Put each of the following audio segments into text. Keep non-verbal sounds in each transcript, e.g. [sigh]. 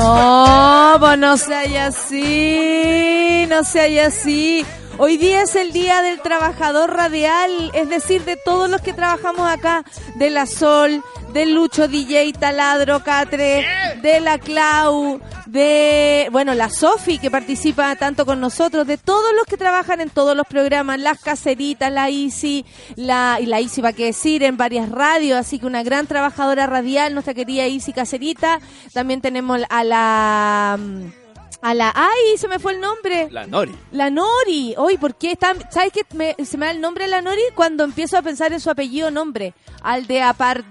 No, pues no se así, no se así. Hoy día es el día del trabajador radial, es decir, de todos los que trabajamos acá, de la Sol, de Lucho DJ, Taladro, Catre, de la Clau, de, bueno, la Sofi que participa tanto con nosotros, de todos los que trabajan en todos los programas, las caseritas, la Isi, la, y la Isi va que decir, en varias radios, así que una gran trabajadora radial, nuestra querida Isi Caserita, también tenemos a la... a la. ¡Ay! Se me fue el nombre. La Nori. La Nori. Hoy, ¿por qué está.? ¿Sabes qué? Me- se me da el nombre de la Nori cuando empiezo a pensar en su apellido nombre. Aldea Par.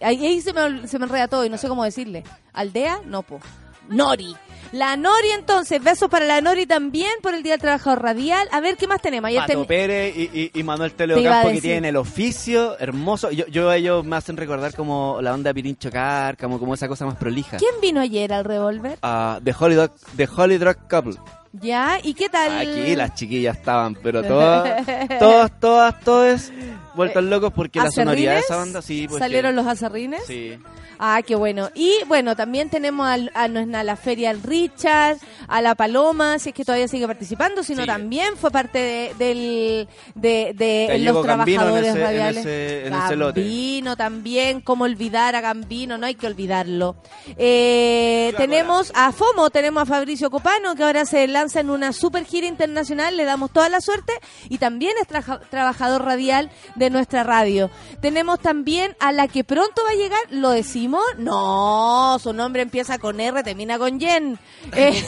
Ahí ahí se me, se me enreda todo y no sé cómo decirle. ¿Aldea? No, po. Nori. La Nori, entonces. Besos para la Nori también por el Día del Trabajador Radial. A ver, ¿qué más tenemos? Ayer Pato ten- Pérez y, y- y Manuel Teleocampo que tienen el oficio hermoso. Yo, yo ellos me hacen recordar como la onda Pirincho Car, como, como esa cosa más prolija. ¿Quién vino ayer al revólver? Ah, The, Holy Dog, The Holy Drug Couple. ¿Ya? ¿Y qué tal? Aquí las chiquillas estaban, pero [laughs] todas, todas, todas, todas vueltas locos porque la sonoridad de esa ¿Acerrines? banda, sí, pues ¿Salieron que- los azarrines? Sí. Ah, qué bueno. Y bueno, también tenemos al- a, a la feria al Richard, a la Paloma, si es que todavía sigue participando, sino Sí. también fue parte de, del, de, de los Gambino en trabajadores ese- en radiales. ese- en ese lote. Gambino también, cómo olvidar a Gambino, no hay que olvidarlo. Eh, tenemos a FOMO, tenemos a Fabricio Copano, que ahora se lanza en una super gira internacional, le damos toda la suerte, y también es traja- trabajador radial de nuestra radio. Tenemos también a la que pronto va a llegar, ¿lo decimos? No, su nombre empieza con R, termina con Yen. [laughs] Eh,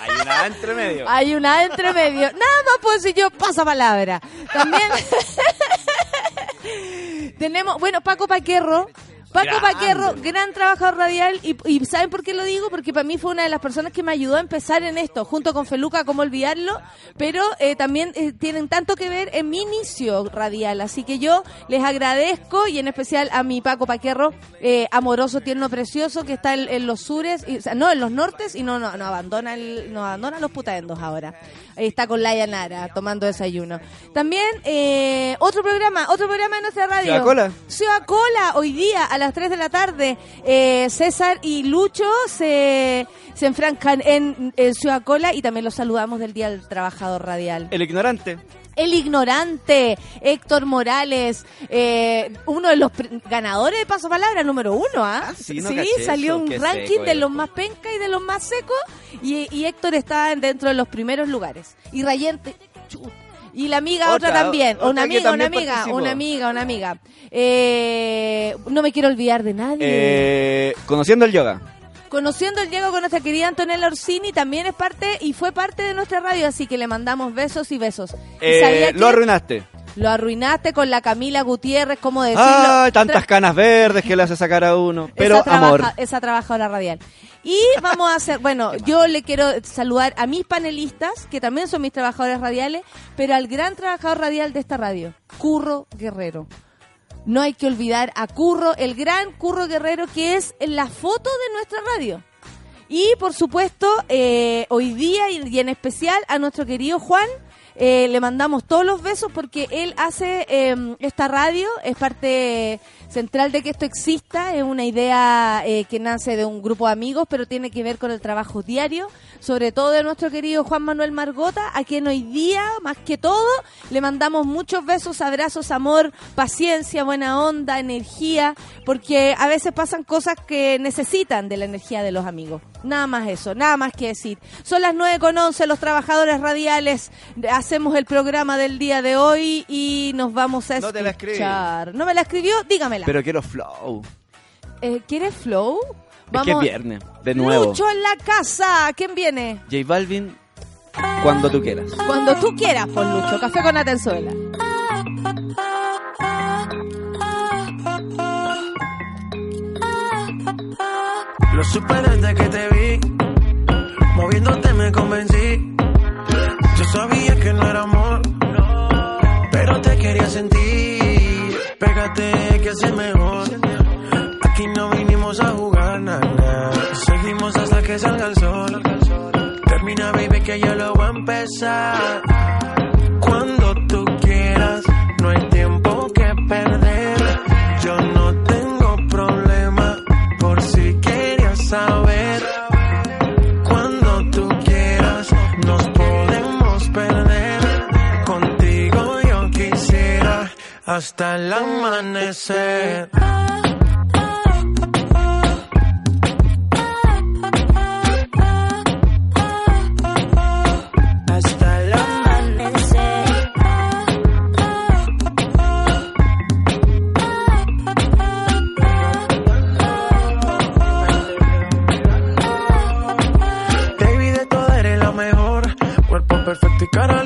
Hay una entre medio. [laughs] hay una entre medio. Nada más puedo decir yo, pasa palabra. También [laughs] tenemos, bueno, Paco Paquerro. Paco Grande. Paquerro, gran trabajador radial. Y, y ¿saben por qué lo digo? Porque para mí fue una de las personas que me ayudó a empezar en esto, junto con Feluca, cómo olvidarlo. Pero eh, también eh, tienen tanto que ver en mi inicio radial. Así que yo les agradezco y en especial a mi Paco Paquerro, eh, amoroso, tierno, precioso, que está en, en los sures, y, o sea, no, en los nortes y no, no, no abandona, el, no abandona los putaendos ahora. Ahí está con Laia Nara tomando desayuno. También eh, otro programa, otro programa de nuestra radio. Ciudad Cola. Ciudad Cola, hoy día a las 3 de la tarde. eh, César y Lucho se, se enfrancan en, en Ciudad Cola y también los saludamos del Día del Trabajador Radial. El ignorante. El ignorante, Héctor Morales, eh, uno de los ganadores de Paso Palabra, número uno, ¿ah? Ah, sí, no caché salió eso, un ranking seco de los más penca y de los más secos, y, y Héctor está dentro de los primeros lugares. Y Rayente, chut, y la amiga otra, Otra, también, otra una amiga, una amiga, una amiga, una amiga. Eh, no me quiero olvidar de nadie. Eh, conociendo el yoga. Conociendo el Diego con nuestra querida Antonella Orsini, también es parte y fue parte de nuestra radio, así que le mandamos besos y besos. ¿Y Eh, sabía lo arruinaste. Lo arruinaste con la Camila Gutiérrez, ¿cómo decirlo? Tantas canas verdes que le hace sacar a uno. [laughs] Pero esa trabaja- amor. Esa trabajadora radial. Y vamos a hacer, bueno, yo le quiero saludar a mis panelistas, que también son mis trabajadores radiales, pero al gran trabajador radial de esta radio, Curro Guerrero. No hay que olvidar a Curro, el gran Curro Guerrero, que es la foto de nuestra radio. Y por supuesto, eh, hoy día y y en especial a nuestro querido Juan, eh, le mandamos todos los besos porque él hace eh, esta radio, es parte central de que esto exista, es una idea eh, que nace de un grupo de amigos, pero tiene que ver con el trabajo diario, sobre todo de nuestro querido Juan Manuel Margota, a quien hoy día, más que todo, le mandamos muchos besos, abrazos, amor, paciencia, buena onda, energía, porque a veces pasan cosas que necesitan de la energía de los amigos. Nada más eso, nada más que decir. Son las 9 con 11, los trabajadores radiales. Hacemos el programa del día de hoy y nos vamos a No te la escuchar. ¿No me la escribió? Dígamela. Pero quiero flow. Eh, ¿Quieres flow? Es que es viernes, de nuevo. Lucho en la casa. ¿Quién viene? J Balvin, cuando tú quieras. Cuando tú quieras, por Lucho. Café con Atenzuela. Lo supe desde que te vi, moviéndote me convencí. Yo sabía que no era amor, pero te quería sentir. Pégate que hace mejor. Aquí no vinimos a jugar nada, seguimos hasta que salga el sol. Termina, baby, que yo lo voy a empezar. Hasta el amanecer. Hasta el amanecer. Baby, de toda eres la mejor. Cuerpo perfecto y cara.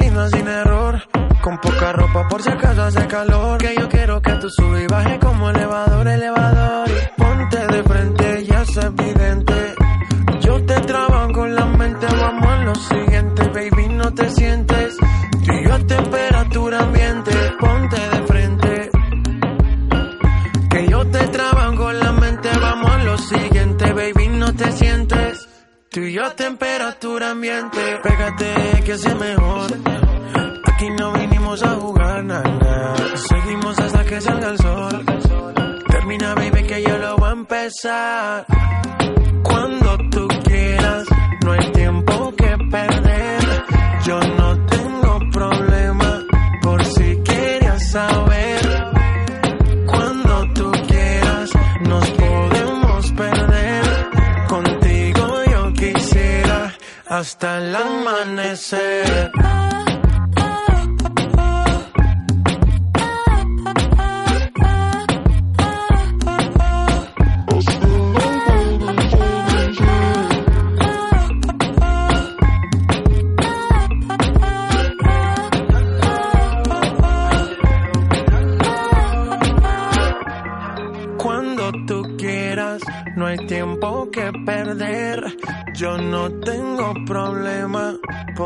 Con poca ropa por si acaso hace calor. Que yo quiero que tú subas y bajes como elevador, elevador. Ponte de frente, ya es evidente. Yo te trabajo con la mente, vamos a lo siguiente, baby, no te sientes. Tú y yo a temperatura ambiente, ponte de frente. Que yo te trabajo con la mente, vamos a lo siguiente, baby, no te sientes. Tú y yo a temperatura ambiente, pégate que sea mejor. A jugar nada, seguimos hasta que salga el sol. Termina, baby, que yo lo voy a empezar. Cuando tú quieras, no hay tiempo que perder. Yo no tengo problema por si querías saber. Cuando tú quieras, nos podemos perder. Contigo yo quisiera hasta el amanecer.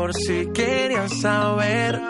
Por si querías saber.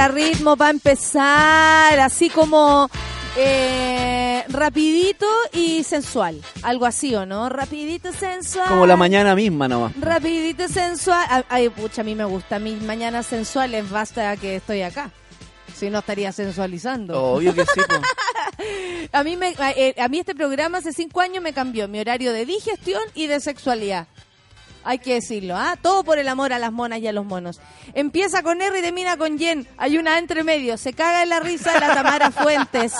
Era ritmo para empezar, así como eh, rapidito y sensual. Algo así, ¿o no? Rapidito sensual. Como la mañana misma nomás. Rapidito sensual. Ay, Ay, pucha, a mí me gusta. Mis mañanas sensuales basta que estoy acá. Si no estaría sensualizando. Obvio que sí, po. [laughs] A mí me, eh, a mí este programa hace cinco años me cambió mi horario de digestión y de sexualidad. Hay que decirlo, ¿ah? Todo por el amor a las monas y a los monos. Empieza con R y termina con Yen. Hay una entre medio. Se caga en la risa de la Tamara Fuentes.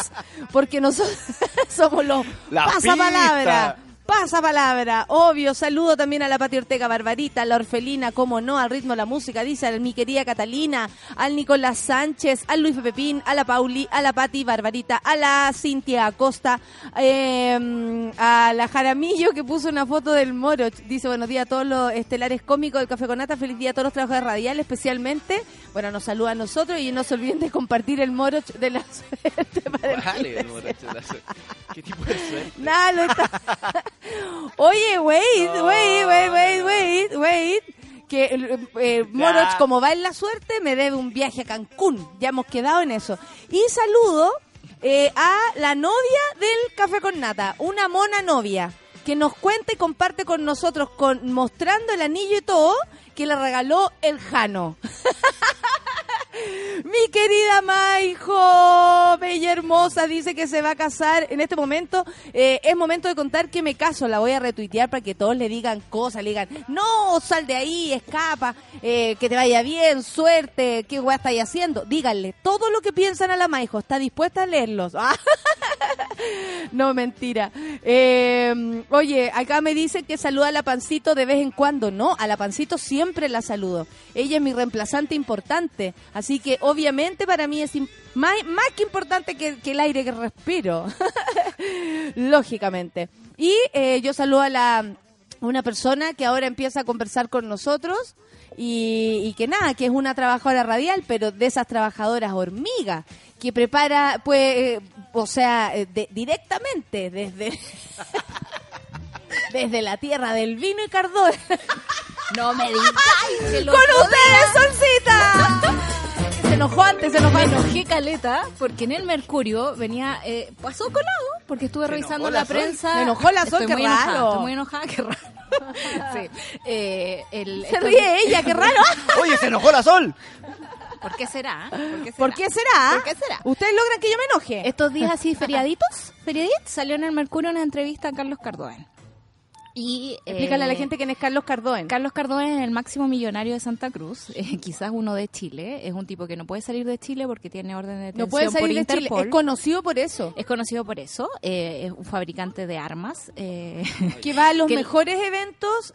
Porque nosotros [laughs] somos los La pasapalabra. pista. Pasa palabra, obvio. Saludo también a la Pati Ortega Barbarita, a la Orfelina, como no, al ritmo de la música, dice a mi querida Catalina, al Nicolás Sánchez, al Luis Pepín, a la Pauli, a la Pati Barbarita, a la Cintia Acosta, eh, a la Jaramillo que puso una foto del moro. Dice buenos días a todos los estelares cómicos del Café con Nata, feliz día a todos los trabajadores radiales, especialmente. Bueno, nos saluda a nosotros y no se olviden de compartir el moro de la [laughs] suerte para el Vale, borracho de la [laughs] suerte. [laughs] ¿Qué tipo de suerte? Nada, lo está. [laughs] Oye, wait, wait, wait, wait, wait, wait. que eh, eh, Moroch, como va en la suerte, me debe un viaje a Cancún. Ya hemos quedado en eso. Y saludo eh, a la novia del Café con Nata, una mona novia, que nos cuenta y comparte con nosotros, con, mostrando el anillo y todo, que le regaló el Jano. [laughs] Mi querida Maijo, bella hermosa, dice que se va a casar. En este momento eh, es momento de contar que me caso. La voy a retuitear para que todos le digan cosas, le digan, no, sal de ahí, escapa, eh, que te vaya bien, suerte, qué guay estáis haciendo. Díganle todo lo que piensan a la Maijo. Está dispuesta a leerlos. [laughs] no, mentira. Eh, oye, acá me dicen que saluda a la Pancito de vez en cuando. No, a la Pancito siempre la saludo. Ella es mi reemplazante importante. Así que obviamente para mí es más, que importante que, el aire que respiro. [laughs] Lógicamente. Y eh, yo saludo a la una persona que ahora empieza a conversar con nosotros y, que nada, que es una trabajadora radial, pero de esas trabajadoras hormigas, que prepara, pues, eh, o sea, eh, directamente desde, [laughs] desde la tierra del vino y cardón. No me digas. ¡Con ustedes, Solcita! Se enojó antes, se enojó Me enojé caleta porque en el Mercurio venía, eh, pasó colado porque estuve revisando la, prensa. Me enojó la sol, qué raro. Enojada, estoy muy enojada, qué raro. [laughs] sí. eh, el, se ríe ella, qué raro. [laughs] Oye, se enojó la sol. ¿Por qué será? ¿Por qué será? ¿Por qué será? ¿Ustedes logran que yo me enoje? Estos días así feriaditos, feriaditos, salió en el Mercurio una entrevista a Carlos Cardoen. Y, Explícale a la eh, gente quién es Carlos Cardoen. Carlos Cardoen es el máximo millonario de Santa Cruz, [laughs] eh, quizás uno de Chile. Es un tipo que no puede salir de Chile porque tiene orden de detención no puede salir por de Interpol. Chile. Es conocido por eso. Es conocido por eso. Eh, es un fabricante de armas. [laughs] que va a los mejores eventos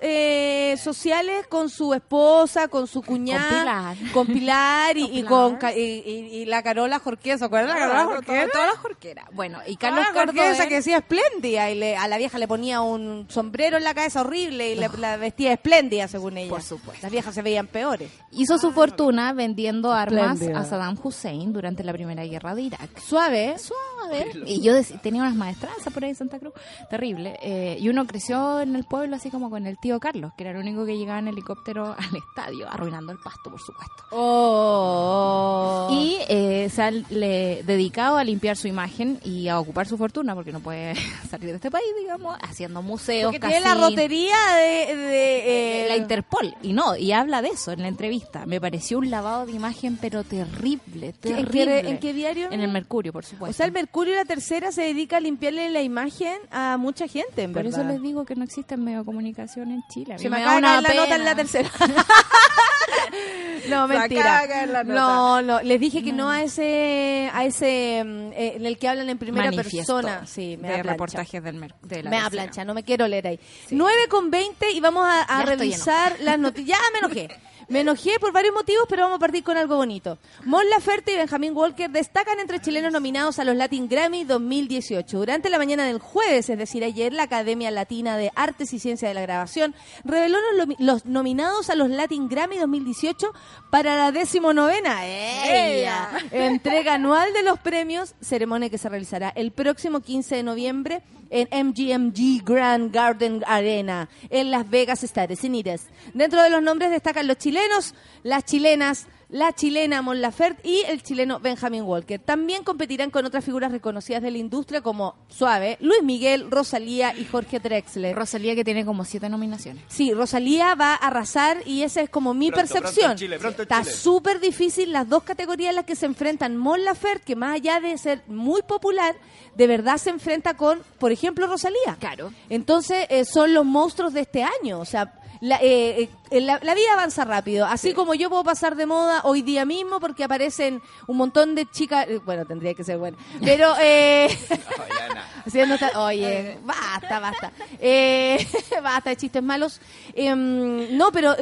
sociales con su esposa, con su cuñada. Con Pilar. y, con y, la Carola Jorquera. ¿Se acuerdan la Carola Jorquera? Toda, la Jorquera. Bueno, y Carlos Cardoen... esa que decía espléndida y a la vieja le ponía un sombrero en la cabeza horrible y la, vestía espléndida, según ella. Por supuesto. Las viejas se veían peores. Hizo su fortuna vendiendo armas a Saddam Hussein durante la Primera Guerra de Irak. Suave. Suave. Y yo tenía unas maestranzas por ahí en Santa Cruz. Terrible. Eh, y uno creció en el pueblo así como con el tío Carlos, que era el único que llegaba en helicóptero [laughs] al estadio, arruinando el pasto, por supuesto. Oh. Y eh, se ha le, dedicado a limpiar su imagen y a ocupar su fortuna, porque no puede [laughs] salir de este país, digamos, haciendo museos, la rotería de, la eh, Interpol. Y no, y habla de eso en la entrevista. Me pareció un lavado de imagen, pero terrible, terrible. ¿En qué, diario? En el Mercurio, por supuesto. O sea, el Mercurio y la tercera se dedica a limpiarle la imagen a mucha gente, en Por eso les digo que no existe medio de comunicación en Chile. se me, acaba una la nota en la tercera. [laughs] no, mentira. No, no, les dije que no, a ese a ese mm, eh, en el que hablan en primera persona, sí, me de reportajes del de Me da plancha, no me quiero leer ahí. 9 con 20 y vamos a, revisar [laughs] las noticias. Ya me enojé. Me enojé por varios motivos, pero vamos a partir con algo bonito. Mon Laferte y Benjamín Walker destacan entre chilenos nominados a los Latin Grammy 2018. Durante la mañana del jueves, es decir, ayer, la Academia Latina de Artes y Ciencias de la Grabación reveló los, nominados a los Latin Grammy 2018 para la decimonovena ¡Ella! entrega anual de los premios, ceremonia que se realizará el próximo 15 de noviembre en MGMG Grand Garden Arena en Las Vegas, Estados Unidos. Dentro de los nombres destacan los chilenos, las chilenas, la chilena Mon Laferte y el chileno Benjamin Walker. También competirán con otras figuras reconocidas de la industria como Suave, Luis Miguel, Rosalía y Jorge Drexler. Rosalía que tiene como siete nominaciones. Sí, Rosalía va a arrasar y esa es como mi percepción. Está súper difícil las dos categorías en las que se enfrentan Mon Laferte, que más allá de ser muy popular, de verdad se enfrenta con, por ejemplo, Rosalía. Claro. Entonces eh, son los monstruos de este año. O sea, la, eh, eh, la, vida avanza rápido. Así como yo puedo pasar de moda hoy día mismo porque aparecen un montón de chicas. Eh, bueno, tendría que ser bueno. Pero. [laughs] Eh, [laughs] oye, basta, basta. Eh, [laughs] basta de chistes malos. Em, no, pero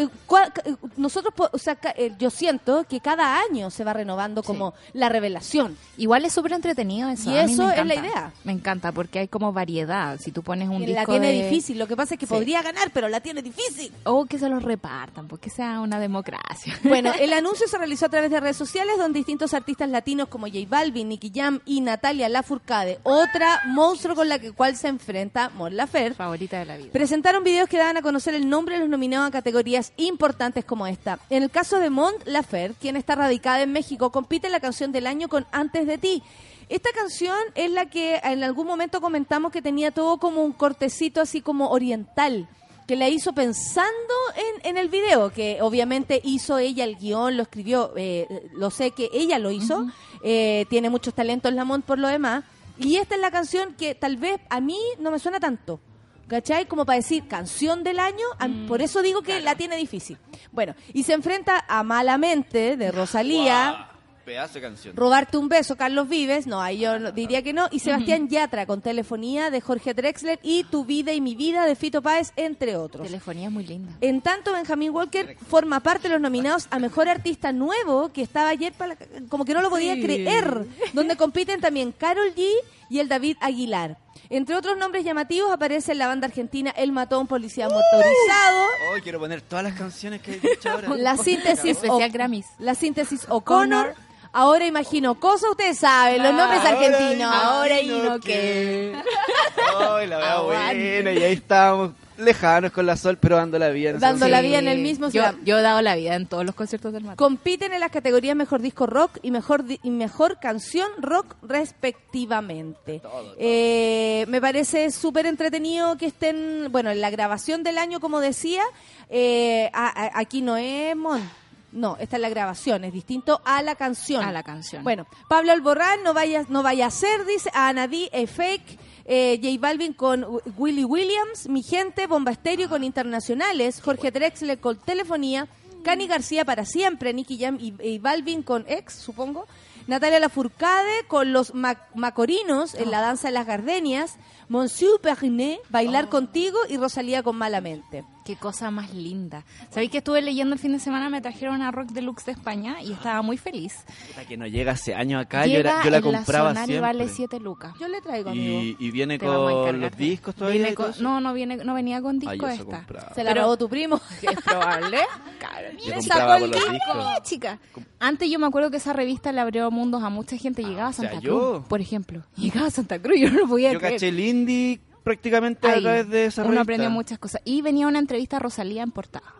nosotros, o sea, yo siento que cada año se va renovando como la revelación. Igual es súper entretenido eso. Y eso es la idea. Me encanta porque hay como variedad. Si tú pones un disco. La tiene difícil. Lo que pasa es que podría ganar, pero la tiene difícil. O que se los repartan, porque sea una democracia. [laughs] Bueno, el anuncio se realizó a través de redes sociales donde distintos artistas latinos como J Balvin, Nicky Jam y Natalia Lafourcade, otra monstruo con la que cual se enfrenta Mon Laferte, Favorita de la vida. presentaron videos que daban a conocer el nombre de los nominados a categorías importantes como esta. En el caso de Mont Laferte, quien está radicada en México, compite en la canción del año con Antes de ti. Esta canción es la que en algún momento comentamos que tenía todo como un cortecito así como oriental que la hizo pensando en, en el video, que obviamente hizo ella el guion, lo escribió, eh, lo sé que ella lo hizo, eh, tiene muchos talentos Lamont por lo demás, y esta es la canción que tal vez a mí no me suena tanto. ¿Cachai? Como para decir canción del año, por eso digo que la tiene difícil. Bueno, y se enfrenta a Malamente de Rosalía, Pedazo de canción. Robarte un beso, Carlos Vives, no, ahí yo no- diría que no, y Sebastián Yatra con Telefonía de Jorge Drexler y Tu vida y mi vida de Fito Páez, entre otros. Telefonía es muy linda. En tanto, Benjamín Walker forma parte de los nominados a Mejor Artista Nuevo, que estaba ayer para la- como que no lo podía creer, donde compiten también Carol G y el David Aguilar. Entre otros nombres llamativos aparece la banda argentina El Matón Policía Motorizado, Hoy quiero poner todas las canciones que he dicho ahora. la [laughs] síntesis Especial Grammys. la síntesis O'Connor. Ahora imagino cosa, ustedes saben, los nombres argentinos. Ahora y no que. Ay, la [laughs] veo Aguante. buena. Y ahí estábamos lejanos con la sol, pero dando la vida. en Dando la vida en el mismo yo, yo he dado la vida en todos los conciertos del Matón. Compiten en las categorías Mejor Disco Rock y Mejor, y mejor Canción Rock respectivamente. Eh, me parece súper entretenido que estén, bueno, en la grabación del año, como decía, eh, a- a- aquí no es Mon. No, esta es la grabación, es distinto a la canción. A la canción. Bueno, Pablo Alborán, no vaya, no vaya a ser, dice, a Anadí, es fake, eh, J Balvin con Wi- Willy Williams, Mi Gente, Bomba Estéreo con Internacionales, Jorge Drexler con Telefonía, Cani García para siempre, Nicky Jam y, y Balvin con Ex, supongo, Natalia Lafourcade con los Mac- Macorinos en la danza de las gardenias, Monsieur Perrinet, Bailar contigo y Rosalía con Malamente. Qué cosa más linda. ¿Sabéis que estuve leyendo el fin de semana? Me trajeron a Rock Deluxe de España y estaba muy feliz. Puta, que no llega hace años acá. Yo, Llega era- yo la en compraba y siempre. vale 7 lucas. Yo le traigo, amigo. y, y viene Te con los discos todavía. Y con- eso. no, no, viene, no venía con Ah, disco yo eso esta. compraba. Se la robó tu primo. [laughs] Es probable. Yo compraba sacó el disco, discos. chica. Antes yo me acuerdo que esa revista le abrió mundos a mucha gente. Llegaba a o sea, Santa yo- Cruz, por ejemplo. [laughs] Llegaba a Santa Cruz, yo no lo podía Yo creer. caché el indie prácticamente a través de esa Uno revista. aprendió muchas cosas. Y venía una entrevista a Rosalía en portada.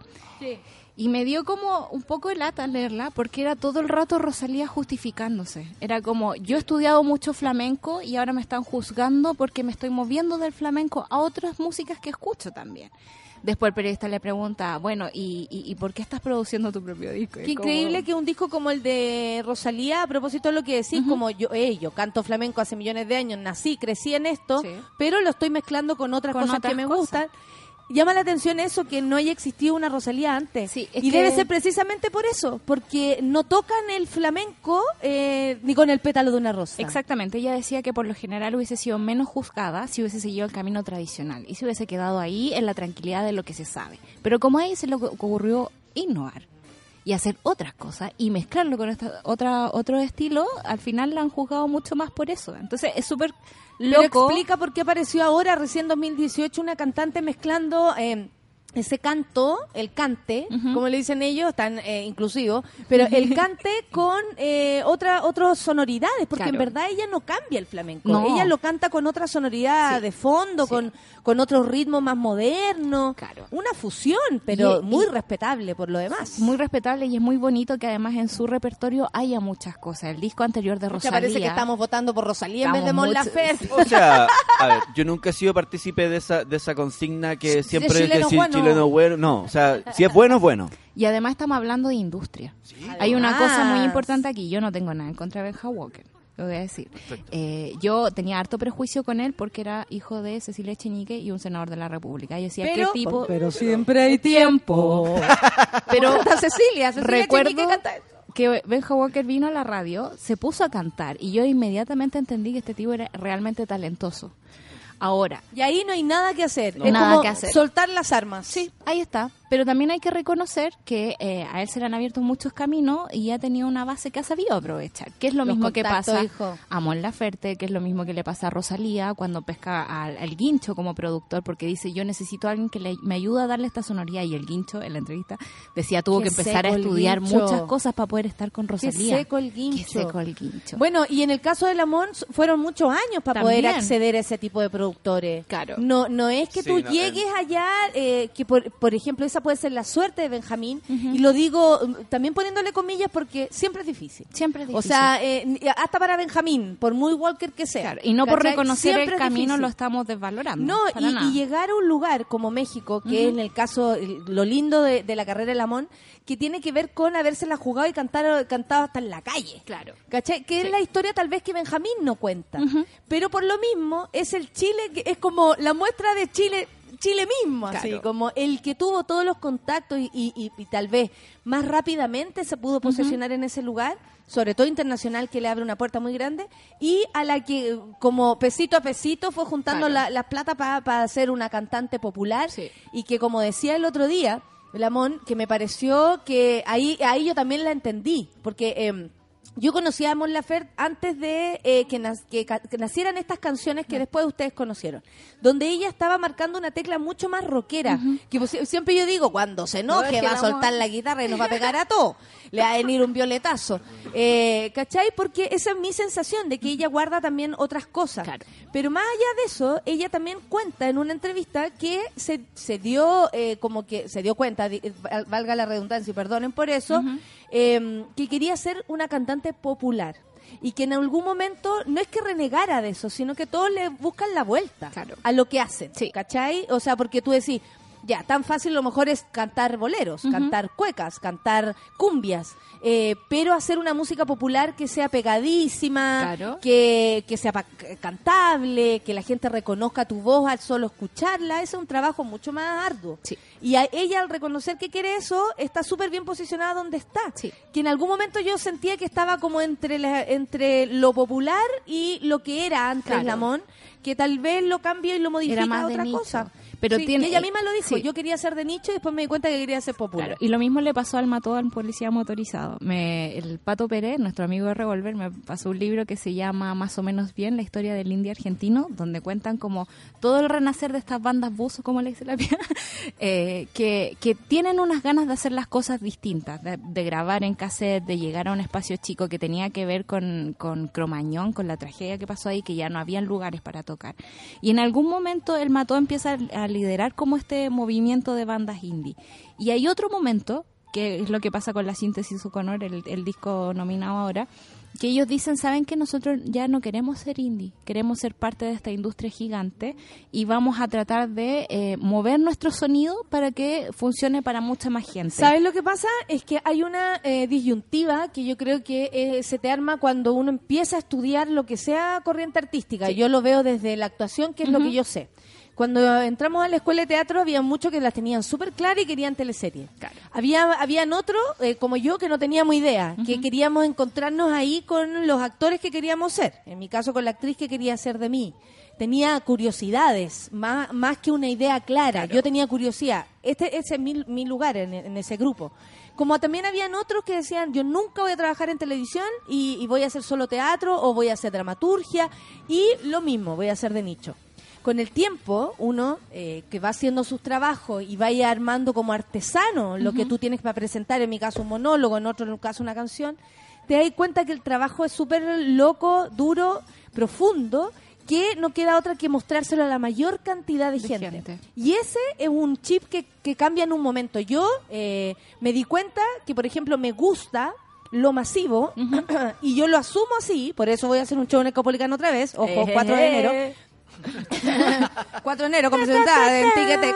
Y me dio como un poco de lata leerla porque era todo el rato Rosalía justificándose. Era como, yo he estudiado mucho flamenco y ahora me están juzgando porque me estoy moviendo del flamenco a otras músicas que escucho también. Después el periodista le pregunta, bueno, ¿y, y, y por qué estás produciendo tu propio disco? Qué como- increíble que un disco como el de Rosalía, a propósito de lo que decís, como yo, yo canto flamenco hace millones de años, nací, crecí en esto, Sí. pero lo estoy mezclando con otras Con cosas otras que me cosas. gustan. Llama la atención eso, que no haya existido una Rosalía antes. Sí, y que- debe ser precisamente por eso, porque no tocan el flamenco eh, ni con el pétalo de una rosa. Exactamente, ella decía que por lo general hubiese sido menos juzgada si hubiese seguido el camino tradicional y se hubiese quedado ahí en la tranquilidad de lo que se sabe. Pero como a ella se le ocurrió innovar y hacer otras cosas y mezclarlo con esta otra otro estilo, al final la han juzgado mucho más por eso. Entonces es súper Pero loco. explica por qué apareció ahora, recién 2018, una cantante mezclando eh, ese canto, el cante, como le dicen ellos, tan eh, inclusivo, pero el cante con eh, otra otras sonoridades, porque en verdad ella no cambia el flamenco, No. ella lo canta con otra sonoridad Sí. de fondo, Sí. con, con otro ritmo más moderno, Claro. una fusión, pero Y- muy y- respetable por lo demás. muy respetable y es muy bonito que además en su repertorio haya muchas cosas. El disco anterior de Rosalía. parece que estamos votando por Rosalía en vez de Mon mucho- Laferte. O sea, a ver, [laughs] yo nunca he sido partícipe de esa, de esa consigna que De siempre es decir bueno. No, o sea, si es bueno, es bueno. Y además estamos hablando de industria. Hay una cosa muy importante aquí. Yo no tengo nada en contra de Benja Walker. Lo voy a decir. Eh, yo tenía harto prejuicio con él porque era hijo de Cecilia Echenique y un senador de la República. Yo decía, Pero- ¿qué tipo? pero siempre hay tiempo. Pero Cecilia, Cecilia recuerdo Echenique canta eso. que Benja Walker vino a la radio, se puso a cantar y yo inmediatamente entendí que este tipo era realmente talentoso. Ahora, Y ahí no hay nada que hacer. No. Es Nada como que hacer. soltar las armas. Sí, ahí está. Pero también hay que reconocer que eh, a él se le han abierto muchos caminos y ha tenido una base que ha sabido aprovechar. Que es lo mismo que pasa a Mon Laferte, que es lo mismo que le pasa a Rosalía cuando pesca al, Guincho como productor, porque dice, yo necesito a alguien que le, me ayude a darle esta sonoría. Y el Guincho, en la entrevista, decía, tuvo que empezar a estudiar muchas cosas para poder estar con Rosalía. Qué seco el Guincho. seco el Guincho. Bueno, y en el caso de Lamont fueron muchos años para poder acceder a ese tipo de productores. Claro. No, no es que tú llegues allá, eh, que por, por ejemplo, esa puede ser la suerte de Benjamín, y lo digo mm, también poniéndole comillas porque siempre es difícil. Siempre es difícil. O sea, eh, hasta para Benjamín, por muy Walker que sea. y no por reconocer el camino lo estamos desvalorando. No, y, llegar a un lugar como México, que es en el caso, lo lindo de, la carrera de Lamón, que tiene que ver con habérsela jugado y cantar, cantado hasta en la calle. Claro. ¿Cachai? Que es la historia tal vez que Benjamín no cuenta. Pero por lo mismo, es el Chile, que es como la muestra de Chile Chile mismo, así como el que tuvo todos los contactos y, tal vez más rápidamente se pudo posesionar en ese lugar, sobre todo internacional, que le abre una puerta muy grande, y a la que como pesito a pesito fue juntando las la plata para hacer una cantante popular y que como decía el otro día, Lamón, que me pareció que ahí, ahí yo también la entendí, porque... Eh, yo conocía a Mon Laferte antes de eh, que, nacieran estas canciones que después ustedes conocieron, donde ella estaba marcando una tecla mucho más rockera. Que pues, siempre yo digo, cuando se enoje va a soltar la guitarra y nos va a pegar a todo, le va a venir un violetazo. [laughs] Eh, ¿Cachai? Porque esa es mi sensación de que ella guarda también otras cosas. Pero más allá de eso, ella también cuenta en una entrevista que se, se dio, eh, como que se dio cuenta, valga la redundancia y perdonen por eso, Em, que quería ser una cantante popular. Y que en algún momento no es que renegara de eso, sino que todos le buscan la vuelta a lo que hacen, ¿cachai? O sea, porque tú decís, ya, tan fácil lo mejor es cantar boleros, cantar cuecas, cantar cumbias, eh, pero hacer una música popular que sea pegadísima, que, que, sea cantable, que la gente reconozca tu voz al solo escucharla, ese es un trabajo mucho más arduo. Y a ella al reconocer que quiere eso, está súper bien posicionada donde está. Que en algún momento yo sentía que estaba como entre, entre lo popular y lo que era antes Lamón, que tal vez lo cambia y lo modifica a otra cosa. Pero tiene, ella misma lo dijo, yo quería ser de nicho y después me di cuenta que quería ser popular. y lo mismo le pasó al mató al policía motorizado. Me, el Pato Pérez, nuestro amigo de Revolver, me pasó un libro que se llama Más o menos bien, la historia del indie argentino, donde cuentan como todo el renacer de estas bandas buzos, como le dice la pía, [laughs] eh, que, que tienen unas ganas de hacer las cosas distintas, de, grabar en cassette, de llegar a un espacio chico que tenía que ver con, con Cromañón, con la tragedia que pasó ahí, que ya no habían lugares para tocar. Y en algún momento el mató empieza a liderar como este movimiento de bandas indie. Y hay otro momento, que es lo que pasa con la síntesis Suconor, el, el disco nominado ahora, que ellos dicen, saben que nosotros ya no queremos ser indie, queremos ser parte de esta industria gigante y vamos a tratar de eh, mover nuestro sonido para que funcione para mucha más gente. ¿Sabes lo que pasa? Es que hay una eh, disyuntiva que yo creo que eh, se te arma cuando uno empieza a estudiar lo que sea corriente artística. Yo lo veo desde la actuación, que es lo que yo sé. Cuando entramos a la escuela de teatro había muchos que las tenían súper claras y querían teleseries. Había, habían otros, eh, como yo, que no teníamos idea, que queríamos encontrarnos ahí con los actores que queríamos ser. En mi caso, con la actriz que quería ser de mí. Tenía curiosidades, más, más que una idea clara. Yo tenía curiosidad. Este, ese es mi, lugar en, ese grupo. Como también habían otros que decían, yo nunca voy a trabajar en televisión y, y voy a hacer solo teatro o voy a hacer dramaturgia. Y lo mismo, voy a hacer de nicho con el tiempo, uno eh, que va haciendo sus trabajos y vaya armando como artesano lo que tú tienes para presentar, en mi caso un monólogo, en otro caso una canción, te das cuenta que el trabajo es súper loco, duro, profundo, que no queda otra que mostrárselo a la mayor cantidad de, gente. Y ese es un chip que, que cambia en un momento. Yo eh, me di cuenta que, por ejemplo, me gusta lo masivo [clears throat] y yo lo asumo así, por eso voy a hacer un show en otra vez, ojo, 4 de enero, [laughs] 4 de enero, como se notaba en Ticketek.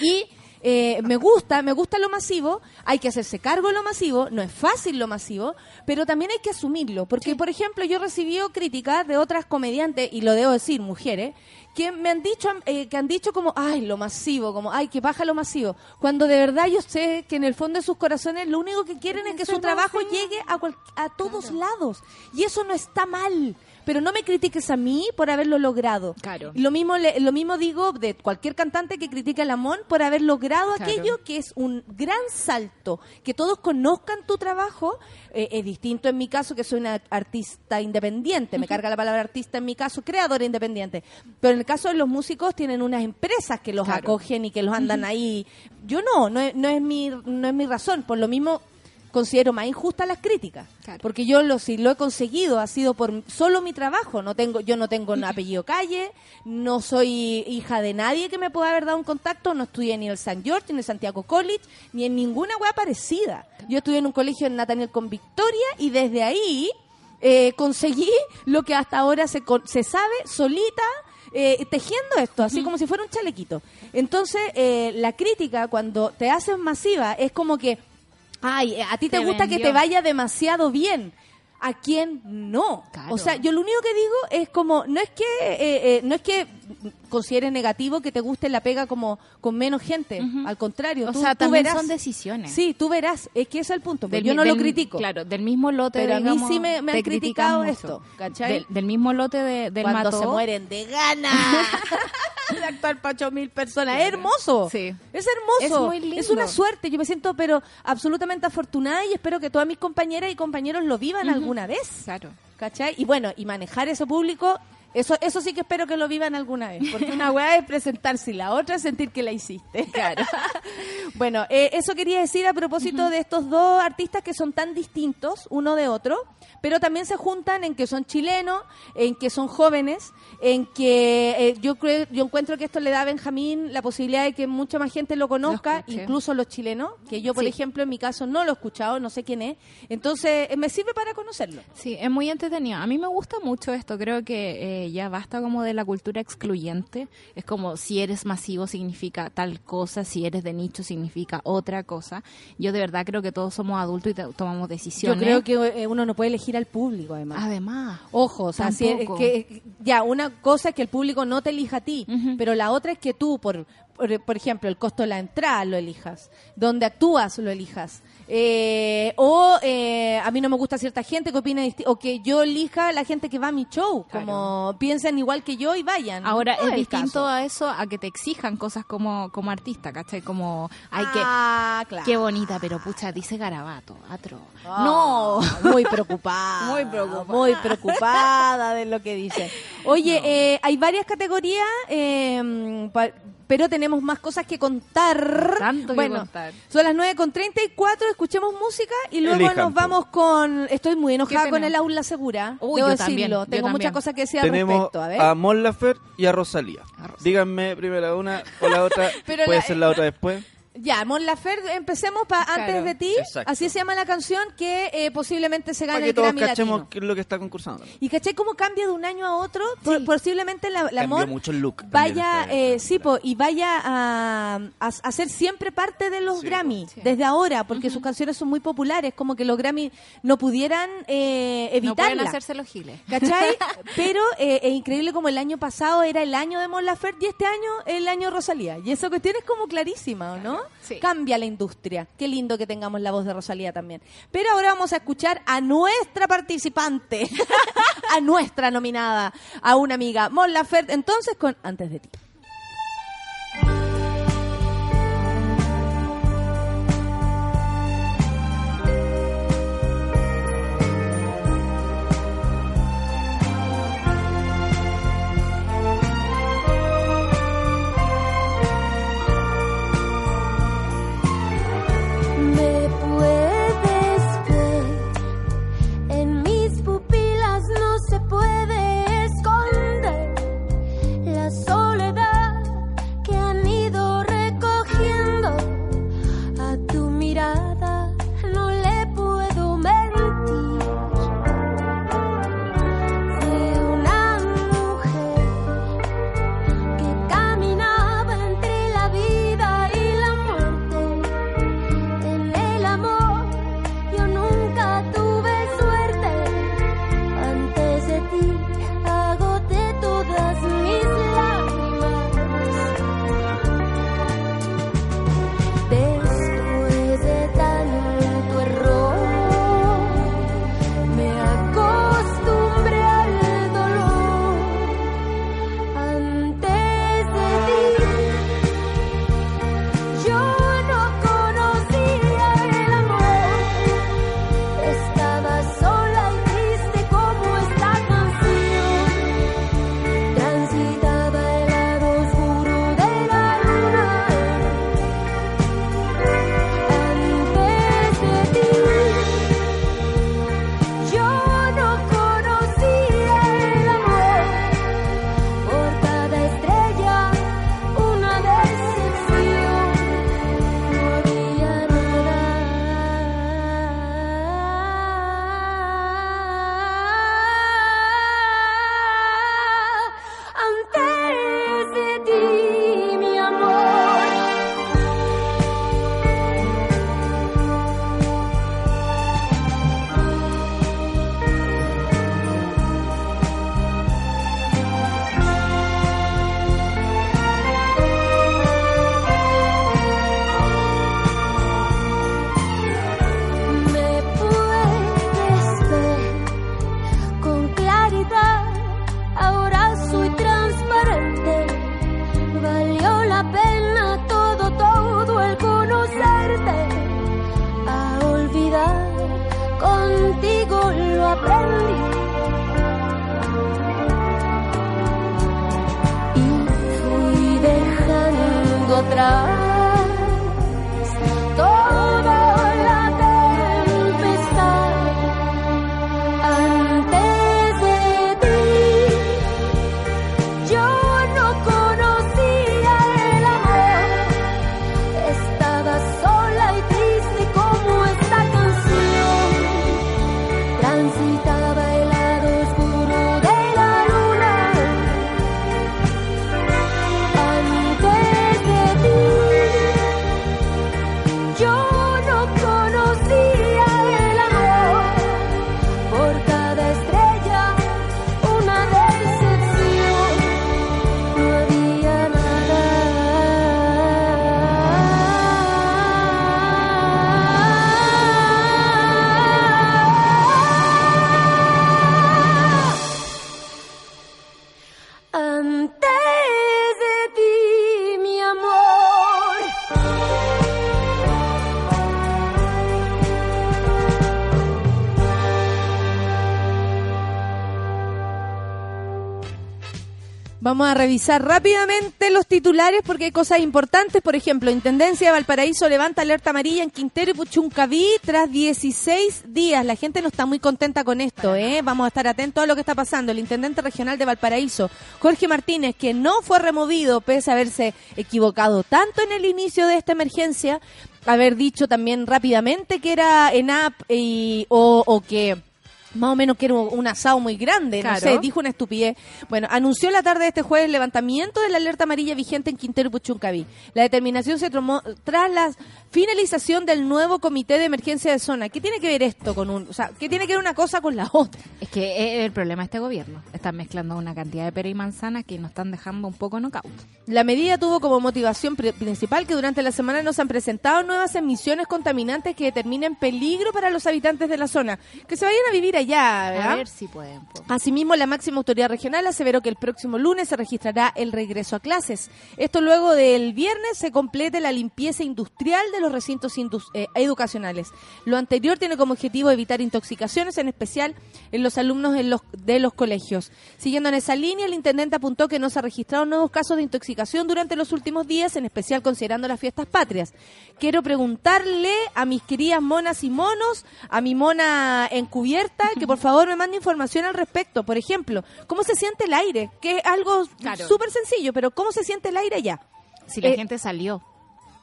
Y eh, me gusta, me gusta lo masivo, hay que hacerse cargo de lo masivo, no es fácil lo masivo, pero también hay que asumirlo, porque por ejemplo yo recibí críticas de otras comediantes, y lo debo decir, mujeres, que me han dicho, eh, que han dicho como, ay, lo masivo, como, ay, que baja lo masivo, cuando de verdad yo sé que en el fondo de sus corazones lo único que quieren es que su trabajo llegue a, a todos lados, y eso no está mal pero no me critiques a mí por haberlo logrado. Claro. Lo mismo, lo mismo digo de cualquier cantante que critique a Lamón por haber logrado aquello que es un gran salto, que todos conozcan tu trabajo, eh, es distinto en mi caso que soy una artista independiente, me carga la palabra artista en mi caso, creadora independiente, pero en el caso de los músicos tienen unas empresas que los acogen y que los andan ahí. Yo no, no no es mi no es mi razón, por lo mismo considero más injustas las críticas, porque yo lo si lo he conseguido ha sido por solo mi trabajo, no tengo yo no tengo [laughs] apellido calle, no soy hija de nadie que me pueda haber dado un contacto, no estudié ni en el St. George, ni en el Santiago College, ni en ninguna wea parecida. Yo estudié en un colegio en Nathaniel con Victoria y desde ahí eh, conseguí lo que hasta ahora se, se sabe solita eh, tejiendo esto, así como si fuera un chalequito. Entonces, eh, la crítica cuando te haces masiva es como que Ay, a ti te, gusta que te vaya demasiado bien a quién no. O sea, yo lo único que digo es como, no es que, eh, eh, no es que consideres negativo que te guste la pega como con menos gente, al contrario. O sea, también son decisiones. Sí, tú verás, es que ese es el punto, yo no lo critico. Claro, del mismo lote, Pero a mí sí me, han criticado esto, ¿cachai? Del, mismo lote de, del Cuando se mueren de gana. [laughs] actuar para ocho mil personas. Es hermoso. Sí. Es hermoso. Es, es una suerte. Yo me siento, pero absolutamente afortunada y espero que todas mis compañeras y compañeros lo vivan alguna vez. Claro. ¿Cachai? Y bueno, y manejar ese público eso, eso sí que espero que lo vivan alguna vez, porque una weá es presentarse y la otra es sentir que la hiciste. [laughs] Claro. bueno, eh, eso quería decir a propósito de estos dos artistas que son tan distintos uno de otro, pero también se juntan en que son chilenos, en que son jóvenes, en que eh, yo creo, yo encuentro que esto le da a Benjamín la posibilidad de que mucha más gente lo conozca, incluso los chilenos, que yo por ejemplo en mi caso no lo he escuchado, no sé quién es, entonces eh, me sirve para conocerlo. Sí, es muy entretenido. A mí me gusta mucho esto, creo que ya basta como de la cultura excluyente, es como si eres masivo significa tal cosa, si eres de nicho significa otra cosa. Yo de verdad creo que todos somos adultos y tomamos decisiones. Yo creo que eh, uno no puede elegir al público, además. Además. Ojo, o sea, que, ya, una cosa es que el público no te elija a ti, pero la otra es que tú, por, por, ejemplo, el costo de la entrada lo elijas, donde actúas lo elijas. Eh, o eh, a mí no me gusta cierta gente que opina o que yo elija la gente que va a mi show, como piensen igual que yo y vayan. Ahora es, distinto a eso a que te exijan cosas como como artista, ¿cachai? Como hay ah, que qué bonita, pero pucha, dice garabato, atro. Ah, no, muy preocupada. [laughs] muy preocupada. Muy preocupada de lo que dice. [laughs] Oye, eh, hay varias categorías eh, pero tenemos más cosas que contar. Tanto bueno, que contar. Son las 9 con 34, escuchemos música y luego nos vamos con... Estoy muy enojada con el aula segura, Uy, debo decirlo. Tengo muchas cosas que decir al respecto. A, ver. a Mon Lafer y a Rosalía. Díganme primero una o la otra, [laughs] puede ser la otra después. Ya, Mon Laferte, empecemos pa, antes de ti. Así se llama la canción que eh, posiblemente se gane el Grammy cachemos qué es lo que está concursando. Y caché cómo cambia de un año a otro. Posiblemente la, la Mon mucho el look. Vaya, este eh, sí, y vaya a, a, ser siempre parte de los Grammy desde ahora, porque sus canciones son muy populares, como que los Grammy no pudieran eh, evitarla. No pueden hacerse los giles. ¿Cachai? [laughs] Pero eh, es increíble como el año pasado era el año de Mon Laferte y este año el año Rosalía. Y esa cuestión es como clarísima, ¿no? Cambia la industria. Qué lindo que tengamos la voz de Rosalía también. Pero ahora vamos a escuchar a nuestra participante, [laughs] a nuestra nominada, a una amiga, Mon Laferte, entonces con Antes de ti. Vamos a revisar rápidamente los titulares porque hay cosas importantes. Por ejemplo, Intendencia de Valparaíso levanta alerta amarilla en Quintero y Puchuncaví tras 16 días. La gente no está muy contenta con esto. ¿eh? Vamos a estar atentos a lo que está pasando. El Intendente Regional de Valparaíso, Jorge Martínez, que no fue removido pese a haberse equivocado tanto en el inicio de esta emergencia, haber dicho también rápidamente que era ENAP y, o, o que más o menos que era un asado muy grande, no sé, dijo una estupidez. Bueno, anunció la tarde de este jueves el levantamiento de la alerta amarilla vigente en Quintero y Puchuncaví. La determinación se tomó tras la finalización del nuevo comité de emergencia de zona. ¿Qué tiene que ver esto con un, o sea, qué tiene que ver una cosa con la otra? Es que el problema de este gobierno. Están mezclando una cantidad de pera y manzana que nos están dejando un poco knockout. La medida tuvo como motivación principal que durante la semana nos han presentado nuevas emisiones contaminantes que determinen peligro para los habitantes de la zona. Que se vayan a vivir allá, A ver si pueden. Asimismo, la máxima autoridad regional aseveró que el próximo lunes se registrará el regreso a clases. Esto luego del viernes se complete la limpieza industrial de los recintos eh, educacionales. Lo anterior tiene como objetivo evitar intoxicaciones, en especial en los alumnos de los, de los colegios. Siguiendo en esa línea, el intendente apuntó que no se registraron nuevos casos de intoxicación durante los últimos días, en especial considerando las fiestas patrias. Quiero preguntarle a mis queridas monas y monos, a mi mona encubierta, que por favor me mande información al respecto. Por ejemplo, ¿cómo se siente el aire? Que es algo súper sencillo, pero ¿cómo se siente el aire allá? Si la eh, gente salió,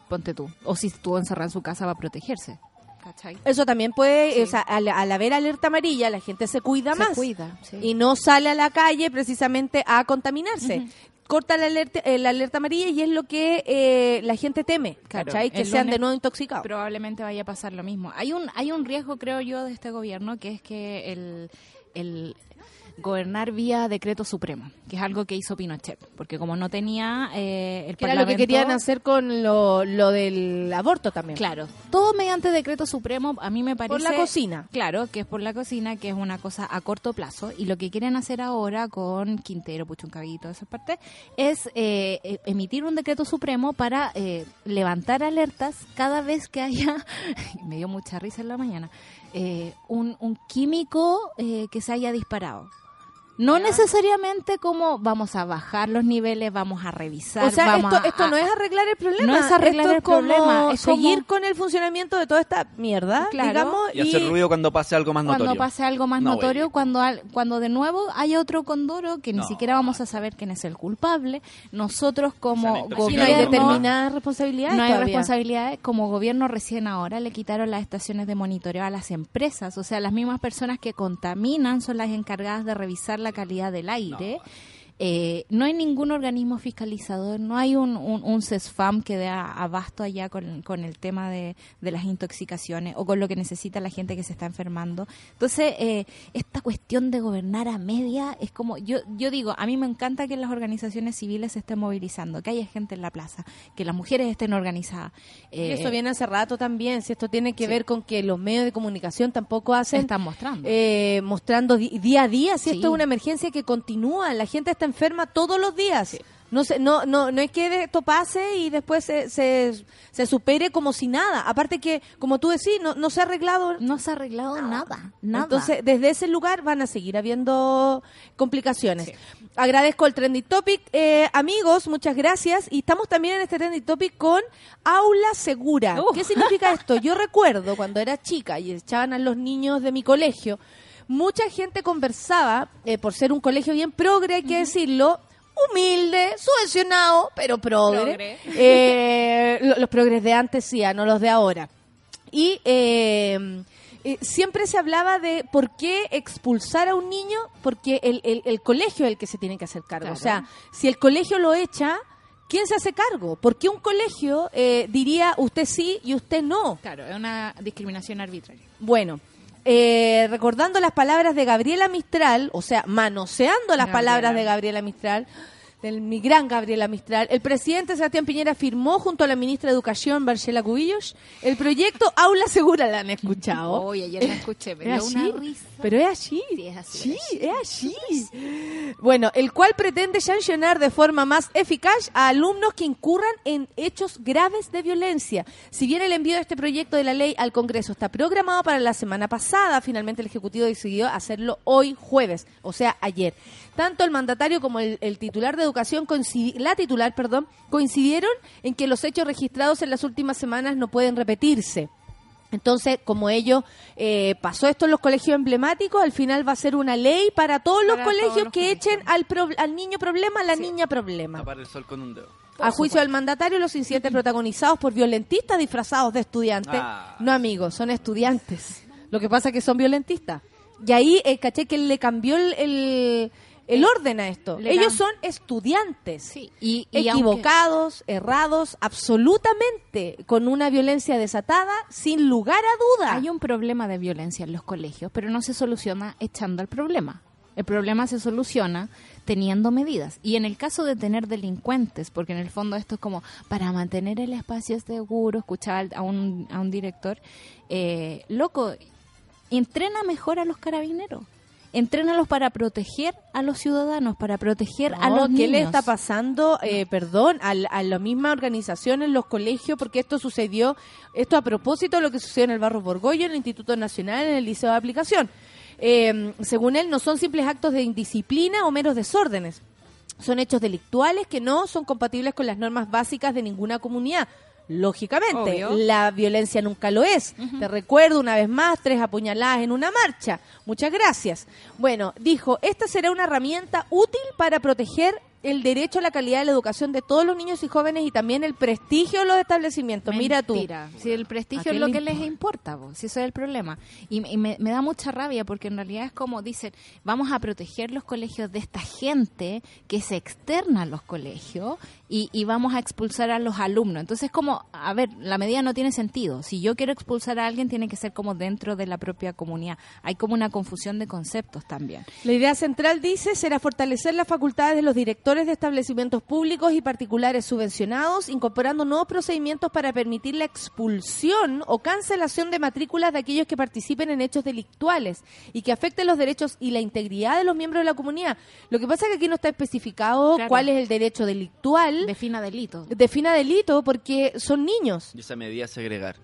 ponte tú. O si estuvo encerrada en su casa va a protegerse. Eso también puede, o sea, al, haber alerta amarilla, la gente se cuida más. cuida, Y no sale a la calle precisamente a contaminarse. Corta la alerta, eh, la alerta amarilla y es lo que eh, la gente teme, ¿cachai? que sean de nuevo intoxicados. Probablemente vaya a pasar lo mismo. Hay un, hay un riesgo, creo yo, de este gobierno, que es que el, el, gobernar vía decreto supremo, que es algo que hizo Pinochet, porque como no tenía eh, el que Era lo que querían hacer con lo, lo, del aborto también. Claro, todo mediante decreto supremo, a mí me parece... Por la cocina. Claro, que es por la cocina, que es una cosa a corto plazo, y lo que quieren hacer ahora con Quintero, Puchuncabí y toda esa parte, es eh, e, emitir un decreto supremo para eh, levantar alertas cada vez que haya, [laughs] me dio mucha risa en la mañana, eh, un, un, químico eh, que se haya disparado. No necesariamente como vamos a bajar los niveles, vamos a revisar. O sea, esto, esto no es arreglar el problema. No es arreglar el problema. Es seguir con el funcionamiento de toda esta mierda, digamos. Y, hacer ruido cuando pase algo más notorio. Cuando pase algo más notorio, cuando, cuando de nuevo haya otro condoro que ni siquiera vamos a saber quién es el culpable. Nosotros como gobierno... No hay determinadas responsabilidades No hay responsabilidades. Como gobierno recién ahora le quitaron las estaciones de monitoreo a las empresas. O sea, las mismas personas que contaminan son las encargadas de revisar la calidad del aire. Eh, no hay ningún organismo fiscalizador, no hay un, un, CESFAM que dé abasto allá con, con el tema de, las intoxicaciones o con lo que necesita la gente que se está enfermando. Entonces, eh, esta cuestión de gobernar a media es como, yo, yo digo, a mí me encanta que las organizaciones civiles se estén movilizando, que haya gente en la plaza, que las mujeres estén organizadas. Eh, eso viene hace rato también, si esto tiene que ver con que los medios de comunicación tampoco hacen... Están mostrando. mostrando día a día, si esto es una emergencia que continúa, la gente está enferma todos los días. No, se, no, no, no es que esto pase y después se, se, se, supere como si nada. Aparte que, como tú decís, no, no se ha arreglado. No se ha arreglado nada, nada. Entonces, desde ese lugar van a seguir habiendo complicaciones. Agradezco el Trending Topic. Eh, amigos, muchas gracias. Y estamos también en este Trending Topic con Aula Segura. Uh. ¿Qué significa esto? Yo recuerdo cuando era chica y echaban a los niños de mi colegio, mucha gente conversaba, eh, por ser un colegio bien progre, hay que decirlo, humilde, subvencionado, pero progre. Progre. Eh, lo- los progres de antes sí, ah, no los de ahora. Y eh, eh, siempre se hablaba de por qué expulsar a un niño, porque el, el- el colegio es el que se tiene que hacer cargo. Claro. O sea, si el colegio lo echa, ¿quién se hace cargo? ¿Por qué un colegio eh, diría usted sí y usted no? Claro, es una discriminación arbitraria. Bueno, eh, recordando las palabras de Gabriela Mistral, o sea, manoseando las Gabriela. palabras de Gabriela Mistral, de mi gran Gabriela Mistral, el presidente Sebastián Piñera firmó junto a la ministra de Educación, Marcela Cubillos, el proyecto Aula Segura. ¿La han escuchado? [laughs] Oye, ayer la escuché, me una risa. Pero es así. Sí, es así, Sí, es así. Bueno, el cual pretende sancionar de forma más eficaz a alumnos que incurran en hechos graves de violencia. Si bien el envío de este proyecto de la ley al Congreso está programado para la semana pasada, finalmente el Ejecutivo decidió hacerlo hoy jueves, o sea, ayer. Tanto el mandatario como el, el titular de educación, coincidi- la titular, perdón, coincidieron en que los hechos registrados en las últimas semanas no pueden repetirse. Entonces, como ello eh, pasó esto en los colegios emblemáticos, al final va a ser una ley para todos los todos colegios los que colegios. echen al, pro- al niño problema, a la niña problema. Tapar el sol con un dedo. A juicio del mandatario, los incidentes protagonizados por violentistas disfrazados de estudiantes. Ah. No, amigos, son estudiantes. Lo que pasa es que son violentistas. Y ahí, eh, caché que le cambió el, el, el orden a esto. Le Ellos son estudiantes. Sí, y, y aunque- equivocados, errados, absolutamente, con una violencia desatada, sin lugar a duda. Hay un problema de violencia en los colegios, pero no se soluciona echando el problema. El problema se soluciona teniendo medidas. Y en el caso de tener delincuentes, porque en el fondo esto es como para mantener el espacio seguro, escuchaba al- a un, a un director, eh, loco, entrena mejor a los carabineros. Entrénalos para proteger a los ciudadanos, para proteger a los ¿Qué niños. le está pasando? Eh, perdón, a, la- a la misma organización en los colegios, porque esto sucedió, esto a propósito de lo que sucedió en el Barro Borgoyo, en el Instituto Nacional, en el Liceo de Aplicación. Eh, según él, no son simples actos de indisciplina o meros desórdenes. Son hechos delictuales que no son compatibles con las normas básicas de ninguna comunidad. Lógicamente, Obvio. la violencia nunca lo es. Te recuerdo una vez más, tres apuñaladas en una marcha. Muchas gracias. Bueno, dijo, esta será una herramienta útil para proteger el derecho a la calidad de la educación de todos los niños y jóvenes y también el prestigio de los establecimientos. Mira tú. Mentira. Si el ¿A prestigio es lo que les importa? importa, vos, si eso es el problema. Y, y me, me da mucha rabia porque en realidad es como dicen, vamos a proteger los colegios de esta gente que se externa a los colegios y, y vamos a expulsar a los alumnos. Entonces como, a ver, la medida no tiene sentido. Si yo quiero expulsar a alguien, tiene que ser como dentro de la propia comunidad. Hay como una confusión de conceptos también. La idea central, dice, será fortalecer las facultades de los directores de establecimientos públicos y particulares subvencionados, incorporando nuevos procedimientos para permitir la expulsión o cancelación de matrículas de aquellos que participen en hechos delictuales y que afecten los derechos y la integridad de los miembros de la comunidad. Lo que pasa es que aquí no está especificado Claro. cuál es el derecho delictual. Defina delito. Defina delito porque son niños. Y esa medida es segregar.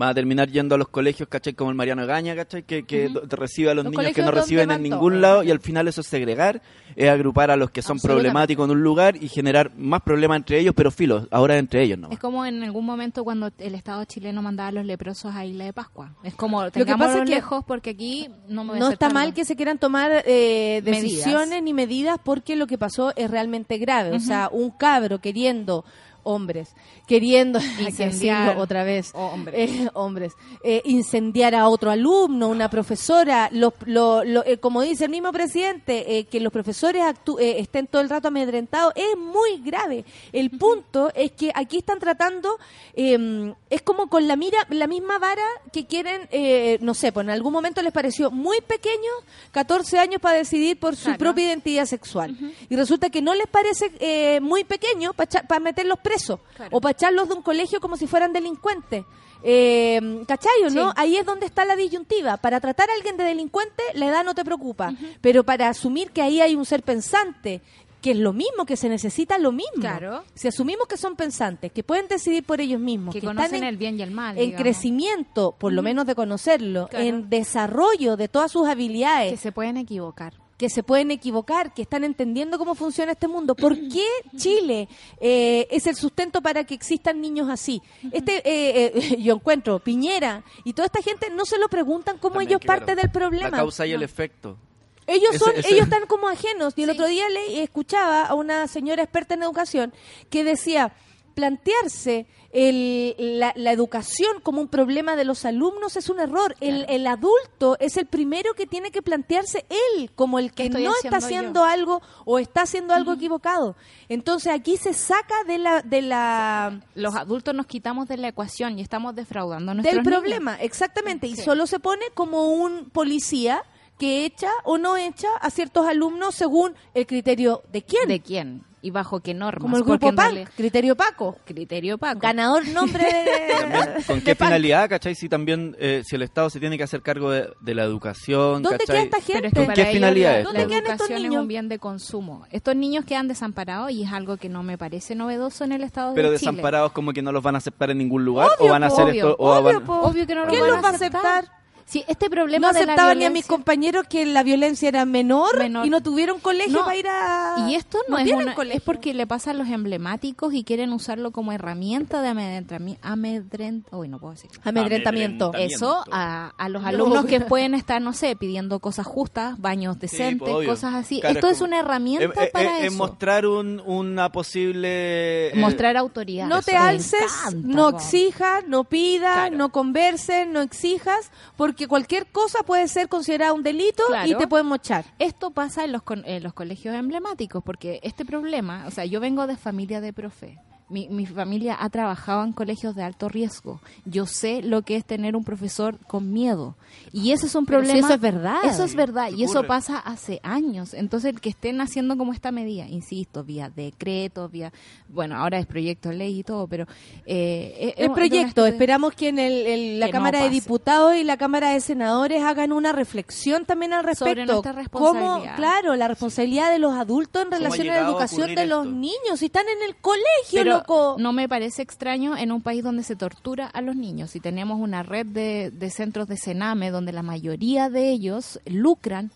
Van a terminar yendo a los colegios, ¿cachai? Como el Mariano Gaña, ¿cachai? Que, que recibe a los, Los niños que no reciben en ningún lado y al final eso es segregar, es agrupar a los que son problemáticos en un lugar y generar más problemas entre ellos, pero filos, ahora entre ellos no. Es como en algún momento cuando el Estado chileno mandaba a los leprosos a Isla de Pascua. Es como, que pasa es que lejos porque aquí no me voy a No está mal que se quieran tomar eh, Medidas. decisiones ni medidas porque lo que pasó es realmente grave. O sea, un cabro queriendo hombres, queriendo [laughs] Incendiar. otra vez, hombres. eh, hombres, eh, incendiar a otro alumno, una profesora, los- lo- lo- eh, como dice el mismo presidente, que los profesores eh, estén todo el rato amedrentados, es muy grave. El punto es que aquí están tratando, eh, es como con la mira, la misma vara que quieren, eh, no sé, pues en algún momento les pareció muy pequeño, 14 años para decidir por su Claro. propia identidad sexual. Y resulta que no les parece eh, muy pequeño para meterlos presos Claro. o para echarlos de un colegio como si fueran delincuentes. Eh, ¿Cachai o no? Ahí es donde está la disyuntiva. Para tratar a alguien de delincuente, la edad no te preocupa. Pero para asumir que ahí hay un ser pensante que es lo mismo, que se necesita lo mismo. Claro. Si asumimos que son pensantes, que pueden decidir por ellos mismos, Que que, conocen están en, el bien y el mal. en digamos. crecimiento, por lo menos de conocerlo, Claro. en desarrollo de todas sus habilidades, Que se pueden equivocar. Que se pueden equivocar, que están entendiendo cómo funciona este mundo. ¿Por [clears throat] qué Chile eh, es el sustento para que existan niños así? Este, eh, eh, [laughs] yo encuentro Piñera y toda esta gente no se lo preguntan cómo También, ellos claro. parte del problema. La causa y el No. efecto. Ellos Ese- son, ese- ellos están como ajenos. Y el Sí. otro día le escuchaba a una señora experta en educación que decía plantearse el- la, la educación como un problema de los alumnos es un error. El, el adulto es el primero que tiene que plantearse él como el que ¿Qué estoy no está haciendo algo o está haciendo algo equivocado. Entonces aquí se saca de la, de la Los adultos nos quitamos de la ecuación y estamos defraudando a del niños. problema, exactamente, y solo se pone como un policía que echa o no echa a ciertos alumnos según el criterio de quién. ¿De quién? ¿Y bajo qué normas? como el grupo PAC, realidad- criterio Paco. Criterio Paco. Ganador nombre [laughs] También, de... ¿Con de qué PAC. finalidad, cachai? Si también, eh, si el Estado se tiene que hacer cargo de, de la educación, ¿Dónde ¿cachai? queda esta Pero gente? es que ¿Con qué ellos finalidad la, ¿Dónde quedan estos educación es niños? un bien de consumo. Estos niños quedan desamparados y es algo que no me parece novedoso en el Estado Pero de Chile. desamparados como que no los van a aceptar en ningún lugar Obvio, o van a hacer obvio, esto o obvio, van-. Obvio que no ¿Quién van los va a aceptar? Sí, este No de la aceptaban ni a mis compañeros que la violencia era menor, Menor. y no tuvieron colegio No, para ir a... Y esto no, es, tienen una- colegio. es porque le pasa a los emblemáticos y quieren usarlo como herramienta de amedrentamiento. Uy, no puedo decir. Amedrentamiento. Amedrentamiento. Eso a, a los No. alumnos que pueden estar, no sé, pidiendo cosas justas, baños Sí, decentes, pues, obvio. cosas así. Claro, Esto es como- una herramienta Eh, eh, para eh, eso. mostrar un, una posible... eh, Mostrar autoridad. No te Eso alces, encanta, no exijas, no pidas, Claro. no converses, no exijas, porque cualquier cosa puede ser considerada un delito Claro. y te pueden mochar. Esto pasa en los, en los colegios emblemáticos, porque este problema, o sea, yo vengo de familia de profe. Mi, mi familia ha trabajado en colegios de alto riesgo. Yo sé lo que es tener un profesor con miedo. Y ese es un Pero si problema. eso es verdad. Eso es verdad. Y eso pasa hace años. Entonces, el que estén haciendo como esta medida, insisto, vía decreto, vía. Bueno, ahora es proyecto de ley y todo, pero. Eh, es- es El proyecto, esperamos que en el- el- la Que no Cámara de. Diputados y la Cámara de Senadores hagan una reflexión también al Sobre respecto. nuestra Cómo, responsabilidad. claro, la responsabilidad de los adultos en ¿Cómo ha relación a la educación de los niños. Si están en el colegio, Pero no me parece extraño en un país donde se tortura a los niños. Si tenemos una red de, de centros de Sename donde la mayoría de ellos lucran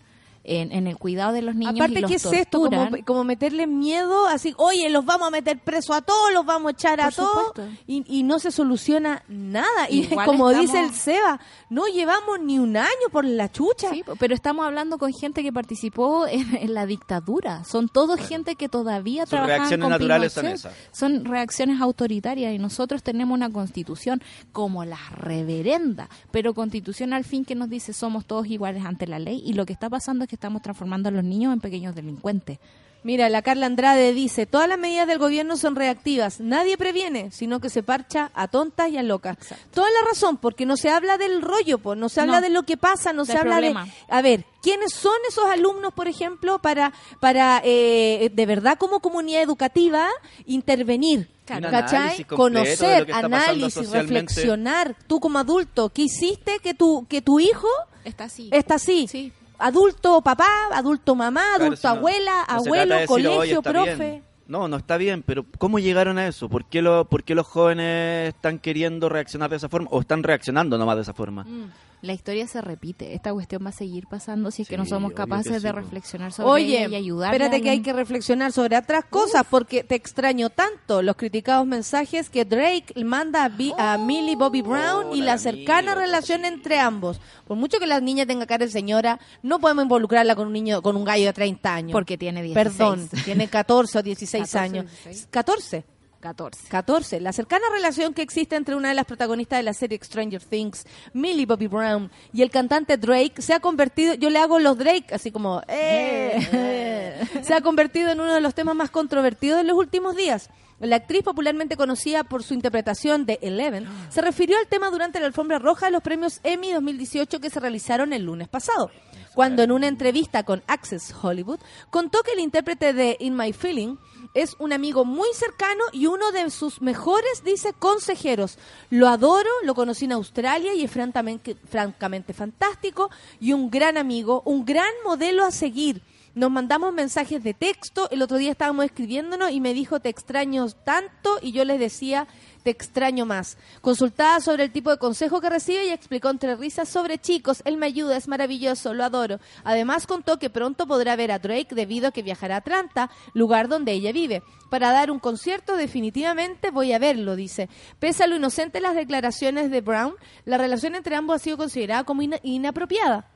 en, en el cuidado de los niños y Aparte, los ¿qué es esto? Como, como meterle miedo, así, oye, los vamos a meter preso a todos, los vamos a echar a Por todos, y, y no se soluciona nada. Y [laughs] Igual como estamos- dice el Seba, no llevamos ni un año por la chucha. Sí, pero estamos hablando con gente que participó en, en la dictadura. Son todos gente que todavía Sus trabajan reacciones con naturales son esas. Son reacciones autoritarias y nosotros tenemos una constitución como la reverenda, pero constitución al fin que nos dice somos todos iguales ante la ley y lo que está pasando es que estamos transformando a los niños en pequeños delincuentes. Mira, la Carla Andrade dice, todas las medidas del gobierno son reactivas, nadie previene, sino que se parcha a tontas y a locas. Toda la razón, porque no se habla del rollo, pues, no se habla No. de lo que pasa, no se habla problema. de... A ver, ¿quiénes son esos alumnos, por ejemplo, para, para eh, de verdad como comunidad educativa intervenir? Claro. ¿Cachai? Conocer, análisis, reflexionar. Tú como adulto, ¿qué hiciste que tu, que tu hijo Está así. está así? Sí. Adulto papá, adulto mamá, Claro, adulto si no- abuela, no abuelo, colegio, "Oye, está profe. bien". No, no está bien, pero ¿cómo llegaron a eso? ¿Por qué, lo, ¿Por qué los jóvenes están queriendo reaccionar de esa forma o están reaccionando nomás de esa forma? Mm. La historia se repite. Esta cuestión va a seguir pasando si es que no Sí, somos capaces sí, de reflexionar sobre Oye, ella y ayudar. espérate que hay que reflexionar sobre otras cosas porque te extraño tanto los criticados mensajes que Drake manda a, Bi- a Millie Bobby Brown y la cercana relación entre ambos. Por mucho que la niña tenga cara de señora, no podemos involucrarla con un niño, con un gallo de 30 años. Porque tiene 16. Perdón, tiene 14 o 16 14, años. 16. 14. 14. 14. La cercana relación que existe entre una de las protagonistas de la serie Stranger Things, Millie Bobby Brown, y el cantante Drake se ha convertido, yo le hago los Drake, así como, eh, eh, [laughs] se ha convertido en uno de los temas más controvertidos de los últimos días. La actriz popularmente conocida por su interpretación de Eleven se refirió al tema durante la alfombra roja de los premios Emmy 2018 que se realizaron el lunes pasado, cuando en una entrevista con Access Hollywood contó que el intérprete de In My Feeling es un amigo muy cercano y uno de sus mejores, dice, consejeros. Lo adoro, lo conocí en Australia y es francamente, francamente fantástico y un gran amigo, un gran modelo a seguir. Nos mandamos mensajes de texto. El otro día estábamos escribiéndonos y me dijo, te extraño tanto. Y yo les decía, te extraño más. Consultada sobre el tipo de consejo que recibe y explicó entre risas sobre chicos, él me ayuda, es maravilloso, lo adoro. Además contó que pronto podrá ver a Drake debido a que viajará a Atlanta, lugar donde ella vive. Para dar un concierto definitivamente voy a verlo, dice. Pese a lo inocente las declaraciones de Brown, la relación entre ambos ha sido considerada como ina- inapropiada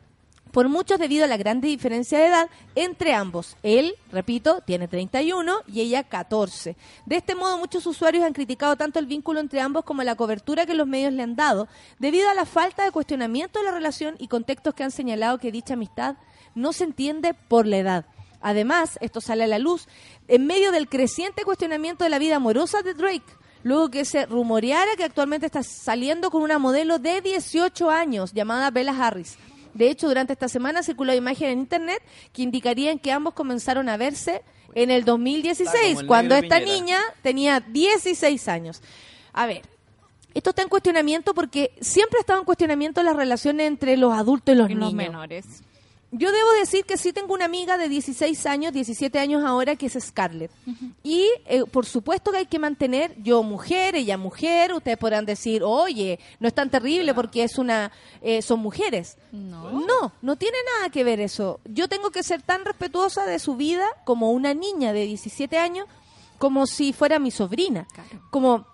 por muchos debido a la grande diferencia de edad entre ambos. Él, repito, tiene 31 y ella 14. De este modo, muchos usuarios han criticado tanto el vínculo entre ambos como la cobertura que los medios le han dado, debido a la falta de cuestionamiento de la relación y contextos que han señalado que dicha amistad no se entiende por la edad. Además, esto sale a la luz en medio del creciente cuestionamiento de la vida amorosa de Drake. Luego que se rumoreara que actualmente está saliendo con una modelo de 18 años llamada Bella Harris. De hecho, durante esta semana circuló imagen en internet que indicarían que ambos comenzaron a verse en el Está 2016, como el cuando esta Piñera. niña tenía 16 años. A ver, esto está en cuestionamiento porque siempre ha estado en cuestionamiento las relaciones entre los adultos y los Y los niños. menores. Yo debo decir que sí tengo una amiga de 16 años, 17 años ahora, que es Scarlett. Y eh, por supuesto que hay que mantener, yo mujer, ella mujer, ustedes podrán decir, oye, no es tan terrible porque es una, eh, son mujeres. No. No, no tiene nada que ver eso. Yo tengo que ser tan respetuosa de su vida como una niña de 17 años, como si fuera mi sobrina. Claro. Como,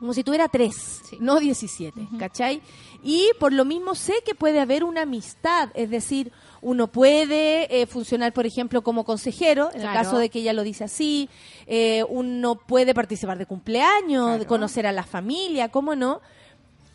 como si tuviera tres, Sí. no 17, ¿cachai? Y por lo mismo sé que puede haber una amistad, es decir, uno puede eh, funcionar, por ejemplo, como consejero, en el caso de que ella lo dice así, eh, uno puede participar de cumpleaños, de conocer a la familia, ¿cómo no?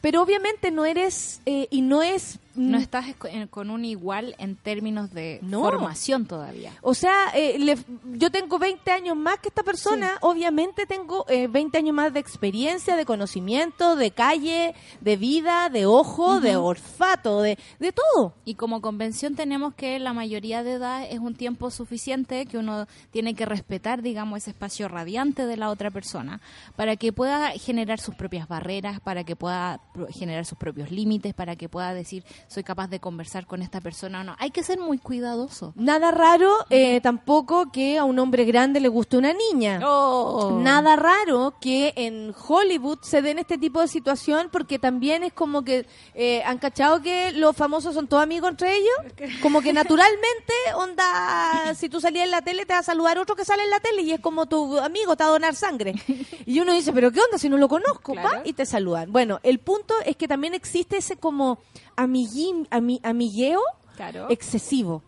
Pero obviamente no eres, eh, y no es... No estás esco- en- con un igual en términos de No. formación todavía. O sea, eh, le- yo tengo 20 años más que esta persona, obviamente tengo eh, 20 años más de experiencia, de conocimiento, de calle, de vida, de ojo, de olfato, de, de todo. Y como convención tenemos que la mayoría de edad es un tiempo suficiente que uno tiene que respetar, digamos, ese espacio radiante de la otra persona para que pueda generar sus propias barreras, para que pueda generar sus propios límites, para que pueda decir soy capaz de conversar con esta persona o no. Hay que ser muy cuidadoso. Nada raro eh, tampoco que a un hombre grande le guste una niña. Oh. Nada raro que en Hollywood se den este tipo de situación porque también es como que eh, han cachado que los famosos son todos amigos entre ellos. Como que [laughs] naturalmente, onda, si tú salías en la tele te va a saludar otro que sale en la tele y es como tu amigo te va a donar sangre. [laughs] Y uno dice, pero ¿qué onda si no lo conozco? Claro. va? Y te saludan. Bueno, el punto es que también existe ese como amiguín, ami- amigueo Claro. excesivo.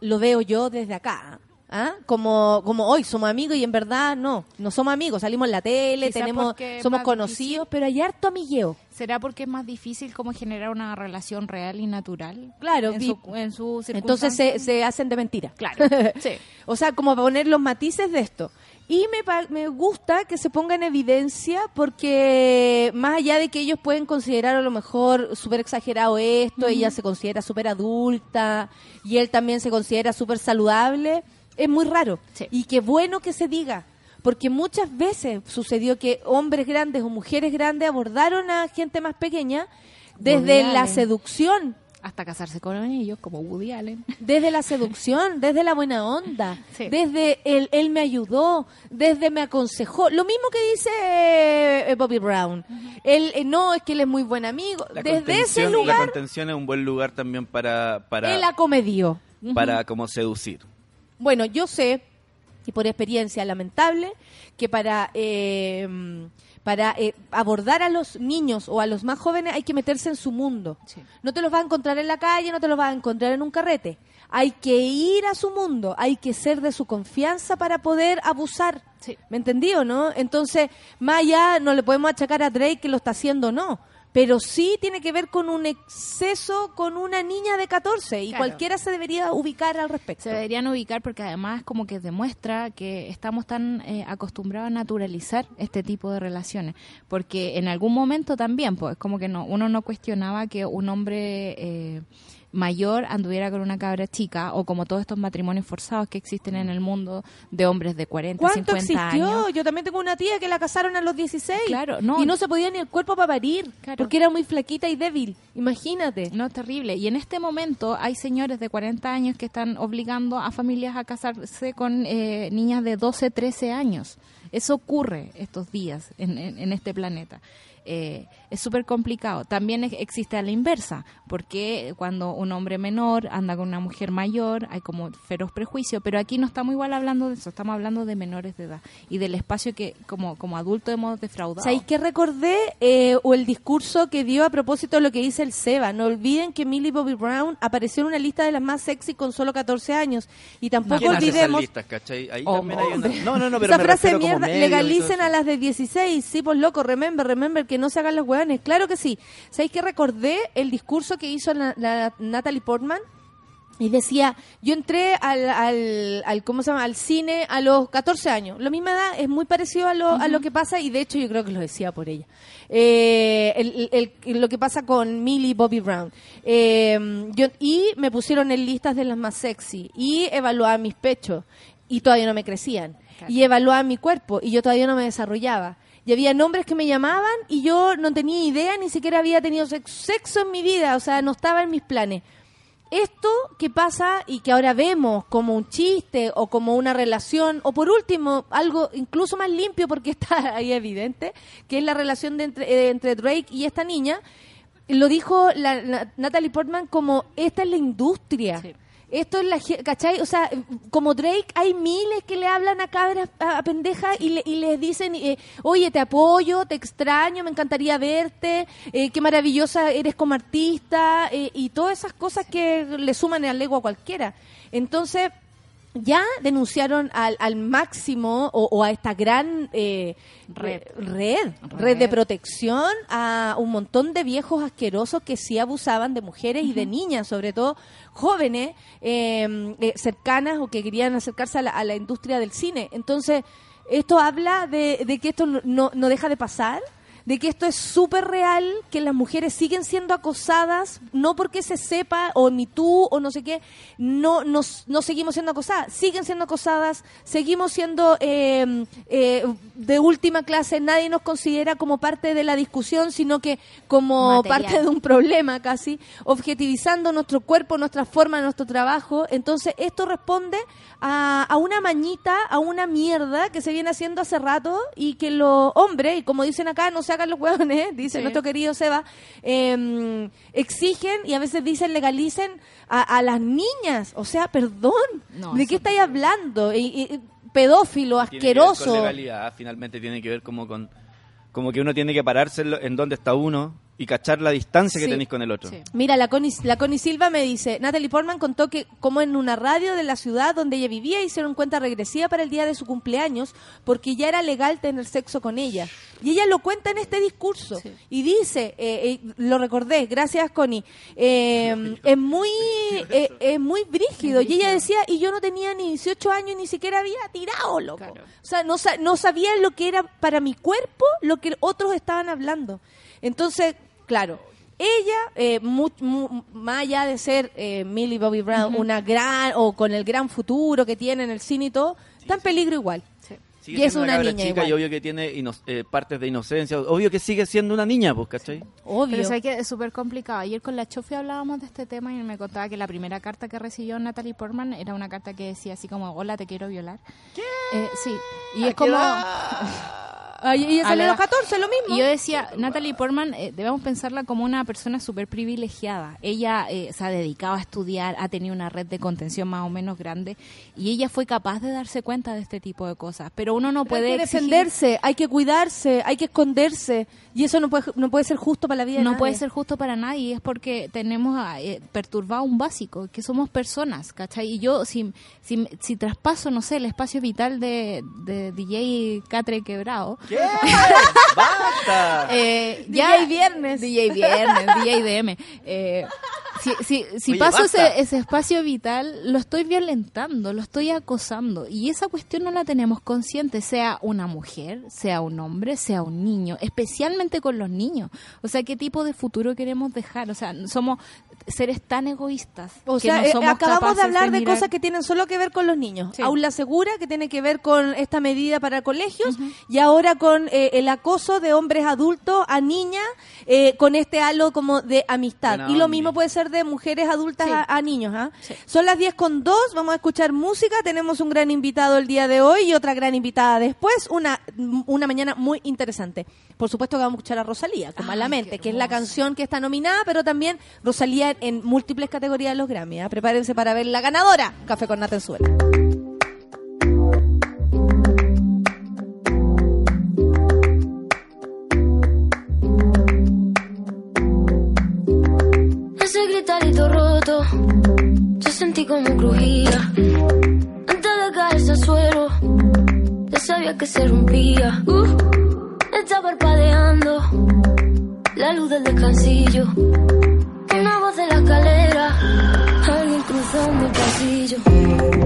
Lo veo yo desde acá. ¿ah? Como, como hoy somos amigos y en verdad no, no somos amigos, salimos en la tele, tenemos, somos conocidos, pero hay harto amigueo. ¿Será porque es más difícil como generar una relación real y natural? Claro, en su, en su Entonces se, se hacen de mentira. Claro, [laughs] sí. O sea, como poner los matices de esto. Y me, me gusta que se ponga en evidencia porque más allá de que ellos pueden considerar a lo mejor súper exagerado esto, ella se considera súper adulta y él también se considera súper saludable, es muy raro. Sí. Y qué bueno que se diga. Porque muchas veces sucedió que hombres grandes o mujeres grandes abordaron a gente más pequeña desde la seducción, Hasta casarse con ellos, como Woody Allen. desde la seducción, desde la buena onda, Sí. desde el él me ayudó, desde me aconsejó. Lo mismo que dice eh, Bobby Brown. Él eh, no es que él es muy buen amigo. La desde ese contención- La lugar contención es un buen lugar también para, para, él acomedió. para como seducir. Bueno, yo sé, y por experiencia lamentable, que para, eh, para eh, abordar a los niños o a los más jóvenes hay que meterse en su mundo. Sí. No te los vas a encontrar en la calle, no te los vas a encontrar en un carrete. Hay que ir a su mundo, hay que ser de su confianza para poder abusar. Sí. ¿Me entendí o no? Entonces, más allá no le podemos achacar a Drake que lo está haciendo, no. Pero sí tiene que ver con un exceso con una niña de 14 y Claro. cualquiera se debería ubicar al respecto. Se deberían ubicar porque además como que demuestra que estamos tan eh, acostumbrados a naturalizar este tipo de relaciones. Porque en algún momento también, pues como que no uno no cuestionaba que un hombre eh, mayor anduviera con una cabra chica o como todos estos matrimonios forzados que existen en el mundo de hombres de 40, ¿Cuánto 50 existió? años. Yo también tengo una tía que la casaron a los 16. Claro, no. Y no se podía ni el cuerpo para parir. Claro. Porque era muy flaquita y débil. Imagínate. No, terrible. Y en este momento hay señores de 40 años que están obligando a familias a casarse con eh, niñas de 12, 13 años. Eso ocurre estos días en, en- en este planeta. Eh, es súper complicado. También ex- existe a la inversa, porque cuando un hombre menor anda con una mujer mayor hay como feroz prejuicio, pero aquí no estamos igual hablando de eso, estamos hablando de menores de edad y del espacio que como, como adulto hemos defraudado. ¿Sabéis qué recordé? Eh, o el discurso que dio a propósito de lo que dice el Seba. No olviden que Millie Bobby Brown apareció en una lista de las más sexy con solo 14 años. Y tampoco ¿Quién hace esas olvidemos... listas, cachai? Ahí Oh, también hay una... No, no, no, pero Esa me frase de mierda, legalicen a las de 16, sí, pues loco, remember, remember, que no se hagan los hueones, claro que sí. ¿Sabéis que recordé el discurso que hizo la, la Natalie Portman? Y decía, yo entré al, al, al, ¿cómo se llama? al cine a los 14 años. La misma edad, es muy parecido a lo, a lo que pasa y de hecho yo creo que lo decía por ella. Eh, el- el- el- lo que pasa con Millie Bobby Brown. Eh, yo, y me pusieron en listas de las más sexy y evaluaban mis pechos y todavía no me crecían. Y evaluaban mi cuerpo y yo todavía no me desarrollaba. Y había nombres que me llamaban y yo no tenía idea, ni siquiera había tenido sex- sexo en mi vida, o sea, no estaba en mis planes. Esto que pasa y que ahora vemos como un chiste o como una relación, o por último, algo incluso más limpio porque [laughs] está ahí evidente, que es la relación de entre, eh, entre Drake y esta niña, lo dijo la, la- Natalie Portman como esta es la industria. Sí. Esto es la, ¿cachai? O sea, como Drake, hay miles que le hablan a cabras, a, a pendejas y, le, y les dicen, eh, oye, te apoyo, te extraño, me encantaría verte, eh, qué maravillosa eres como artista, eh, y todas esas cosas que le suman al ego a cualquiera. Entonces, ya denunciaron al, al máximo o, o a esta gran eh, Red. red, de protección a un montón de viejos asquerosos que sí abusaban de mujeres y de niñas, sobre todo jóvenes eh, eh, cercanas o que querían acercarse a la, a la industria del cine. Entonces, esto habla de, de que esto no, no deja de pasar, de que esto es súper real, que las mujeres siguen siendo acosadas, no porque se sepa, o ni tú, o no sé qué, no, no, no seguimos siendo acosadas, siguen siendo acosadas, seguimos siendo eh, eh, de última clase, nadie nos considera como parte de la discusión, sino que como Material. parte de un problema casi, objetivizando nuestro cuerpo, nuestra forma, nuestro trabajo. Entonces, esto responde a, a una mañita, a una mierda que se viene haciendo hace rato y que los hombres, y como dicen acá, no se hagan los hueones, [laughs] dice Sí. nuestro querido Seba, eh, exigen y a veces dicen legalicen a, a las niñas. O sea, perdón, No, ¿de qué estáis hablando? Y- y- pedófilo, Tiene que ver con asqueroso. legalidad, finalmente tiene que ver como con como que uno tiene que pararse en, lo- en donde está uno y cachar la distancia que tenéis con el otro. Sí. Mira, la Connie, la Connie Silva me dice, Natalie Portman contó que como en una radio de la ciudad donde ella vivía hicieron cuenta regresiva para el día de su cumpleaños porque ya era legal tener sexo con ella. Y ella lo cuenta en este discurso Sí. y dice, eh, eh, lo recordé, gracias Connie, eh, es muy eh, es muy brígido. Y ella decía, y yo no tenía ni 18 años ni siquiera había tirado, loco. Claro. O sea, no, no sabía lo que era para mi cuerpo lo que otros estaban hablando. Entonces, claro, ella, eh, mu- mu- más allá de ser eh, Millie Bobby Brown, una gran, o con el gran futuro que tiene en el cine y todo, está en peligro igual. Sigue Y es una niña chica igual. y obvio que tiene eh, partes de inocencia, obvio que sigue siendo una niña, pues, ¿cachai? Obvio. Pero sé que es súper complicado. Ayer con la Chofi hablábamos de este tema y me contaba que la primera carta que recibió Natalie Portman era una carta que decía así como, hola, te quiero violar. ¿Qué? sí. Y es como... [laughs] Ella A sale a los 14, lo mismo. Y yo decía, Natalie Portman, eh, debemos pensarla como una persona súper privilegiada. Ella eh, se ha dedicado a estudiar, ha tenido una red de contención más o menos grande y ella fue capaz de darse cuenta de este tipo de cosas. Pero uno no Pero puede hay que exigir- defenderse, hay que cuidarse, hay que esconderse. Y eso no puede, no puede ser justo para la vida de No nadie. puede ser justo para nadie, es porque tenemos ah, eh, perturbado un básico, que somos personas, ¿cachai? Y yo, si, si, si traspaso, no sé, el espacio vital de, de DJ Catre Quebrado, ¿Qué? [laughs] ¡Basta! eh, DJ ya Viernes. DJ Viernes, DJ DM. Eh, si, si, si Oye, paso ese, ese espacio vital, lo estoy violentando, lo estoy acosando. Y esa cuestión no la tenemos consciente, sea una mujer, sea un hombre, sea un niño, especialmente con los niños. O sea, ¿qué tipo de futuro queremos dejar? O sea, somos seres tan egoístas. O que sea, no eh, somos acabamos de hablar de, mirar- cosas que tienen solo que ver con los niños. Sí. Aula segura, que tiene que ver con esta medida para colegios, y ahora con eh, el acoso de hombres adultos a niñas, eh, con este halo como de amistad. Y lo mismo puede ser de mujeres adultas Sí. a, a niños. ¿ah? Sí. Son las 10 con 2, vamos a escuchar música, tenemos un gran invitado el día de hoy y otra gran invitada después, una, una mañana muy interesante. Por supuesto que vamos a escuchar a Rosalía, con Malamente, que es la canción que está nominada, pero también Rosalía en, múltiples categorías de los Grammy. ¿ah? Prepárense para ver la ganadora. Café con Nata en suela. Ese gritarito roto, yo sentí como crujía. Antes de caerse al suelo, ya sabía que se rompía. Uh, está parpadeando la luz del descansillo. Una voz de la escalera, alguien cruzando el pasillo.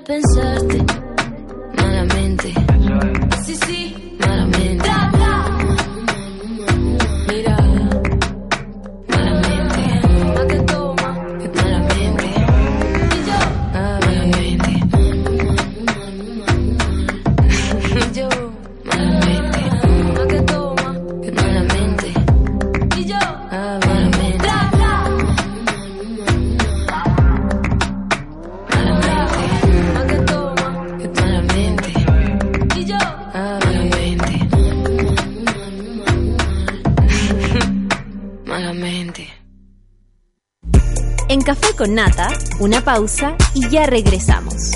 Pensarte. Con Nata, una pausa y ya regresamos.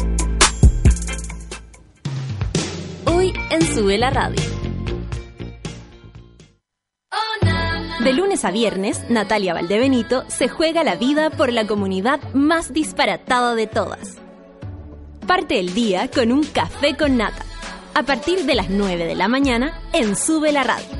Hoy en Sube la Radio. De lunes a viernes, Natalia Valdebenito se juega la vida por la comunidad más disparatada de todas. Parte el día con un café con nata, a partir de las 9 de la mañana en Sube la Radio.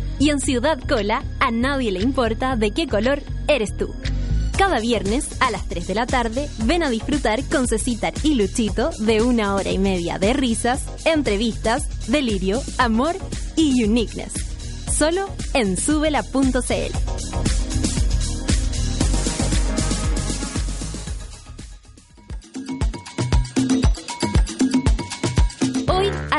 y en Ciudad Cola a nadie le importa de qué color eres tú. Cada viernes a las 3 de la tarde ven a disfrutar con Cecitar y Luchito de una hora y media de risas, entrevistas, delirio, amor y uniqueness. Solo en subela.cl.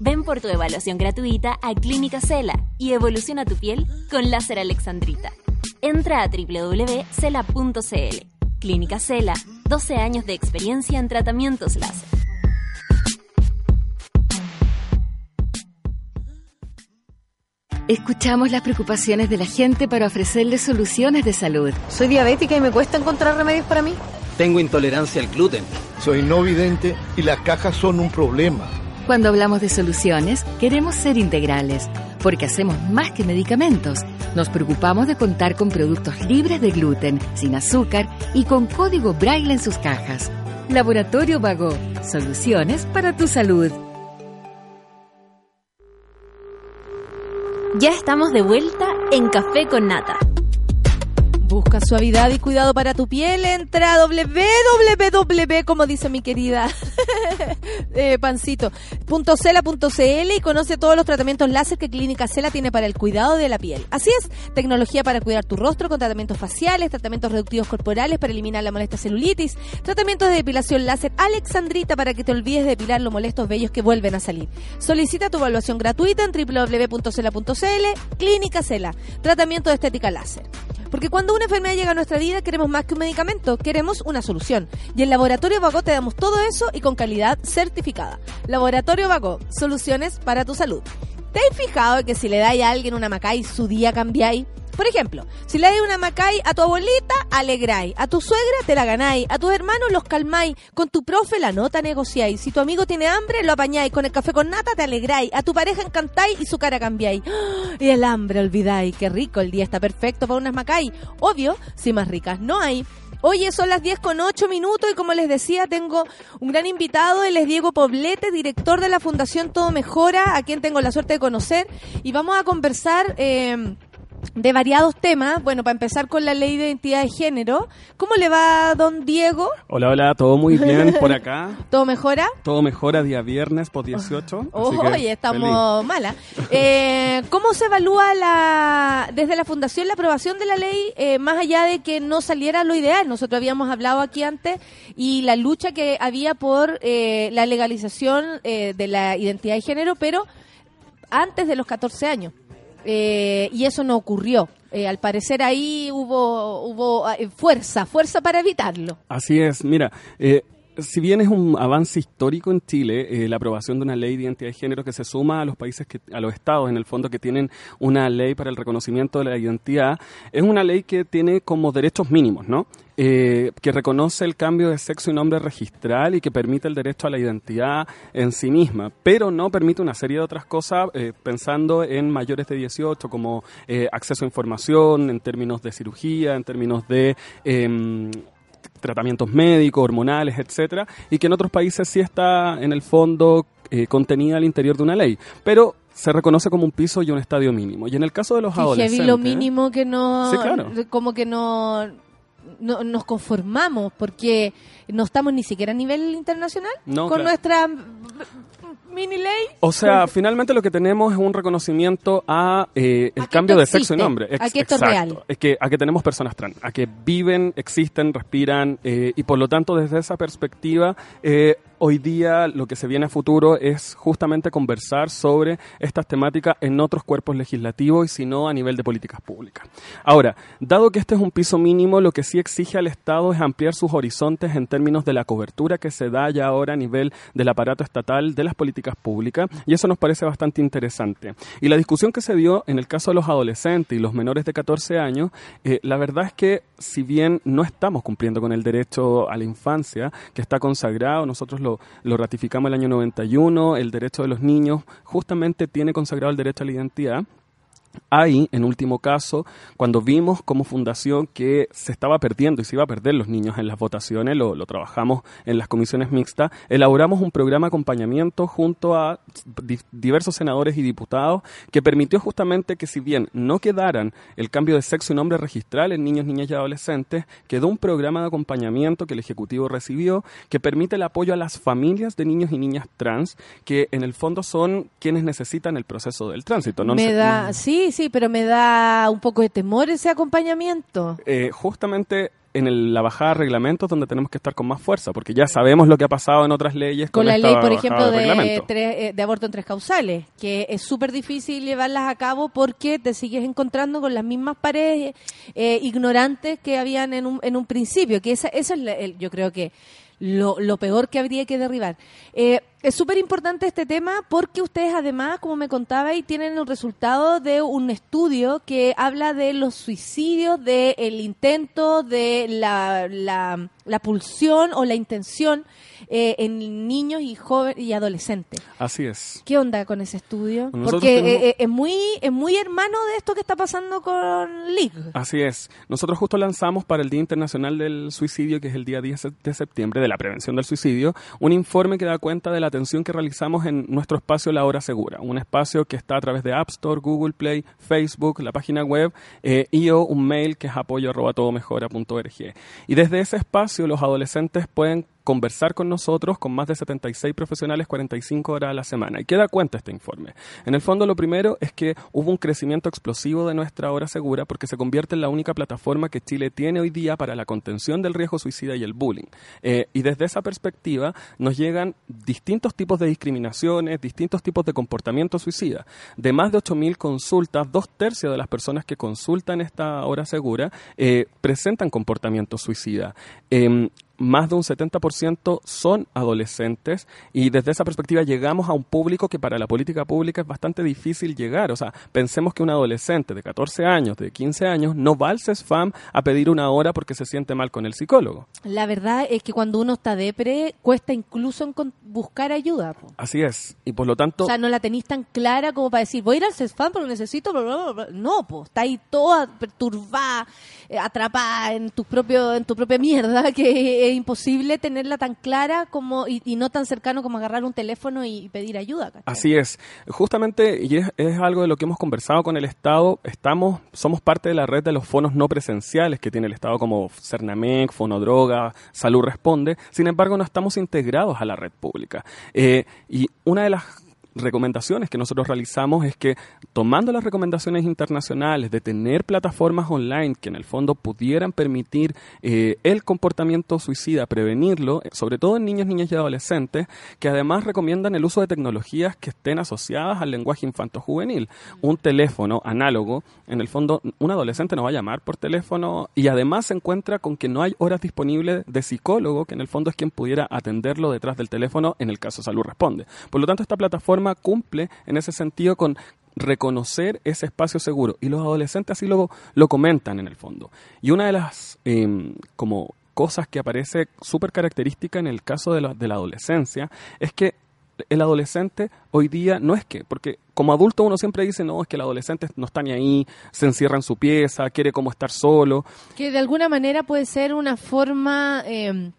Ven por tu evaluación gratuita a Clínica Cela y evoluciona tu piel con láser alexandrita. Entra a www.cela.cl. Clínica Cela, 12 años de experiencia en tratamientos láser. Escuchamos las preocupaciones de la gente para ofrecerles soluciones de salud. Soy diabética y me cuesta encontrar remedios para mí. Tengo intolerancia al gluten. Soy no vidente y las cajas son un problema. Cuando hablamos de soluciones, queremos ser integrales, porque hacemos más que medicamentos. Nos preocupamos de contar con productos libres de gluten, sin azúcar y con código braille en sus cajas. Laboratorio Vago, soluciones para tu salud. Ya estamos de vuelta en Café con Nata. Busca suavidad y cuidado para tu piel. Entra a www, como dice mi querida [laughs] eh, Pancito, .cela.cl y conoce todos los tratamientos láser que Clínica Cela tiene para el cuidado de la piel. Así es, tecnología para cuidar tu rostro con tratamientos faciales, tratamientos reductivos corporales para eliminar la molesta celulitis, tratamientos de depilación láser Alexandrita para que te olvides de depilar los molestos vellos que vuelven a salir. Solicita tu evaluación gratuita en www.cela.cl. Clínica Cela, tratamiento de estética láser. Porque cuando una enfermedad llega a nuestra vida queremos más que un medicamento, queremos una solución. Y en Laboratorio Vago te damos todo eso y con calidad certificada. Laboratorio Vago, soluciones para tu salud. ¿Te has fijado que si le dais a alguien una macay, su día cambiáis? Por ejemplo, si le dais una macay a tu abuelita, alegráis. A tu suegra, te la ganáis. A tus hermanos, los calmáis. Con tu profe, la nota negociáis. Si tu amigo tiene hambre, lo apañáis. Con el café con nata, te alegráis. A tu pareja encantáis y su cara cambiáis. [gasps] Y el hambre olvidáis. Qué rico, el día está perfecto para unas macay. Obvio, si más ricas no hay. Oye, son las 10 con 8 minutos y como les decía, tengo un gran invitado, él es Diego Poblete, director de la Fundación Todo Mejora, a quien tengo la suerte de conocer. Y vamos a conversar... Eh, de variados temas. Bueno, para empezar con la ley de identidad de género. ¿Cómo le va, don Diego? Hola, hola, todo muy bien por [laughs] acá. ¿Todo mejora? Todo mejora día viernes por 18. Oye, estamos mala. Eh, ¿Cómo se evalúa la desde la Fundación la aprobación de la ley, eh, más allá de que no saliera lo ideal? Nosotros habíamos hablado aquí antes y la lucha que había por eh, la legalización eh, de la identidad de género, pero antes de los 14 años. Eh, y eso no ocurrió. Eh, al parecer ahí hubo, hubo eh, fuerza, fuerza para evitarlo. Así es, mira, eh, si bien es un avance histórico en Chile, eh, la aprobación de una ley de identidad de género que se suma a los países, que, a los estados en el fondo que tienen una ley para el reconocimiento de la identidad, es una ley que tiene como derechos mínimos, ¿no? Eh, que reconoce el cambio de sexo y nombre registral y que permite el derecho a la identidad en sí misma, pero no permite una serie de otras cosas eh, pensando en mayores de 18 como eh, acceso a información en términos de cirugía, en términos de em, tratamientos médicos, hormonales, etcétera, y que en otros países sí está en el fondo eh, contenida al interior de una ley, pero se reconoce como un piso y un estadio mínimo. Y en el caso de los Sí, adolescentes, heavy lo mínimo que no... Sí, claro. Como que no, no... Nos conformamos porque no estamos ni siquiera a nivel internacional No, con claro. nuestra mini ley. O sea, finalmente lo que tenemos es un reconocimiento a eh, el A cambio de sexo y nombre. a que esto es real. Es que, a que tenemos personas trans, a que viven, existen, respiran eh, y por lo tanto desde esa perspectiva eh, hoy día lo que se viene a futuro es justamente conversar sobre estas temáticas en otros cuerpos legislativos y si no a nivel de políticas públicas. Ahora, dado que este es un piso mínimo, lo que sí exige al Estado es ampliar sus horizontes en términos de la cobertura que se da ya ahora a nivel del aparato estatal de las políticas públicas y eso nos parece bastante interesante. Y la discusión que se dio en el caso de los adolescentes y los menores de 14 años, eh, la verdad es que si bien no estamos cumpliendo con el derecho a la infancia, que está consagrado, nosotros lo, lo ratificamos el año 91, el derecho de los niños justamente tiene consagrado el derecho a la identidad, Ahí, en último caso, cuando vimos como fundación que se estaba perdiendo y se iba a perder los niños en las votaciones, lo, lo trabajamos en las comisiones mixtas, elaboramos un programa de acompañamiento junto a di- diversos senadores y diputados que permitió justamente que si bien no quedaran el cambio de sexo y nombre registral en niños, niñas y adolescentes, quedó un programa de acompañamiento que el Ejecutivo recibió que permite el apoyo a las familias de niños y niñas trans que en el fondo son quienes necesitan el proceso del tránsito. ¿no? me da, sí, sí, pero me da un poco de temor ese acompañamiento. eh, justamente en el- la bajada de reglamentos donde tenemos que estar con más fuerza, porque ya sabemos lo que ha pasado en otras leyes con, con la esta ley, por ejemplo, de, reglamento. tres- eh, de aborto en tres causales, que es súper difícil llevarlas a cabo porque te sigues encontrando con las mismas paredes eh, ignorantes que habían en un, en un principio, que esa, eso es la- el- yo creo que lo, lo peor que habría que derribar. Eh, es súper importante este tema porque ustedes además, como me contaba, y tienen el resultado de un estudio que habla de los suicidios, del intento, de la, la, la pulsión o la intención eh, en niños y jóvenes y adolescentes. Así es. ¿Qué onda con ese estudio? Nosotros Porque tenemos- eh, eh, es muy es muy hermano de esto que está pasando con League. Así es. Nosotros justo lanzamos para el Día Internacional del Suicidio, que es el día 10 de septiembre, de la prevención del suicidio, un informe que da cuenta de la atención que realizamos en nuestro espacio La Hora Segura, un espacio que está a través de App Store, Google Play, Facebook, la página web eh, y o un mail que es apoyo arroba todomejora.org. Y desde ese espacio los adolescentes pueden conversar con nosotros con más de 76 profesionales 45 horas a la semana. ¿Y qué da cuenta este informe? En el fondo lo primero es que hubo un crecimiento explosivo de nuestra hora segura porque se convierte en la única plataforma que Chile tiene hoy día para la contención del riesgo suicida y el bullying. Eh, y desde esa perspectiva nos llegan distintos tipos de discriminaciones, distintos tipos de comportamiento suicida. De más de 8.000 consultas, dos tercios de las personas que consultan esta hora segura eh, presentan comportamiento suicida. Em, más de un 70% son adolescentes y desde esa perspectiva llegamos a un público que para la política pública es bastante difícil llegar. O sea, pensemos que un adolescente de 14 años, de 15 años, no va al CESFAM a pedir una hora porque se siente mal con el psicólogo. La verdad es que cuando uno está depre, cuesta incluso buscar ayuda. po. Así es. Y por lo tanto... O sea, no la tenéis tan clara como para decir, voy a ir al CESFAM porque necesito... bla, bla, bla, bla". No, pues, está ahí toda perturbada, eh, atrapada en tu, propio, en tu propia mierda, [laughs] que es imposible tenerla tan clara como y, no tan cercano como agarrar un teléfono y pedir ayuda. ¿cachai? Así es. Justamente, y es, es algo de lo que hemos conversado con el Estado, estamos, somos parte de la red de los fonos no presenciales que tiene el Estado como Cernamec, Fonodroga, Salud Responde. Sin embargo, no estamos integrados a la red pública. Eh, y una de las recomendaciones que nosotros realizamos es que tomando las recomendaciones internacionales de tener plataformas online que en el fondo pudieran permitir eh, el comportamiento suicida, prevenirlo, sobre todo en niños, niñas y adolescentes, que además recomiendan el uso de tecnologías que estén asociadas al lenguaje infanto-juvenil. Un teléfono análogo, en el fondo un adolescente no va a llamar por teléfono y además se encuentra con que no hay horas disponibles de psicólogo, que en el fondo es quien pudiera atenderlo detrás del teléfono en el caso Salud Responde. Por lo tanto, esta plataforma cumple en ese sentido con reconocer ese espacio seguro y los adolescentes así lo, lo comentan en el fondo. Y una de las em, como cosas que aparece súper característica en el caso de la, de la adolescencia es que el adolescente hoy día no es que, porque como adulto uno siempre dice, no, es que el adolescente no está ni ahí, se encierra en su pieza, quiere como estar solo. Que de alguna manera puede ser una forma eh,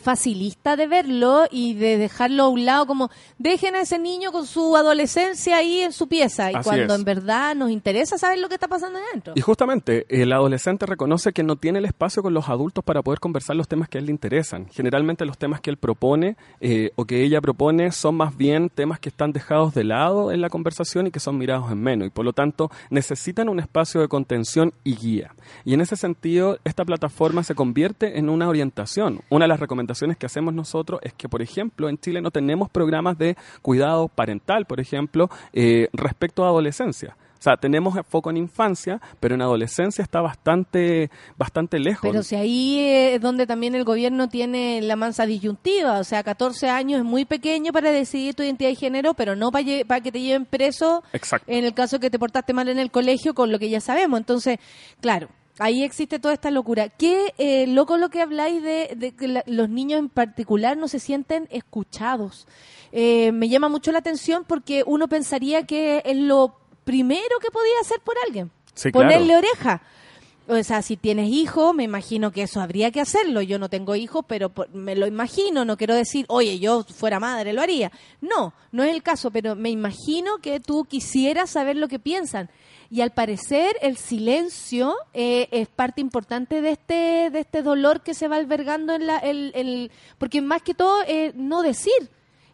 facilista de verlo y de dejarlo a un lado como dejen a ese niño con su adolescencia ahí en su pieza y Así cuando es. en verdad nos interesa saber lo que está pasando adentro. Y justamente el adolescente reconoce que no tiene el espacio con los adultos para poder conversar los temas que a él le interesan. Generalmente los temas que él propone eh, o que ella propone son más bien temas que están dejados de lado en la conversación y que son mirados en menos y por lo tanto necesitan un espacio de contención y guía. Y en ese sentido esta plataforma se convierte en una orientación. Una de las recomendaciones que hacemos nosotros es que, por ejemplo, en Chile no tenemos programas de cuidado parental, por ejemplo, eh, respecto a adolescencia. O sea, tenemos foco en infancia, pero en adolescencia está bastante, bastante lejos. Pero si ahí es donde también el gobierno tiene la mansa disyuntiva, o sea, 14 años es muy pequeño para decidir tu identidad de género, pero no para que te lleven preso Exacto. en el caso que te portaste mal en el colegio, con lo que ya sabemos. Entonces, claro, ahí existe toda esta locura. Qué eh, loco lo que habláis de, de que la- los niños en particular no se sienten escuchados. Eh, me llama mucho la atención porque uno pensaría que es lo primero que podía hacer por alguien. Sí, claro. ponerle oreja. O sea, si tienes hijos, me imagino que eso habría que hacerlo. Yo no tengo hijos, pero me lo imagino. No quiero decir, oye, yo fuera madre, lo haría. No, no es el caso, pero me imagino que tú quisieras saber lo que piensan. Y al parecer el silencio eh, es parte importante de este, de este dolor que se va albergando en la... El, el- porque más que todo, eh, no decir.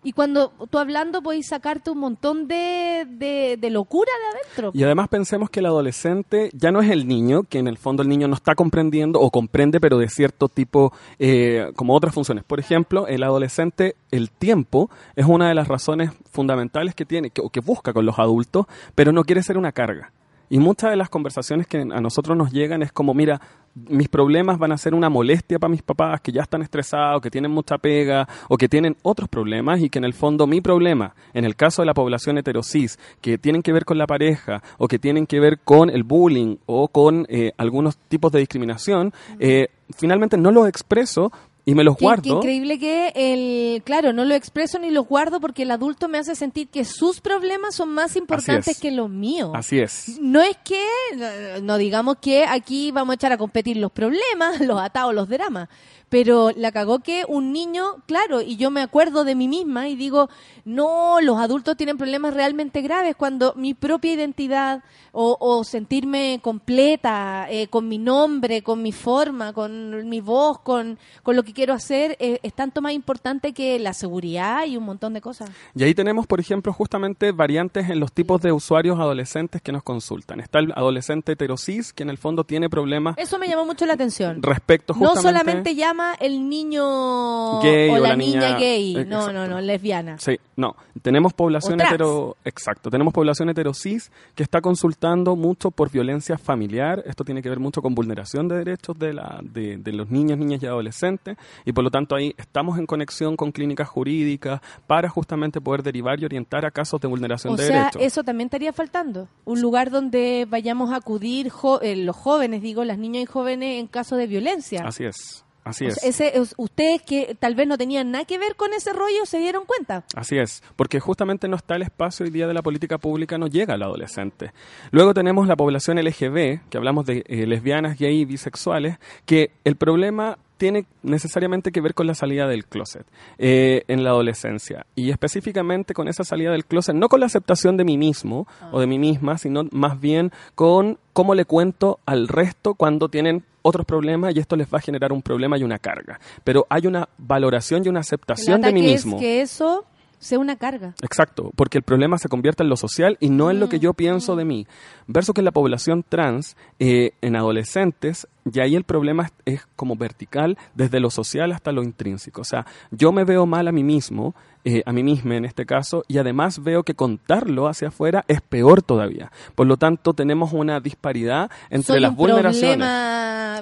Y cuando tú hablando podéis sacarte un montón de, de, locura de adentro. Y además pensemos que el adolescente ya no es el niño, que en el fondo el niño no está comprendiendo o comprende, pero de cierto tipo, eh, como otras funciones. Por ejemplo, el adolescente, el tiempo es una de las razones fundamentales que tiene, que, o que busca con los adultos, pero no quiere ser una carga. Y muchas de las conversaciones que a nosotros nos llegan es como, mira, mis problemas van a ser una molestia para mis papás que ya están estresados, que tienen mucha pega o que tienen otros problemas y que en el fondo mi problema, en el caso de la población heterosis, que tienen que ver con la pareja o que tienen que ver con el bullying o con eh, algunos tipos de discriminación, eh, finalmente no los expreso y me los Qué- guardo. Qué increíble que el, claro, no lo expreso ni los guardo porque el adulto me hace sentir que sus problemas son más importantes es. que los míos. Así es. No es que, no- no digamos que aquí vamos a echar a competir los problemas, [laughs] los atados, los dramas, pero la cagó que un niño, claro, y yo me acuerdo de mí misma y digo, no, los adultos tienen problemas realmente graves cuando mi propia identidad o, o sentirme completa, eh, con mi nombre, con mi forma, con mi voz, con, con lo que quiero hacer, eh, es tanto más importante que la seguridad y un montón de cosas. Y ahí tenemos, por ejemplo, justamente variantes en los tipos de usuarios adolescentes que nos consultan. Está el adolescente heterosis, que en el fondo tiene problemas Eso me llamó mucho la atención. respecto No justamente... solamente llama el niño Gay o o la, la niña, niña- gay, eh, no, no, exacto. no, lesbiana. Sí, no. Tenemos población hetero, exacto. Tenemos población heterosis que está consultando mucho por violencia familiar. Esto tiene que ver mucho con vulneración de derechos de, la, de, de los niños, niñas y adolescentes. Y por lo tanto ahí estamos en conexión con clínicas jurídicas para justamente poder derivar y orientar a casos de vulneración O de sea, derechos. eso también estaría faltando. Un lugar donde vayamos a acudir jo- eh, los jóvenes, digo, las niñas y jóvenes en caso de violencia. Así es. Así es. ese, es- ustedes que tal vez no tenían nada que ver con ese rollo se dieron cuenta. Así es, porque justamente no está el espacio hoy día de la política pública, no llega al adolescente. Luego tenemos la población LGB, que hablamos de eh, lesbianas, gay y bisexuales, que el problema tiene necesariamente que ver con la salida del closet eh, en la adolescencia y específicamente con esa salida del closet, no con la aceptación de mí mismo o de mí misma, sino más bien con cómo le cuento al resto cuando tienen otros problemas y esto les va a generar un problema y una carga. Pero hay una valoración y una aceptación de mí es mismo. que eso sea una carga. Exacto, porque el problema se convierte en lo social y no en lo que yo pienso de mí. Verso que en la población trans, eh, en adolescentes, y ahí el problema es, es como vertical, desde lo social hasta lo intrínseco. O sea, yo me veo mal a mí mismo, eh, a mí misma en este caso, y además veo que contarlo hacia afuera es peor todavía. Por lo tanto, tenemos una disparidad entre Soy las un vulneraciones.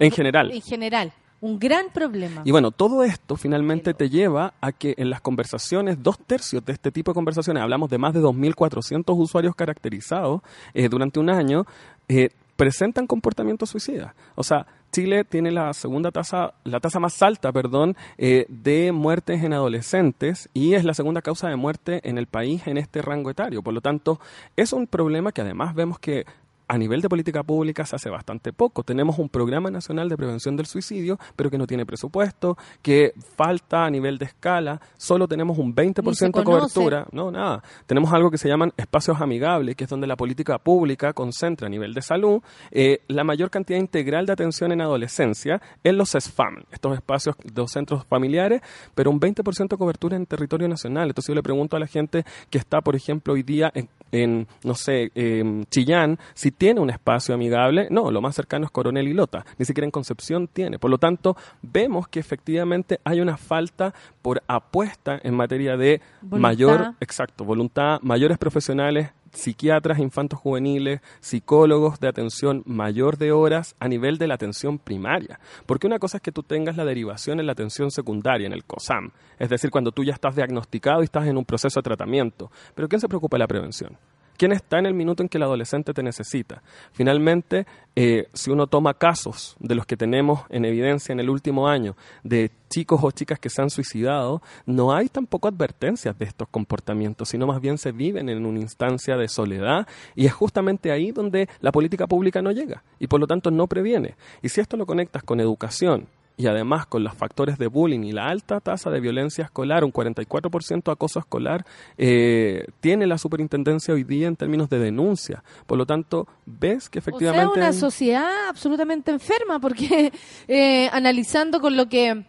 En general. En general. Un gran problema. Y bueno, todo esto finalmente te lleva a que en las conversaciones, dos tercios de este tipo de conversaciones, hablamos de más de 2.400 usuarios caracterizados eh, durante un año, eh, presentan comportamientos suicidas. O sea, Chile tiene la segunda tasa, la tasa más alta, perdón, eh, de muertes en adolescentes y es la segunda causa de muerte en el país en este rango etario. Por lo tanto, es un problema que además vemos que a nivel de política pública se hace bastante poco. Tenemos un programa nacional de prevención del suicidio, pero que no tiene presupuesto, que falta a nivel de escala, solo tenemos un 20% Ni se de cobertura, no, nada. Tenemos algo que se llaman espacios amigables, que es donde la política pública concentra a nivel de salud eh, la mayor cantidad integral de atención en adolescencia en los SFAM, estos espacios de los centros familiares, pero un 20% de cobertura en territorio nacional. Entonces yo le pregunto a la gente que está, por ejemplo, hoy día en, en, no sé, en Chillán, si tiene un espacio amigable, no, lo más cercano es Coronel y Lota, ni siquiera en Concepción tiene. Por lo tanto, vemos que efectivamente hay una falta por apuesta en materia de Voluntad. mayor, exacto, voluntad, mayores profesionales psiquiatras infantos juveniles, psicólogos de atención mayor de horas a nivel de la atención primaria. Porque una cosa es que tú tengas la derivación en la atención secundaria, en el COSAM, es decir, cuando tú ya estás diagnosticado y estás en un proceso de tratamiento. Pero ¿quién se preocupa de la prevención? ¿Quién está en el minuto en que el adolescente te necesita? Finalmente, eh, si uno toma casos de los que tenemos en evidencia en el último año, de chicos o chicas que se han suicidado, no hay tampoco advertencias de estos comportamientos, sino más bien se viven en una instancia de soledad y es justamente ahí donde la política pública no llega y por lo tanto no previene. Y si esto lo conectas con educación, y además con los factores de bullying y la alta tasa de violencia escolar, un 44% de acoso escolar, eh, tiene la superintendencia hoy día en términos de denuncia. Por lo tanto, ves que O sea, efectivamente... una sociedad absolutamente enferma, porque [laughs] eh, analizando con lo que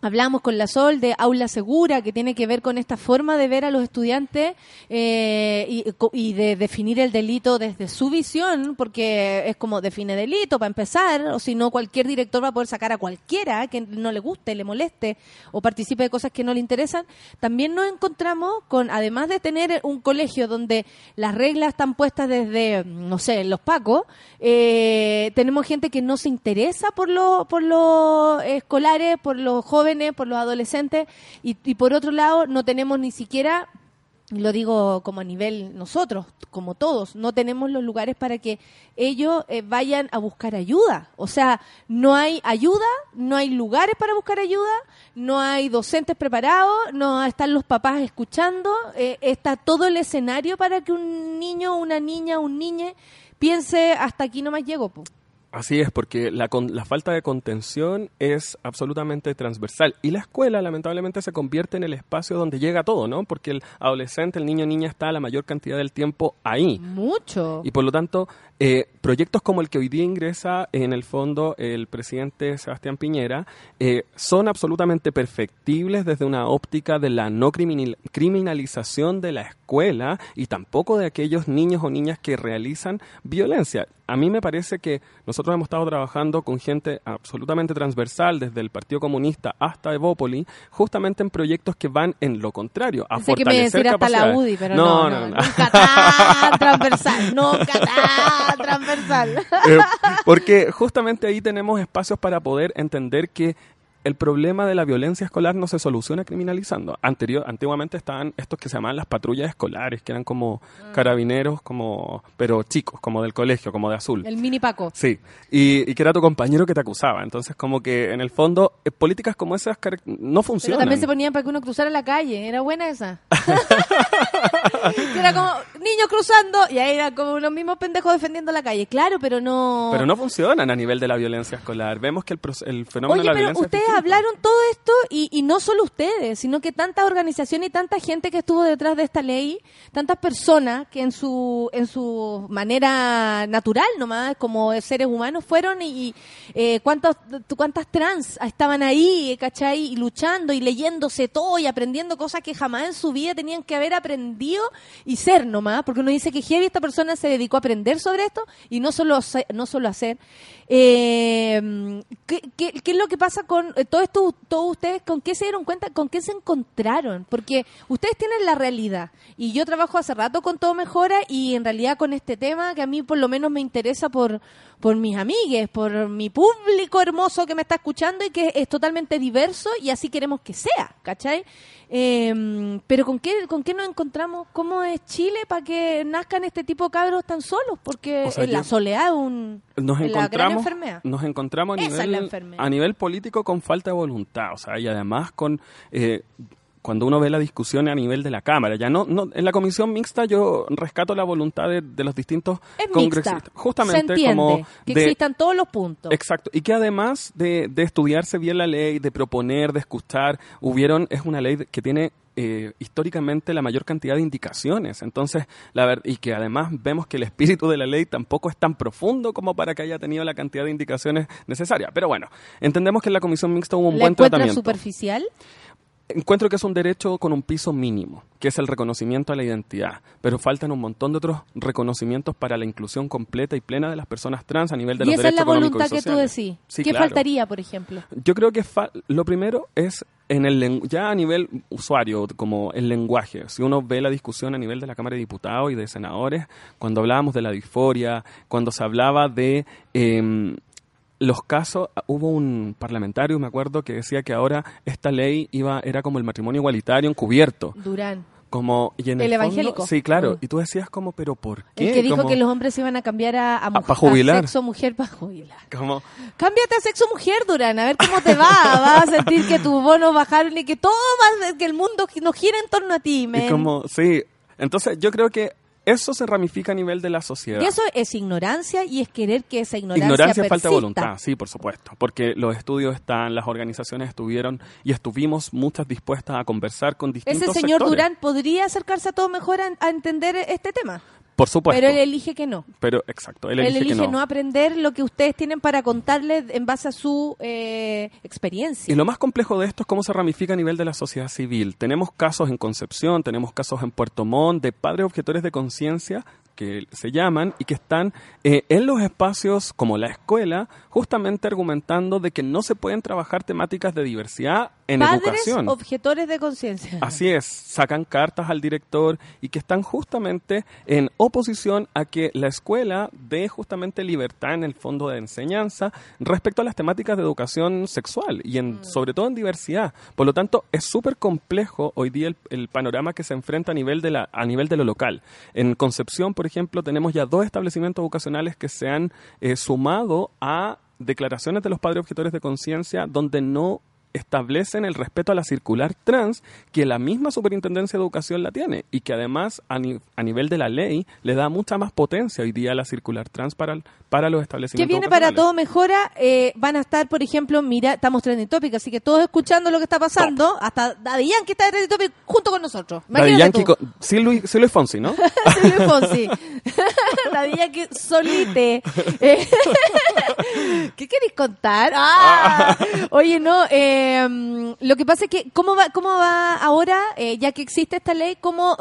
Hablamos con la Sol de aula segura, que tiene que ver con esta forma de ver a los estudiantes eh, y, y de definir el delito desde su visión, porque es como define delito para empezar, o si no, cualquier director va a poder sacar a cualquiera que no le guste, le moleste o participe de cosas que no le interesan. También nos encontramos con, además de tener un colegio donde las reglas están puestas desde, no sé, los pacos, eh, tenemos gente que no se interesa por los por los escolares, por los jóvenes, por los adolescentes y, por otro lado no tenemos ni siquiera lo digo como a nivel nosotros, como todos, no tenemos los lugares para que ellos eh, vayan a buscar ayuda. O sea, no hay ayuda, no hay lugares para buscar ayuda, no hay docentes preparados, no están los papás escuchando, eh, está todo el escenario para que un niño, una niña, un niñe piense hasta aquí no más llego. po. Así es, porque la, con- la falta de contención es absolutamente transversal. Y la escuela, lamentablemente, se convierte en el espacio donde llega todo, ¿no? Porque el adolescente, el niño o niña está la mayor cantidad del tiempo ahí. Mucho. Y por lo tanto, eh, proyectos como el que hoy día ingresa en el fondo el presidente Sebastián Piñera eh, son absolutamente perfectibles desde una óptica de la no criminal- criminalización de la escuela y tampoco de aquellos niños o niñas que realizan violencia. A mí me parece que nosotros hemos estado trabajando con gente absolutamente transversal, desde el Partido Comunista hasta Evópoli, justamente en proyectos que van en lo contrario, a Pensé que me fortalecer hasta la. UDI, pero no, no, nunca tan [laughs] transversal, nunca tan transversal. Eh, porque justamente ahí tenemos espacios para poder entender que el problema de la violencia escolar no se soluciona criminalizando. Anterior, antiguamente estaban estos que se llamaban las patrullas escolares, que eran como Mm. carabineros, como pero chicos, como del colegio, como de azul. El mini Paco. Sí, y, y que era tu compañero que te acusaba. Entonces, como que en el fondo, eh, políticas como esas no Pero funcionan. también se ponían para que uno cruzara la calle. Era buena esa. [laughs] [laughs] Que era como niños cruzando y ahí era como los mismos pendejos defendiendo la calle. Claro, pero no. Pero no funcionan a nivel de la violencia escolar. Vemos que el, el fenómeno Oye, de la pero violencia. Hablaron todo esto y, y no solo ustedes, sino que tantas organizaciones y tanta gente que estuvo detrás de esta ley, tantas personas que en su en su manera natural nomás, como seres humanos, fueron y, y, eh, cuántos, cuántas trans estaban ahí, ¿cachai? Y luchando y leyéndose todo y aprendiendo cosas que jamás en su vida tenían que haber aprendido y ser nomás, porque uno dice que heavy esta persona se dedicó a aprender sobre esto y no solo, no solo hacer. Eh, ¿qué, qué, qué es lo que pasa con eh, todo esto, todos ustedes, con qué se dieron cuenta, con qué se encontraron? Porque ustedes tienen la realidad y yo trabajo hace rato con Todo Mejora y en realidad con este tema que a mí por lo menos me interesa por, por mis amigues, por mi público hermoso que me está escuchando y que es totalmente diverso y así queremos que sea, ¿cachai? Eh, pero ¿con qué, ¿con qué nos encontramos? ¿Cómo es Chile para que nazcan este tipo de cabros tan solos? Porque O sea, en la soledad es un, nos es la gran enfermedad. nos encontramos a nivel a nivel político con falta de voluntad o sea y además con eh, cuando uno ve la discusión a nivel de la cámara ya no, no en la comisión mixta yo rescato la voluntad de, de los distintos Es mixta. congresistas justamente se entiende como que de existan todos los puntos. Exacto, y que además de, de estudiarse bien la ley, de proponer, de escuchar, hubieron, es una ley que tiene eh, históricamente la mayor cantidad de indicaciones, entonces, la ver- y que además vemos que el espíritu de la ley tampoco es tan profundo como para que haya tenido la cantidad de indicaciones necesarias. Pero bueno, entendemos que en la comisión mixta hubo un ¿La buen tratamiento. superficial? Encuentro que es un derecho con un piso mínimo, que es el reconocimiento a la identidad, pero faltan un montón de otros reconocimientos para la inclusión completa y plena de las personas trans a nivel de y los esa es derechos la económicos voluntad que tú sociales. decís. Sí, ¿Qué claro. faltaría, por ejemplo? Yo creo que fa- lo primero es en el ya a nivel usuario, como el lenguaje. Si uno ve la discusión a nivel de la Cámara de Diputados y de senadores, cuando hablábamos de la disforia, cuando se hablaba de em, los casos, hubo un parlamentario, me acuerdo, que decía que ahora esta ley iba era como el matrimonio igualitario encubierto. Durán. Como, y en El el, fondo- evangélico. sí, claro. Mm. Y tú decías como, pero ¿por qué? El que dijo Como- que los hombres se iban a cambiar a, a, mujer- pa' jubilar. a sexo mujer para jubilar. como- Cámbiate a sexo mujer, Durán, a ver cómo te va. [laughs] Vas a sentir que tus bonos bajaron y que todo va, que el mundo no gira en torno a ti, y men. como, sí. Entonces yo creo que eso se ramifica a nivel de la sociedad. Y eso es ignorancia y es querer que esa ignorancia Ignorancia y falta de voluntad, sí, por supuesto, porque los estudios están, las organizaciones estuvieron y estuvimos muchas dispuestas a conversar con distintos Ese señor sectores. Durán podría acercarse a todo mejor a, a entender este tema. Por supuesto. Pero él elige que no. Pero, exacto, él Él elige, elige que no. aprender lo que ustedes tienen para contarles en base a su eh, experiencia. Y lo más complejo de esto es cómo se ramifica a nivel de la sociedad civil. Tenemos casos en Concepción, tenemos casos en Puerto Montt de padres objetores de conciencia que se llaman y que están eh, en los espacios como la escuela justamente argumentando de que no se pueden trabajar temáticas de diversidad en Padres educación. objetores de conciencia. Así es, sacan cartas al director y que están justamente en oposición a que la escuela dé justamente libertad en el fondo de enseñanza respecto a las temáticas de educación sexual y en, sobre todo en diversidad. Por lo tanto, es súper complejo hoy día el, el panorama que se enfrenta a nivel, de la, a nivel de lo local. En Concepción, por ejemplo, tenemos ya dos establecimientos educacionales que se han eh, sumado a declaraciones de los padres objetores de conciencia donde no establecen el respeto a la circular trans que la misma Superintendencia de Educación la tiene y que además a, ni- a nivel de la ley le da mucha más potencia hoy día a la circular trans para, el- para los Que establecimientos viene para todo mejora, eh, van a estar, por ejemplo, mira, estamos trending topic, así que todos escuchando lo que está pasando, hasta Daddy Yankee está de trending topic junto con nosotros. Daddy Yankee con- sí, Luis, sí, Luis Fonsi, ¿no? [laughs] Silvio Fonsi. [laughs] Daddy Yankee solite. [laughs] ¿Qué queréis contar? Ah, oye, no, eh, lo que pasa es que, ¿cómo va, cómo va ahora, eh, ya que existe esta ley, cómo,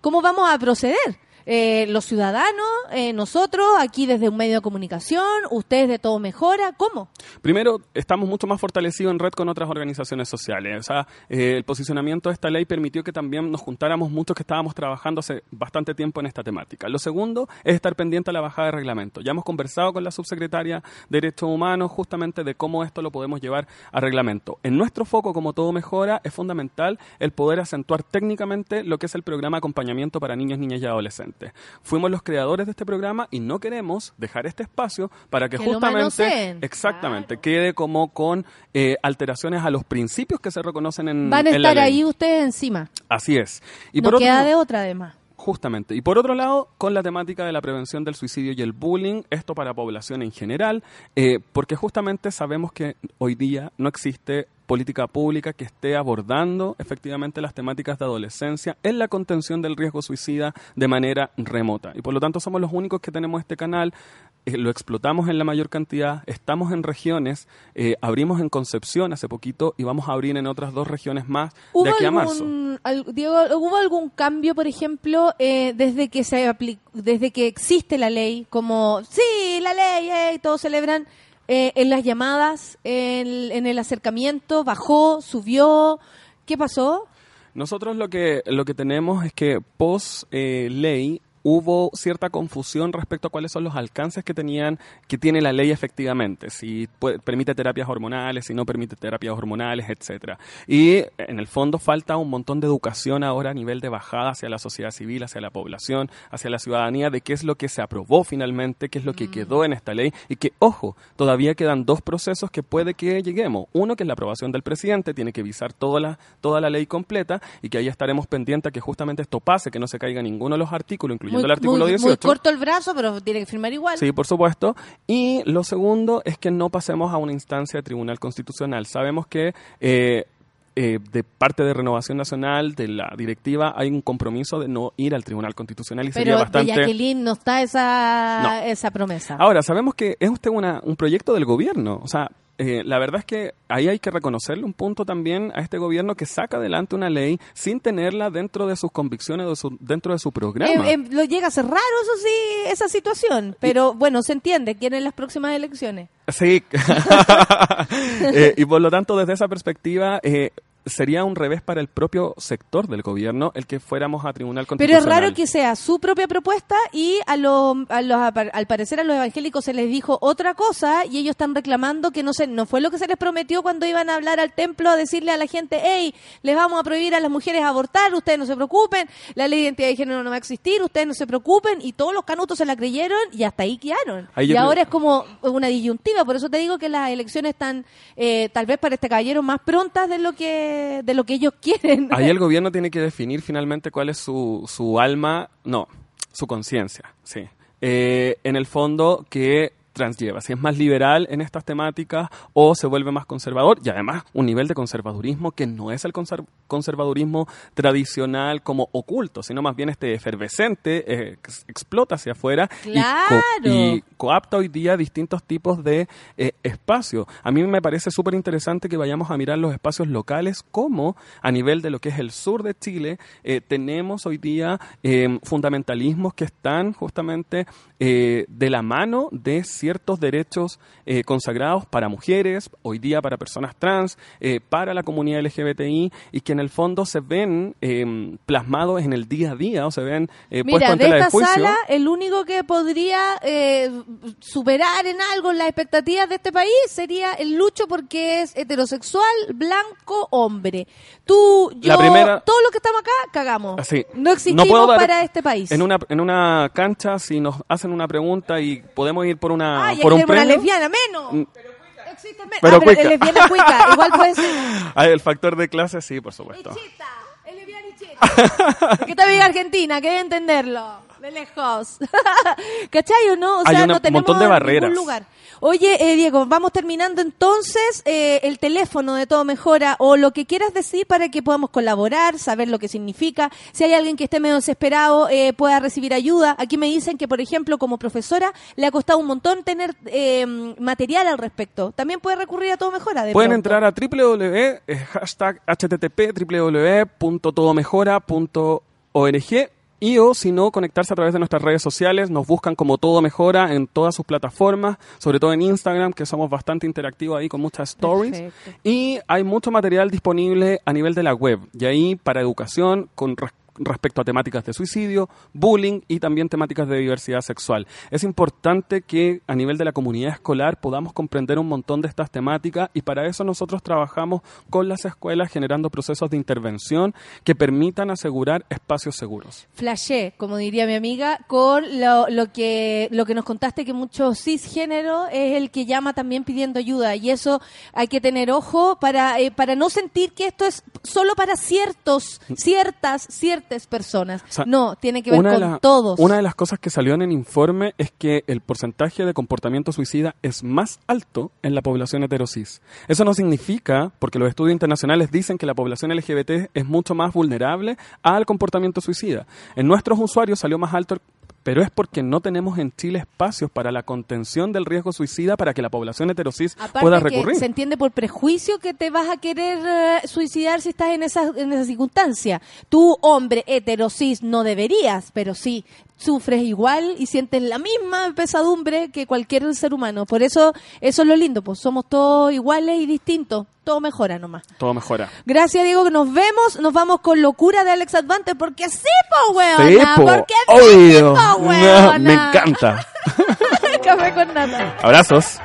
cómo vamos a proceder? Eh, los ciudadanos, eh, nosotros, aquí desde un medio de comunicación, ustedes de Todo Mejora, ¿cómo? Primero, estamos mucho más fortalecidos en red con otras organizaciones sociales. O sea, eh, el posicionamiento de esta ley permitió que también nos juntáramos muchos que estábamos trabajando hace bastante tiempo en esta temática. Lo segundo es estar pendiente a la bajada de reglamento. Ya hemos conversado con la subsecretaria de Derechos Humanos justamente de cómo esto lo podemos llevar a reglamento. En nuestro foco, como todo mejora, es fundamental el poder acentuar técnicamente lo que es el programa de acompañamiento para niños, niñas y adolescentes. Fuimos los creadores de este programa y no queremos dejar este espacio para que, Que lo justamente manoseen. Exactamente, quede como con eh, alteraciones a los principios que se reconocen en, Van a en la estar ley. ahí ustedes encima. Así es. Y no por otro queda lado- de otra, además. Justamente. Y por otro lado, con la temática de la prevención del suicidio y el bullying, esto para población en general, eh, porque justamente sabemos que hoy día no existe política pública que esté abordando efectivamente las temáticas de adolescencia en la contención del riesgo suicida de manera remota. Y por lo tanto somos los únicos que tenemos este canal, eh, lo explotamos en la mayor cantidad, estamos en regiones, eh, abrimos en Concepción hace poquito y vamos a abrir en otras dos regiones más de ¿Hubo aquí a marzo. al- Diego, ¿hubo algún cambio, por ejemplo, eh, desde que se desde que existe la ley, como sí, la ley, eh, todos celebran eh, en las llamadas, en, en el acercamiento, bajó, subió, ¿qué pasó? Nosotros lo que, lo que tenemos es que post eh, ley hubo cierta confusión respecto a cuáles son los alcances que tenían que tiene la ley efectivamente, si puede- permite terapias hormonales, si no permite terapias hormonales, etcétera. Y en el fondo falta un montón de educación ahora a nivel de bajada hacia la sociedad civil, hacia la población, hacia la ciudadanía de qué es lo que se aprobó finalmente, qué es lo que quedó en esta ley y que ojo, todavía quedan dos procesos que puede que lleguemos. Uno que es la aprobación del presidente, tiene que visar toda la toda la ley completa y que ahí estaremos pendientes a que justamente esto pase, que no se caiga ninguno de los artículos, incluyendo el artículo muy, 18. muy corto el brazo, pero tiene que firmar igual. Sí, por supuesto. Y lo segundo es que no pasemos a una instancia de tribunal constitucional. Sabemos que eh, eh, de parte de Renovación Nacional, de la directiva, hay un compromiso de no ir al tribunal constitucional y sería pero bastante... de Jacqueline no está esa, No. esa promesa. Ahora, sabemos que es usted una, un proyecto del gobierno. O sea, eh, la verdad es que ahí hay que reconocerle un punto también a este gobierno que saca adelante una ley sin tenerla dentro de sus convicciones, de su- dentro de su programa. Eh, eh, lo llega a ser raro, eso sí, esa situación. Pero bueno, se entiende. Quieren las próximas elecciones. Sí. [laughs] [laughs] Eh, y por lo tanto, desde esa perspectiva, eh, sería un revés para el propio sector del gobierno el que fuéramos a tribunal Pero constitucional. es raro que sea su propia propuesta y a lo- a los, al parecer a los evangélicos se les dijo otra cosa y ellos están reclamando que no se, no fue lo que se les prometió cuando iban a hablar al templo a decirle a la gente, hey, les vamos a prohibir a las mujeres abortar, ustedes no se preocupen, la ley de identidad de género no va a existir, ustedes no se preocupen y todos los canutos se la creyeron y hasta ahí quedaron. Ahí y creo- ahora es como una disyuntiva, por eso te digo que las elecciones están eh, tal vez para este caballero más prontas de lo que de lo que ellos quieren. Ahí el [laughs] gobierno tiene que definir finalmente cuál es su, su alma, no, su conciencia, sí. Eh, en el fondo que trans lleva, si es más liberal en estas temáticas o se vuelve más conservador y además un nivel de conservadurismo que no es el conser- conservadurismo tradicional como oculto, sino más bien este efervescente, eh, que explota hacia afuera y co- Claro. y coapta hoy día distintos tipos de eh, espacios. A mí me parece súper interesante que vayamos a mirar los espacios locales como a nivel de lo que es el sur de Chile eh, tenemos hoy día eh, fundamentalismos que están justamente eh, de la mano de ciertos derechos eh, consagrados para mujeres, hoy día para personas trans, eh, para la comunidad LGBTI y que en el fondo se ven eh, plasmados en el día a día o se ven eh, puestos en de de esta juicio. sala, el único que podría eh, superar en algo las expectativas de este país sería el Lucho porque es heterosexual, blanco, hombre. Tú, yo, La primera- todos los que estamos acá, cagamos. Así. No existimos dar- para este país. En una, en una cancha, si nos hacen una pregunta y podemos ir por una Ay, por un una lesbiana, menos. Mm. Existe menos. Pero ah, pero cuica. lesbiana cuica, [laughs] igual puede ser. Ah, el factor de clase, sí, por supuesto. [laughs] Es lesbiana y cheta. Porque está bien Argentina, que debe entenderlo. De lejos. [laughs] ¿Cachai o no? O Hay sea, una- no un tenemos montón de ningún barreras. lugar. Oye, eh, Diego, vamos terminando entonces eh, el teléfono de Todo Mejora o lo que quieras decir para que podamos colaborar, saber lo que significa. Si hay alguien que esté medio desesperado, eh, pueda recibir ayuda. Aquí me dicen que, por ejemplo, como profesora, le ha costado un montón tener eh, material al respecto. También puede recurrir a Todo Mejora. De Pueden pronto. entrar a www, eh, hashtag http www.todomejora.org y o si no, conectarse a través de nuestras redes sociales. Nos buscan como Todo Mejora en todas sus plataformas, sobre todo en Instagram, que somos bastante interactivos ahí con muchas stories. Perfecto. Y hay mucho material disponible a nivel de la web. Y ahí para educación con respecto a temáticas de suicidio, bullying y también temáticas de diversidad sexual. Es importante que a nivel de la comunidad escolar podamos comprender un montón de estas temáticas y para eso nosotros trabajamos con las escuelas generando procesos de intervención que permitan asegurar espacios seguros. flashé, como diría mi amiga, con lo, lo que lo que nos contaste que mucho cisgénero es el que llama también pidiendo ayuda y eso hay que tener ojo para eh, para no sentir que esto es solo para ciertos, ciertas, ciertas personas. O sea, no, tiene que ver con la- todos. Una de las cosas que salió en el informe es que el porcentaje de comportamiento suicida es más alto en la población heterosis. Eso no significa, porque los estudios internacionales dicen que la población LGBT es mucho más vulnerable al comportamiento suicida. En nuestros usuarios salió más alto, pero es porque no tenemos en Chile espacios para la contención del riesgo suicida para que la población heterosis Aparte pueda que recurrir. se entiende por prejuicio que te vas a querer eh, suicidar si estás en esa, en esa circunstancia. Tú, hombre heterosis, no deberías, pero sí, sufres igual y sientes la misma pesadumbre que cualquier ser humano. Por eso, eso es lo lindo, pues somos todos iguales y distintos. Todo mejora nomás. Todo mejora. Gracias, Diego, que nos vemos. Nos vamos con locura de Alex Advante, porque sí, po, weona. Sí, po, porque sí, po, [laughs] No, weona. me encanta. [laughs] Café con nata. Abrazos.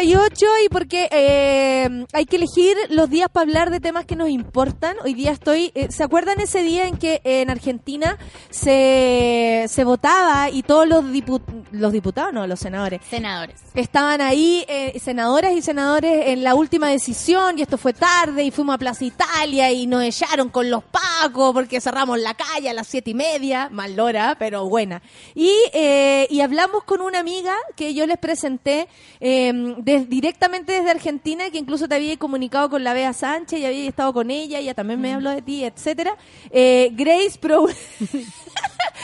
38 y porque eh, hay que elegir los días para hablar de temas que nos importan. Hoy día estoy... eh, ¿Se acuerdan ese día en que eh, en Argentina se, se votaba y todos los, dipu- los diputados, no, los senadores, Senadores. estaban ahí, eh, senadoras y senadores, en la última decisión, y esto fue tarde, y fuimos a Plaza Italia, y nos echaron con los pacos, porque cerramos la calle a las siete y media, mal hora, pero buena. Y, eh, y hablamos con una amiga que yo les presenté eh, des- directamente desde Argentina, que incluso te había comunicado con la Bea Sánchez, y había estado con ella, ella también me habló de ti, etcétera. Eh, Grace Pro... [laughs]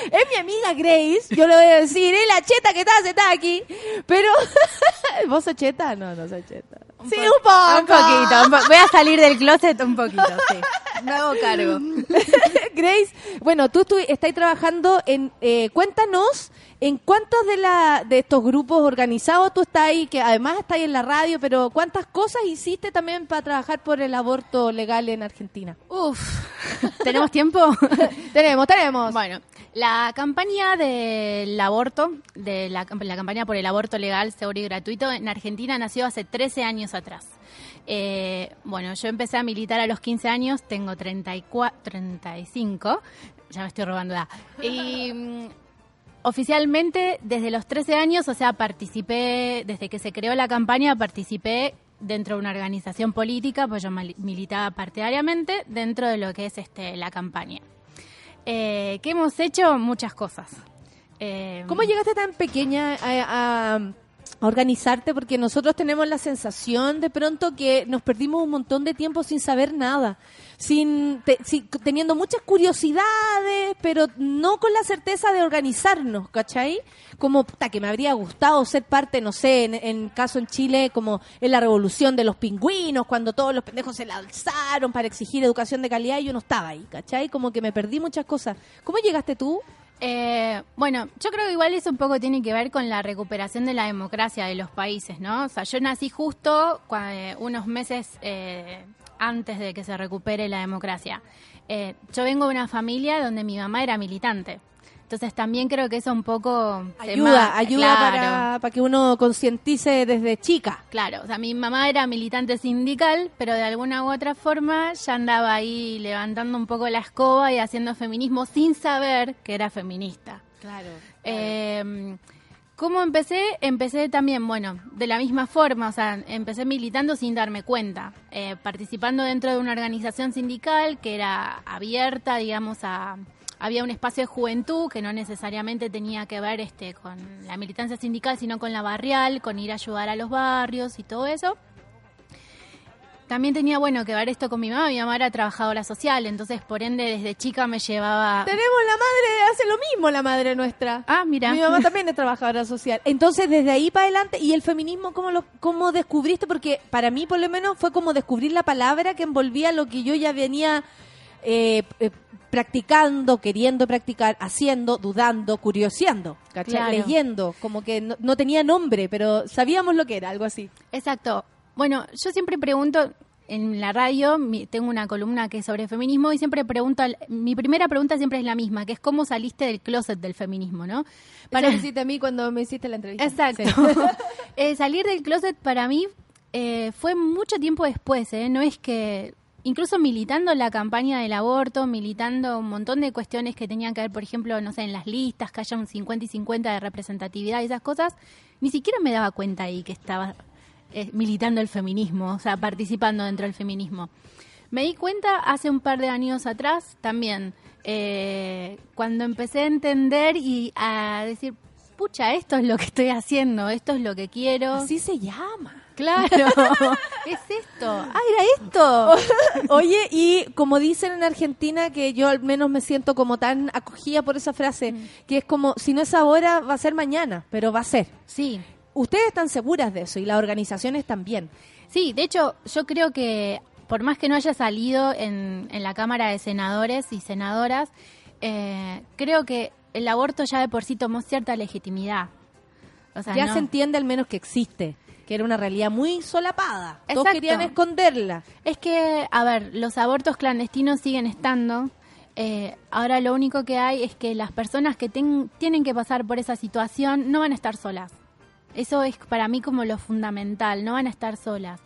es mi amiga Grace, yo le voy a decir, es la cheta que está sentada aquí, pero [laughs] ¿vos sos cheta? No, no soy cheta. Sí, un poco. Un poquito. un po- Voy a salir del closet un poquito, sí. Me hago cargo. [laughs] Grace, bueno, tú estu- estás trabajando en, eh, cuéntanos, en cuántos de, la, de estos grupos organizados tú estás ahí, que además estás ahí en la radio, pero cuántas cosas hiciste también para trabajar por el aborto legal en Argentina. Uf, ¿tenemos tiempo? [laughs] tenemos, tenemos. Bueno, la campaña del aborto, de la, la campaña por el aborto legal, seguro y gratuito en Argentina nació hace 13 años atrás. Eh, bueno, yo empecé a militar a los 15 años, tengo 34, 35, ya me estoy robando edad. Y mm, oficialmente desde los 13 años, o sea, participé, desde que se creó la campaña, participé dentro de una organización política, pues yo militaba partidariamente dentro de lo que es este la campaña. Eh, ¿Qué hemos hecho? Muchas cosas. Eh, ¿Cómo llegaste tan pequeña a, a- organizarte? Porque nosotros tenemos la sensación de pronto que nos perdimos un montón de tiempo sin saber nada, sin, te- teniendo muchas curiosidades, pero no con la certeza de organizarnos, ¿cachai? Como puta, que me habría gustado ser parte, no sé, en, en caso en Chile, como en la revolución de los pingüinos, cuando todos los pendejos se la alzaron para exigir educación de calidad y yo no estaba ahí, ¿cachai? Como que me perdí muchas cosas. ¿Cómo llegaste tú? Eh, bueno, yo creo que igual eso un poco tiene que ver con la recuperación de la democracia de los países, ¿no? O sea, yo nací justo eh, unos meses eh, antes de que se recupere la democracia. Eh, yo vengo de una familia donde mi mamá era militante. Entonces también creo que eso un poco... Ayuda, ayuda claro. para, para que uno concientice desde chica. Claro, o sea, mi mamá era militante sindical, pero de alguna u otra forma ya andaba ahí levantando un poco la escoba y haciendo feminismo sin saber que era feminista. Claro. Eh, ¿Cómo empecé? Empecé también, bueno, de la misma forma, o sea, empecé militando sin darme cuenta, eh, participando dentro de una organización sindical que era abierta, digamos, a... Había un espacio de juventud que no necesariamente tenía que ver este, con la militancia sindical, sino con la barrial, con ir a ayudar a los barrios y todo eso. También tenía, bueno, que ver esto con mi mamá. Mi mamá era trabajadora social, entonces, por ende, desde chica me llevaba... Tenemos la madre, hace lo mismo la madre nuestra. Ah, mira. Mi mamá también es trabajadora social. Entonces, desde ahí para adelante, ¿y el feminismo cómo, lo, cómo descubriste? Porque para mí, por lo menos, fue como descubrir la palabra que envolvía lo que yo ya venía eh, eh, practicando, queriendo practicar, haciendo, dudando, curioseando. Claro. leyendo. Como que no, no tenía nombre, pero sabíamos lo que era, algo así. Exacto. Bueno, yo siempre pregunto en la radio, mi- tengo una columna que es sobre feminismo y siempre pregunto, al- mi primera pregunta siempre es la misma, que es cómo saliste del closet del feminismo, ¿no? Para me hiciste a mí cuando me hiciste la entrevista. Exacto. [laughs] Eh, salir del closet para mí eh, fue mucho tiempo después, ¿eh? No es que, incluso militando la campaña del aborto, militando un montón de cuestiones que tenían que ver, por ejemplo, no sé, en las listas, que haya un 50 y 50 de representatividad y esas cosas, ni siquiera me daba cuenta ahí que estaba eh, militando el feminismo, o sea, participando dentro del feminismo. Me di cuenta hace un par de años atrás también, eh, cuando empecé a entender y a decir, pucha, esto es lo que estoy haciendo, esto es lo que quiero. Así se llama. Claro, [laughs] es esto. Ah, era esto. [laughs] Oye, y como dicen en Argentina, que yo al menos me siento como tan acogida por esa frase, que es como, si no es ahora, va a ser mañana, pero va a ser. Sí. Ustedes están seguras de eso y las organizaciones también. Sí, de hecho, yo creo que por más que no haya salido en, en la Cámara de Senadores y Senadoras, eh, creo que el aborto ya de por sí tomó cierta legitimidad. O sea, ya no- se entiende al menos que existe, que era una realidad muy solapada. Todos querían esconderla. Es que, a ver, los abortos clandestinos siguen estando. Eh, ahora lo único que hay es que las personas que ten- tienen que pasar por esa situación no van a estar solas. Eso es para mí como lo fundamental, no van a estar solas.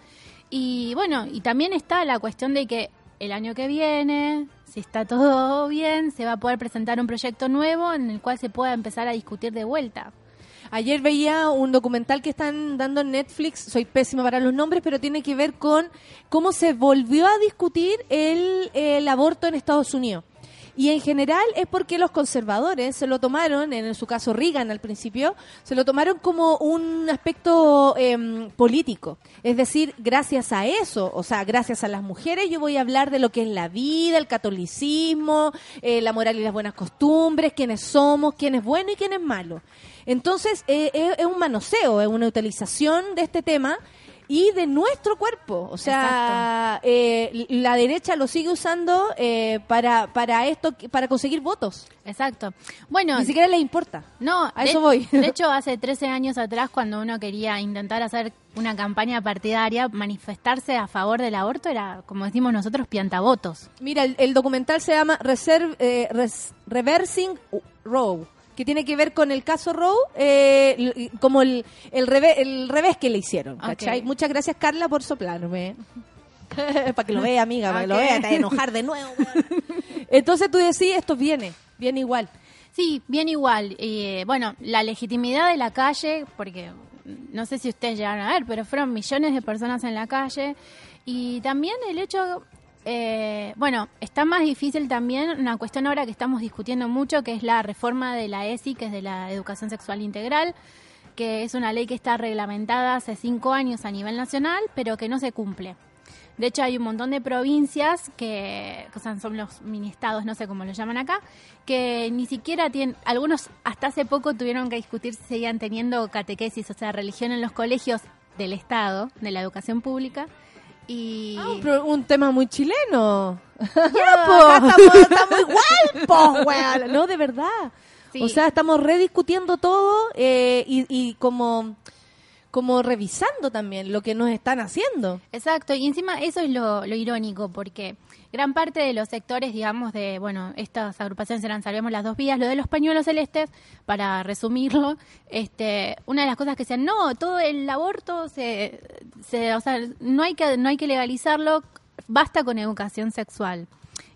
Y bueno, y también está la cuestión de que el año que viene, si está todo bien, se va a poder presentar un proyecto nuevo en el cual se pueda empezar a discutir de vuelta. Ayer veía un documental que están dando en Netflix, soy pésima para los nombres, pero tiene que ver con cómo se volvió a discutir el, el aborto en Estados Unidos. Y en general es porque los conservadores se lo tomaron, en su caso Reagan al principio, se lo tomaron como un aspecto em, político. Es decir, gracias a eso, o sea, gracias a las mujeres, yo voy a hablar de lo que es la vida, el catolicismo, eh, la moral y las buenas costumbres, quiénes somos, quién es bueno y quién es malo. Entonces, eh, es un manoseo, es una utilización de este tema y de nuestro cuerpo. O sea, eh, la derecha lo sigue usando eh, para, para esto, para conseguir votos. Exacto. Bueno, Ni siquiera les importa. No, A de- eso voy. [laughs] De hecho, hace 13 años atrás, cuando uno quería intentar hacer una campaña partidaria, manifestarse a favor del aborto era, como decimos nosotros, piantavotos. Mira, el, el documental se llama Reserve, eh, Res- Reversing Roe, que tiene que ver con el caso Roe, eh, como el, el, revés, el revés que le hicieron. Muchas gracias, Carla, por soplarme. [laughs] para que lo vea, amiga, para que lo vea, te a enojar de nuevo. [laughs] Entonces tú decís, esto viene, viene igual. Sí, bien igual. Y, eh, bueno, la legitimidad de la calle, porque no sé si ustedes llegaron a ver, pero fueron millones de personas en la calle. Y también el hecho, eh, bueno, está más difícil también una cuestión ahora que estamos discutiendo mucho, que es la reforma de la ESI, que es de la Educación Sexual Integral, que es una ley que está reglamentada hace cinco años a nivel nacional, pero que no se cumple. De hecho, hay un montón de provincias que, o son los mini-estados, no sé cómo lo llaman acá, que ni siquiera tienen, algunos hasta hace poco tuvieron que discutir si seguían teniendo catequesis, o sea, religión en los colegios del Estado, de la educación pública. Y... Ah, un, pro- un tema muy chileno. Ya, [laughs] po, acá estamos, estamos igual, [laughs] po, weón. No, de verdad. Sí. O sea, estamos rediscutiendo todo eh, y, y como, como revisando también lo que nos están haciendo. Exacto, y encima eso es lo, lo irónico, porque gran parte de los sectores, digamos, de, bueno, estas agrupaciones eran Salvemos las dos vías, lo de los pañuelos celestes, para resumirlo, este, una de las cosas que decían, no, todo el aborto, se, se, o sea, no hay, que, no hay que legalizarlo, basta con educación sexual.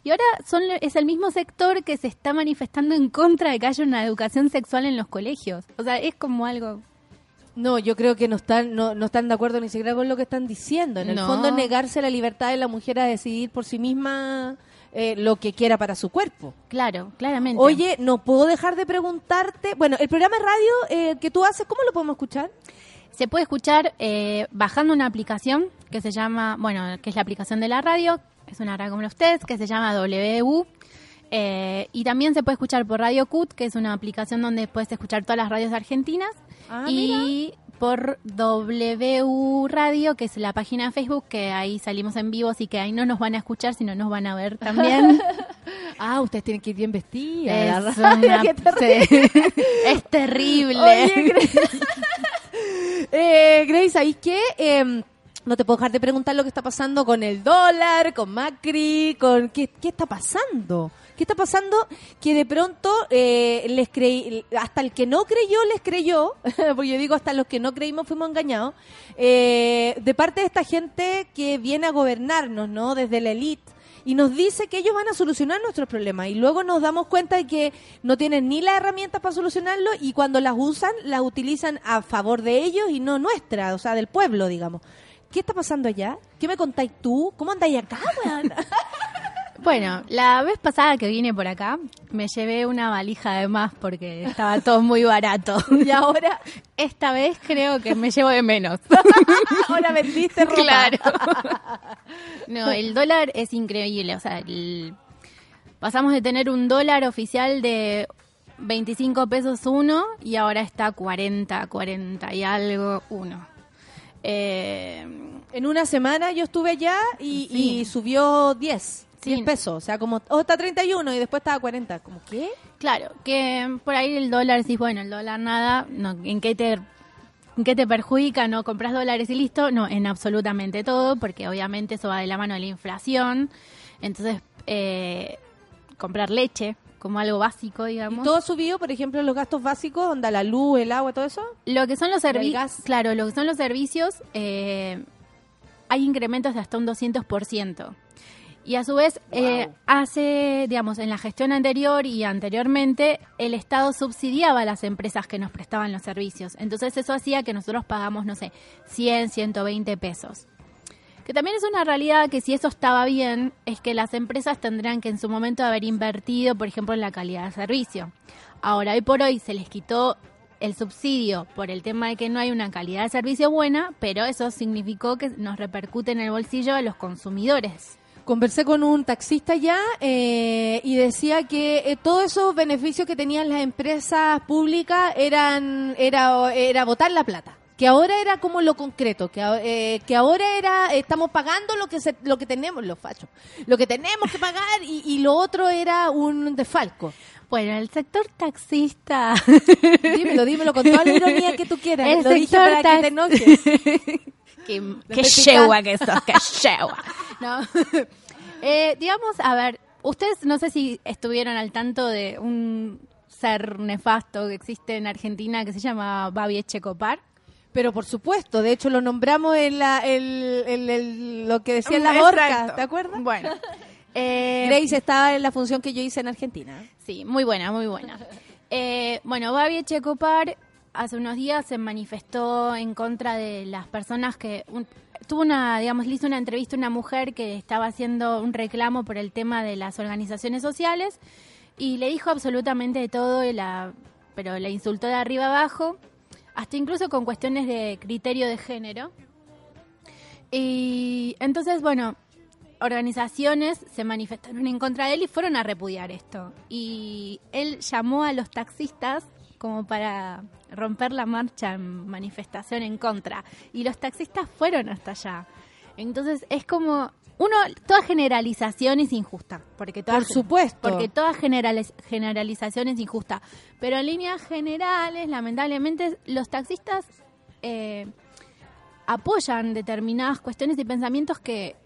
Y ahora son, es el mismo sector que se está manifestando en contra de que haya una educación sexual en los colegios. O sea, es como algo... No, yo creo que no están, no, no están de acuerdo ni siquiera con lo que están diciendo. En el No. fondo negarse la libertad de la mujer a decidir por sí misma eh, lo que quiera para su cuerpo. Claro, claramente. Oye, no puedo dejar de preguntarte, bueno, el programa de radio eh, que tú haces, ¿cómo lo podemos escuchar? Se puede escuchar eh, bajando una aplicación que se llama, bueno, que es la aplicación de la radio, es una radio como ustedes, que se llama WU. eh, y también se puede escuchar por Radio CUT, que es una aplicación donde puedes escuchar todas las radios argentinas. Ah, y por W Radio, que es la página de Facebook, que ahí salimos en vivo, así que ahí no nos van a escuchar, sino nos van a ver [laughs] también. Ah, ustedes tienen que ir bien vestidas. Es, una- [laughs] [laughs] terrible. es terrible. Oye, Grace, eh, Grace, ¿sabéis qué? Eh, no te puedo dejar de preguntar lo que está pasando con el dólar, con Macri, con qué, qué está pasando. ¿Qué está pasando? Que de pronto eh, les creí, hasta el que no creyó les creyó, [laughs] porque yo digo hasta los que no creímos fuimos engañados, eh, de parte de esta gente que viene a gobernarnos, ¿no? Desde la élite y nos dice que ellos van a solucionar nuestros problemas y luego nos damos cuenta de que no tienen ni las herramientas para solucionarlo y cuando las usan las utilizan a favor de ellos y no nuestra, o sea, del pueblo, digamos. ¿Qué está pasando allá? ¿Qué me contáis tú? ¿Cómo andáis acá, weón? [laughs] Bueno, la vez pasada que vine por acá, me llevé una valija de más porque estaba todo muy barato. [laughs] Y ahora, esta vez creo que me llevo de menos. [laughs] Ahora vendiste ropa. Claro. [laughs] No, el dólar es increíble. O sea, el- pasamos de tener un dólar oficial de 25 pesos uno y ahora está 40, 40 y algo uno. Eh, En una semana yo estuve allá y, y subió 10, 10 pesos. O sea, como, oh, está 31 y después estaba 40. ¿Cómo qué? Claro, que por ahí el dólar, decís, bueno, el dólar nada, no, ¿en qué te ¿En qué te perjudica? ¿No compras dólares y listo? No, en absolutamente todo, porque obviamente eso va de la mano de la inflación. Entonces, eh, comprar leche como algo básico, digamos. ¿Todo subió, por ejemplo, los gastos básicos, onda la luz, el agua, todo eso? Lo que son los ¿Y servicios, claro, lo que son los servicios, eh, hay incrementos de hasta un 200%. Y a su vez, eh, hace, digamos, en la gestión anterior y anteriormente, el Estado subsidiaba a las empresas que nos prestaban los servicios. Entonces eso hacía que nosotros pagamos, no sé, 100, 120 pesos. Que también es una realidad que si eso estaba bien, es que las empresas tendrían que en su momento haber invertido, por ejemplo, en la calidad de servicio. Ahora, hoy por hoy se les quitó el subsidio por el tema de que no hay una calidad de servicio buena, pero eso significó que nos repercute en el bolsillo de los consumidores. Conversé con un taxista ya eh, y decía que eh, todos esos beneficios que tenían las empresas públicas eran era era botar la plata. Que ahora era como lo concreto, que, eh, que ahora era estamos pagando lo que se- lo que tenemos, los fachos, lo que tenemos que pagar y, y lo otro era un desfalco. Bueno, el sector taxista. dímelo, dímelo con toda la ironía que tú quieras. El lo dije sector para que te enojes. Qué, qué yegua que sos, qué [laughs] yegua. No. [laughs] Eh, digamos, a ver, ustedes no sé si estuvieron al tanto de un ser nefasto que existe en Argentina que se llama Babi Echecopar. Pero por supuesto, de hecho lo nombramos en la, el, el- el- lo que decían las orcas, ¿te acuerdas? Bueno. [laughs] Eh, Grace estaba en la función que yo hice en Argentina. Sí, muy buena, muy buena. Eh, bueno, Babi Echecopar hace unos días se manifestó en contra de las personas que... un- tuvo una, digamos, le hizo una entrevista a una mujer que estaba haciendo un reclamo por el tema de las organizaciones sociales y le dijo absolutamente de todo, y la, pero le insultó de arriba abajo, hasta incluso con cuestiones de criterio de género. Y entonces, bueno, organizaciones se manifestaron en contra de él y fueron a repudiar esto. Y él llamó a los taxistas como para romper la marcha en manifestación en contra. Y los taxistas fueron hasta allá. Entonces es como uno toda generalización es injusta, porque toda, Por supuesto. porque toda generaliz- generalización es injusta. Pero en líneas generales, lamentablemente, los taxistas eh, apoyan determinadas cuestiones y pensamientos que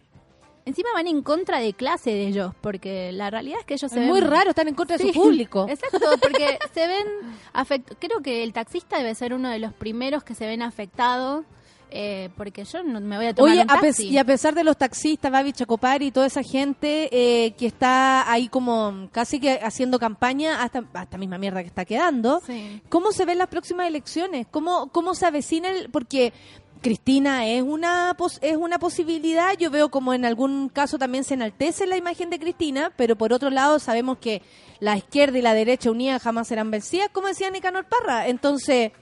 encima van en contra de clase de ellos, porque la realidad es que ellos se Es ven muy raro, están en contra de su público. [laughs] Exacto, porque se ven afect creo que el taxista debe ser uno de los primeros que se ven afectados, eh, porque yo no me voy a tomar Oye, un a y a pesar de los taxistas, Babi Chacopar y toda esa gente eh, que está ahí como casi que haciendo campaña, hasta esta misma mierda que está quedando, Sí. ¿cómo se ven las próximas elecciones? ¿Cómo, cómo se avecina el...? Porque Cristina es una, pos- es una posibilidad, yo veo como en algún caso también se enaltece la imagen de Cristina, pero por otro lado sabemos que la izquierda y la derecha unidas jamás serán vencidas, como decía Nicanor Parra. Entonces,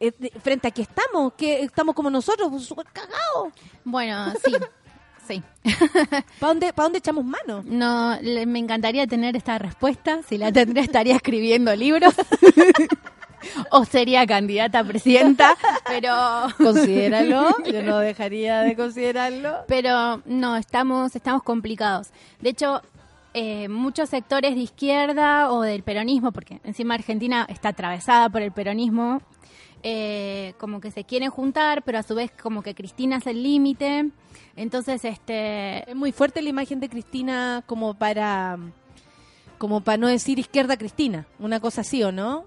eh, frente a qué estamos, que estamos como nosotros, súper cagados. Bueno, sí. [laughs] Sí. [laughs] ¿Para dónde, ¿Para dónde echamos mano? No, le- me encantaría tener esta respuesta. Si la tendría, estaría escribiendo libros. [laughs] [laughs] o sería candidata a presidenta. Pero. [laughs] Considéralo, yo no [laughs] dejaría de considerarlo. Pero no, estamos, estamos complicados. De hecho, eh, muchos sectores de izquierda o del peronismo, porque encima Argentina está atravesada por el peronismo, eh, como que se quieren juntar, pero a su vez como que Cristina es el límite. Entonces, este... Es muy fuerte la imagen de Cristina como para como para no decir izquierda Cristina, una cosa así o no?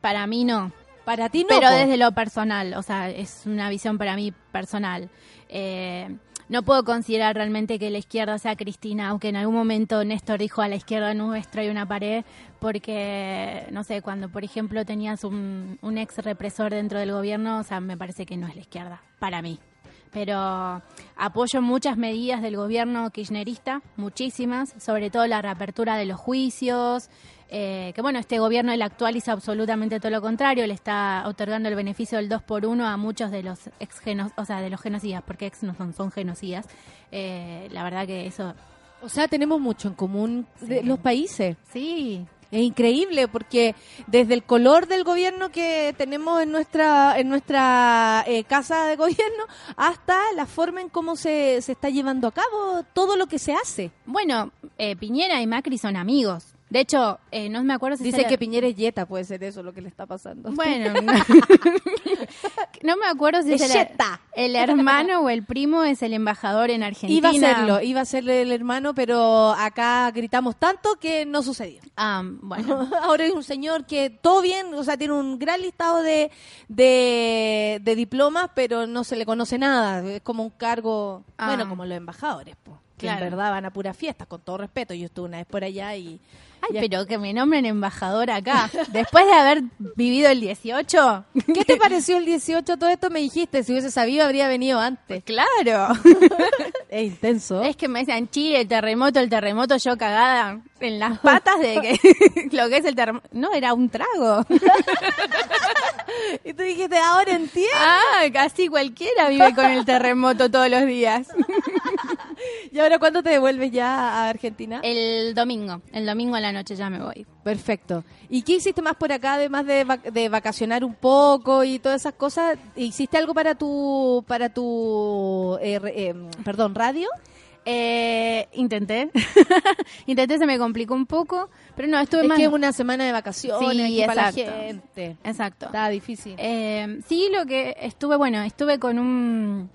Para mí no. Para ti no. Pero desde lo personal, o sea, es una visión para mí personal. Eh, no puedo considerar realmente que la izquierda sea Cristina, aunque en algún momento Néstor dijo a la izquierda nuestra hay una pared, porque, no sé, cuando por ejemplo tenías un, un ex represor dentro del gobierno, o sea, me parece que no es la izquierda, para mí. Pero apoyo muchas medidas del gobierno kirchnerista, muchísimas, sobre todo la reapertura de los juicios, eh, que bueno, este gobierno, el actual, hizo absolutamente todo lo contrario, le está otorgando el beneficio del 2 por 1 a muchos de los ex o sea, de los genocidas, porque ex no son, son genocidas. Eh, la verdad que eso... O sea, tenemos mucho en común de los países. Sí. Es increíble porque desde el color del gobierno que tenemos en nuestra en nuestra eh, casa de gobierno hasta la forma en cómo se, se está llevando a cabo todo lo que se hace. Bueno, eh, Piñera y Macri son amigos. De hecho, eh, no me acuerdo si Dice que Piñera es yeta, puede ser eso lo que le está pasando. Bueno, no, [laughs] [laughs] no me acuerdo si es Es el, hermano o el primo es el embajador en Argentina. Iba a serlo, iba a ser el hermano, pero acá gritamos tanto que no sucedió. Ah, bueno. [laughs] Ahora es un señor que todo bien, o sea, tiene un gran listado de, de, de diplomas, pero no se le conoce nada. Es como un cargo, Ah. bueno, como los embajadores, pues, que Claro. en verdad van a pura fiesta, con todo respeto. Yo estuve una vez por allá y... Ay, y- pero que me nombren embajador acá. Después de haber vivido el 18. ¿Qué te pareció el 18? Todo esto me dijiste, si hubiese sabido habría venido antes. Claro. [laughs] Es intenso. Es que me decían, Chile, el terremoto, el terremoto, yo cagada en las [laughs] patas de que [laughs] lo que es el terremoto. No, era un trago. [laughs] Y tú dijiste, ahora entiendo. Ah, casi cualquiera vive con el terremoto todos los días. ¿Y ahora cuándo te devuelves ya a Argentina? El domingo, el domingo a la noche ya me voy. Perfecto. ¿Y qué hiciste más por acá, además de, vac- de vacacionar un poco y todas esas cosas? ¿Hiciste algo para tu, para tu, eh, eh, perdón, radio? Eh, intenté. [laughs] intenté, se me complicó un poco, pero no, estuve Es más... que es una semana de vacaciones Sí, para la exacto. gente. Exacto. Está difícil. Eh, sí, lo que estuve, bueno, estuve con un...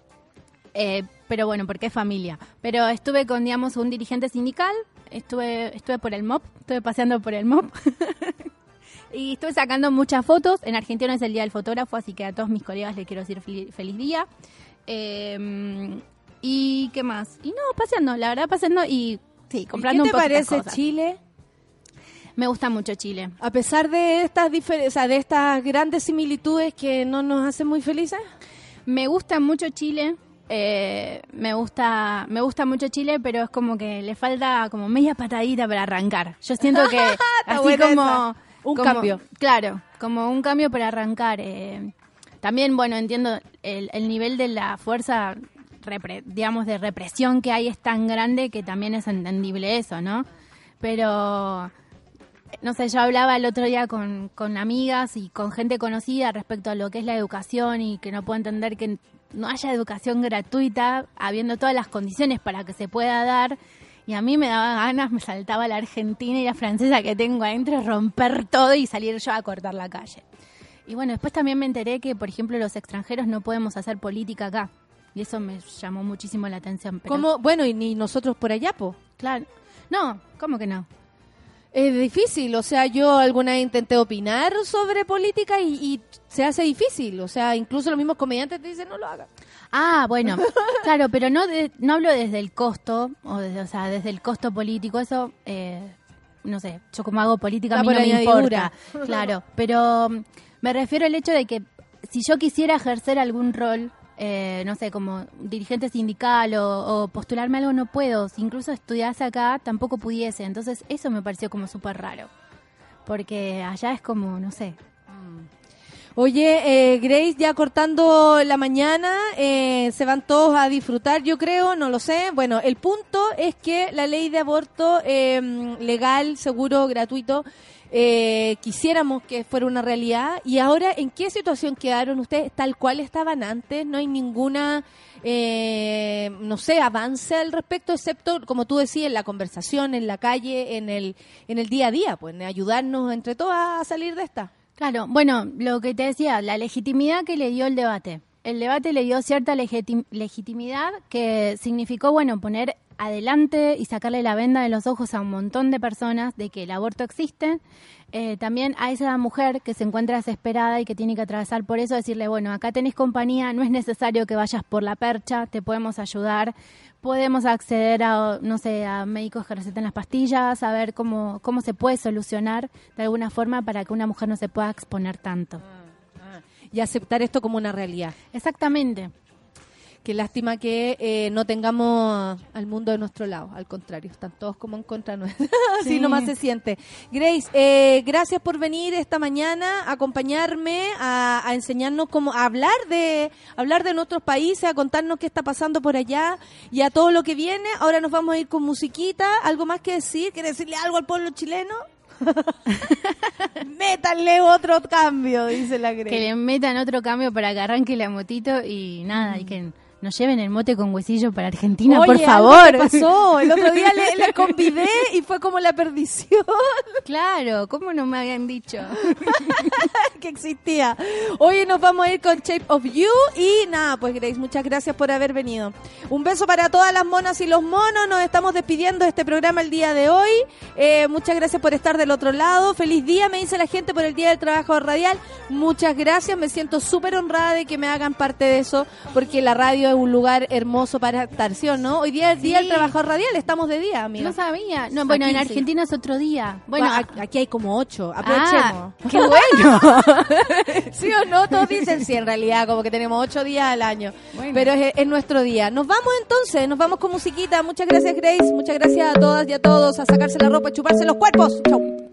eh, pero bueno, porque es familia. Pero estuve con, digamos, un dirigente sindical, estuve, estuve por el MOP, estuve paseando por el MOP. [laughs] y estuve sacando muchas fotos. En Argentina es el Día del Fotógrafo, así que a todos mis colegas les quiero decir fel- feliz día. Eh, ¿Y qué más? Y no, paseando, la verdad, paseando y sí, ¿Y comprando ¿Qué te un parece cosas. Chile? Me gusta mucho Chile. A pesar de estas o sea, de estas grandes similitudes que no nos hacen muy felices. Me gusta mucho Chile. eh, me gusta me gusta mucho Chile, pero es como que le falta como media patadita para arrancar. Yo siento que [laughs] así como. Un como- cambio. Claro, como un cambio para arrancar. eh. también, bueno, entiendo el, el nivel de la fuerza, repre- digamos, de represión que hay es tan grande que también es entendible eso, ¿no? Pero no sé, yo hablaba el otro día con, con amigas y con gente conocida respecto a lo que es la educación y que no puedo entender que no haya educación gratuita, habiendo todas las condiciones para que se pueda dar. Y a mí me daba ganas, me saltaba la argentina y la francesa que tengo adentro, romper todo y salir yo a cortar la calle. Y bueno, después también me enteré que, por ejemplo, los extranjeros no podemos hacer política acá. Y eso me llamó muchísimo la atención. Pero, ¿Cómo? Bueno, y ni nosotros por allá, po. Claro. No, ¿cómo que no? Es difícil, o sea, yo alguna vez intenté opinar sobre política y, y se hace difícil, o sea, incluso los mismos comediantes te dicen no lo hagas. Ah, bueno, [laughs] claro, pero no de- no hablo desde el costo, o, desde, o sea, desde el costo político, eso, eh, no sé, yo como hago política a mí no me importa, claro, [laughs] pero mm, me refiero al hecho de que si yo quisiera ejercer algún rol, eh, no sé, como dirigente sindical o, postularme algo, no puedo, si incluso estudiase acá, tampoco pudiese, entonces eso me pareció como súper raro, porque allá es como, no sé, Oye, eh, Grace, ya cortando la mañana, eh, se van todos a disfrutar, yo creo, no lo sé. Bueno, el punto es que la ley de aborto eh, legal, seguro, gratuito, eh, quisiéramos que fuera una realidad. Y ahora, ¿en qué situación quedaron ustedes? Tal cual estaban antes, no hay ninguna, eh, no sé, avance al respecto, excepto, como tú decías, en la conversación, en la calle, en el, en el día a día, pues ayudarnos entre todos a salir de esta. Claro, bueno, lo que te decía, la legitimidad que le dio el debate. El debate le dio cierta legitim- legitimidad que significó, bueno, poner adelante y sacarle la venda de los ojos a un montón de personas de que el aborto existe. Eh, también a esa mujer que se encuentra desesperada y que tiene que atravesar por eso, decirle, bueno, acá tenés compañía, no es necesario que vayas por la percha, te podemos ayudar, podemos acceder a, no sé, a médicos que receten las pastillas, a ver cómo, cómo se puede solucionar de alguna forma para que una mujer no se pueda exponer tanto. Y aceptar esto como una realidad. Exactamente. Qué lástima que eh, no tengamos al mundo de nuestro lado. Al contrario, están todos como en contra nuestra. [laughs] Así Sí. nomás se siente. Grace, eh, gracias por venir esta mañana, a acompañarme, a, a enseñarnos cómo a hablar de hablar de nuestros países, a contarnos qué está pasando por allá y a todo lo que viene. Ahora nos vamos a ir con musiquita. ¿Algo más que decir? ¿Quiere decirle algo al pueblo chileno? [laughs] Métanle otro cambio, dice la Grace. Que le metan otro cambio para que arranque la motito y nada, y que nos lleven el mote con huesillo para Argentina, Oye, por favor. que pasó. El otro día le, le [laughs] convidé y fue como la perdición. Claro, ¿cómo no me habían dicho? [laughs] que existía. Hoy nos vamos a ir con Shape of You y nada, pues Grace, muchas gracias por haber venido. Un beso para todas las monas y los monos. Nos estamos despidiendo de este programa el día de hoy. Eh, muchas gracias por estar del otro lado. Feliz día, me dice la gente por el Día del Trabajo Radial. Muchas gracias, me siento súper honrada de que me hagan parte de eso, porque la radio es un lugar hermoso para estar, ¿sí o no? Hoy día es el Día del Sí. Trabajador Radial, estamos de día, amiga. No sabía. No, bueno, en sí. Argentina es otro día. Bueno, Bueno, a- aquí hay como ocho, aprovechemos. Ah, [laughs] qué bueno. [laughs] ¿Sí o no? Todos dicen sí, en realidad, como que tenemos ocho días al año. Pero es, es nuestro día. Nos vamos entonces, nos vamos con musiquita. Muchas gracias, Grace. Muchas gracias a todas y a todos. A sacarse la ropa y chuparse los cuerpos. Chau.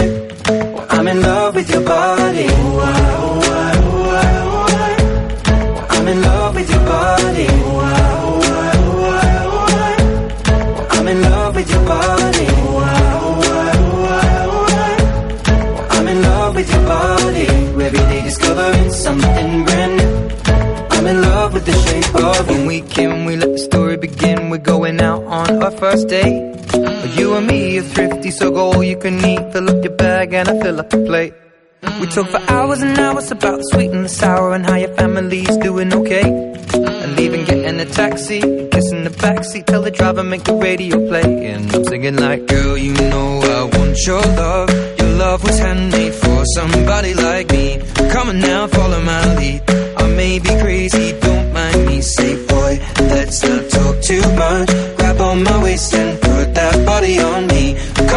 Body. Ooh, I, ooh, I, ooh, I, ooh, I. Well, I'm in love with your body. Ooh, I, ooh, I, ooh, I, ooh, I. Well, I'm in love with your body. Ooh, I, ooh, I, ooh, I, ooh, I. Well, I'm in love with your body. Every day discovering something brand new. I'm in love with the shape of you. When we can, we let the story begin. We're going out on our first date. You and me are thrifty, so go all you can eat. Fill up your bag and I fill up the plate. We talk for hours and hours about the sweet and the sour and how your family's doing okay. And even getting a taxi, kissing the backseat, tell the driver make the radio play. And I'm singing like, girl, you know I want your love. Your love was handmade for somebody like me. Come on now, follow my lead. I may be crazy, don't mind me. Say, boy, let's not talk too much. Grab on my waist and put that body on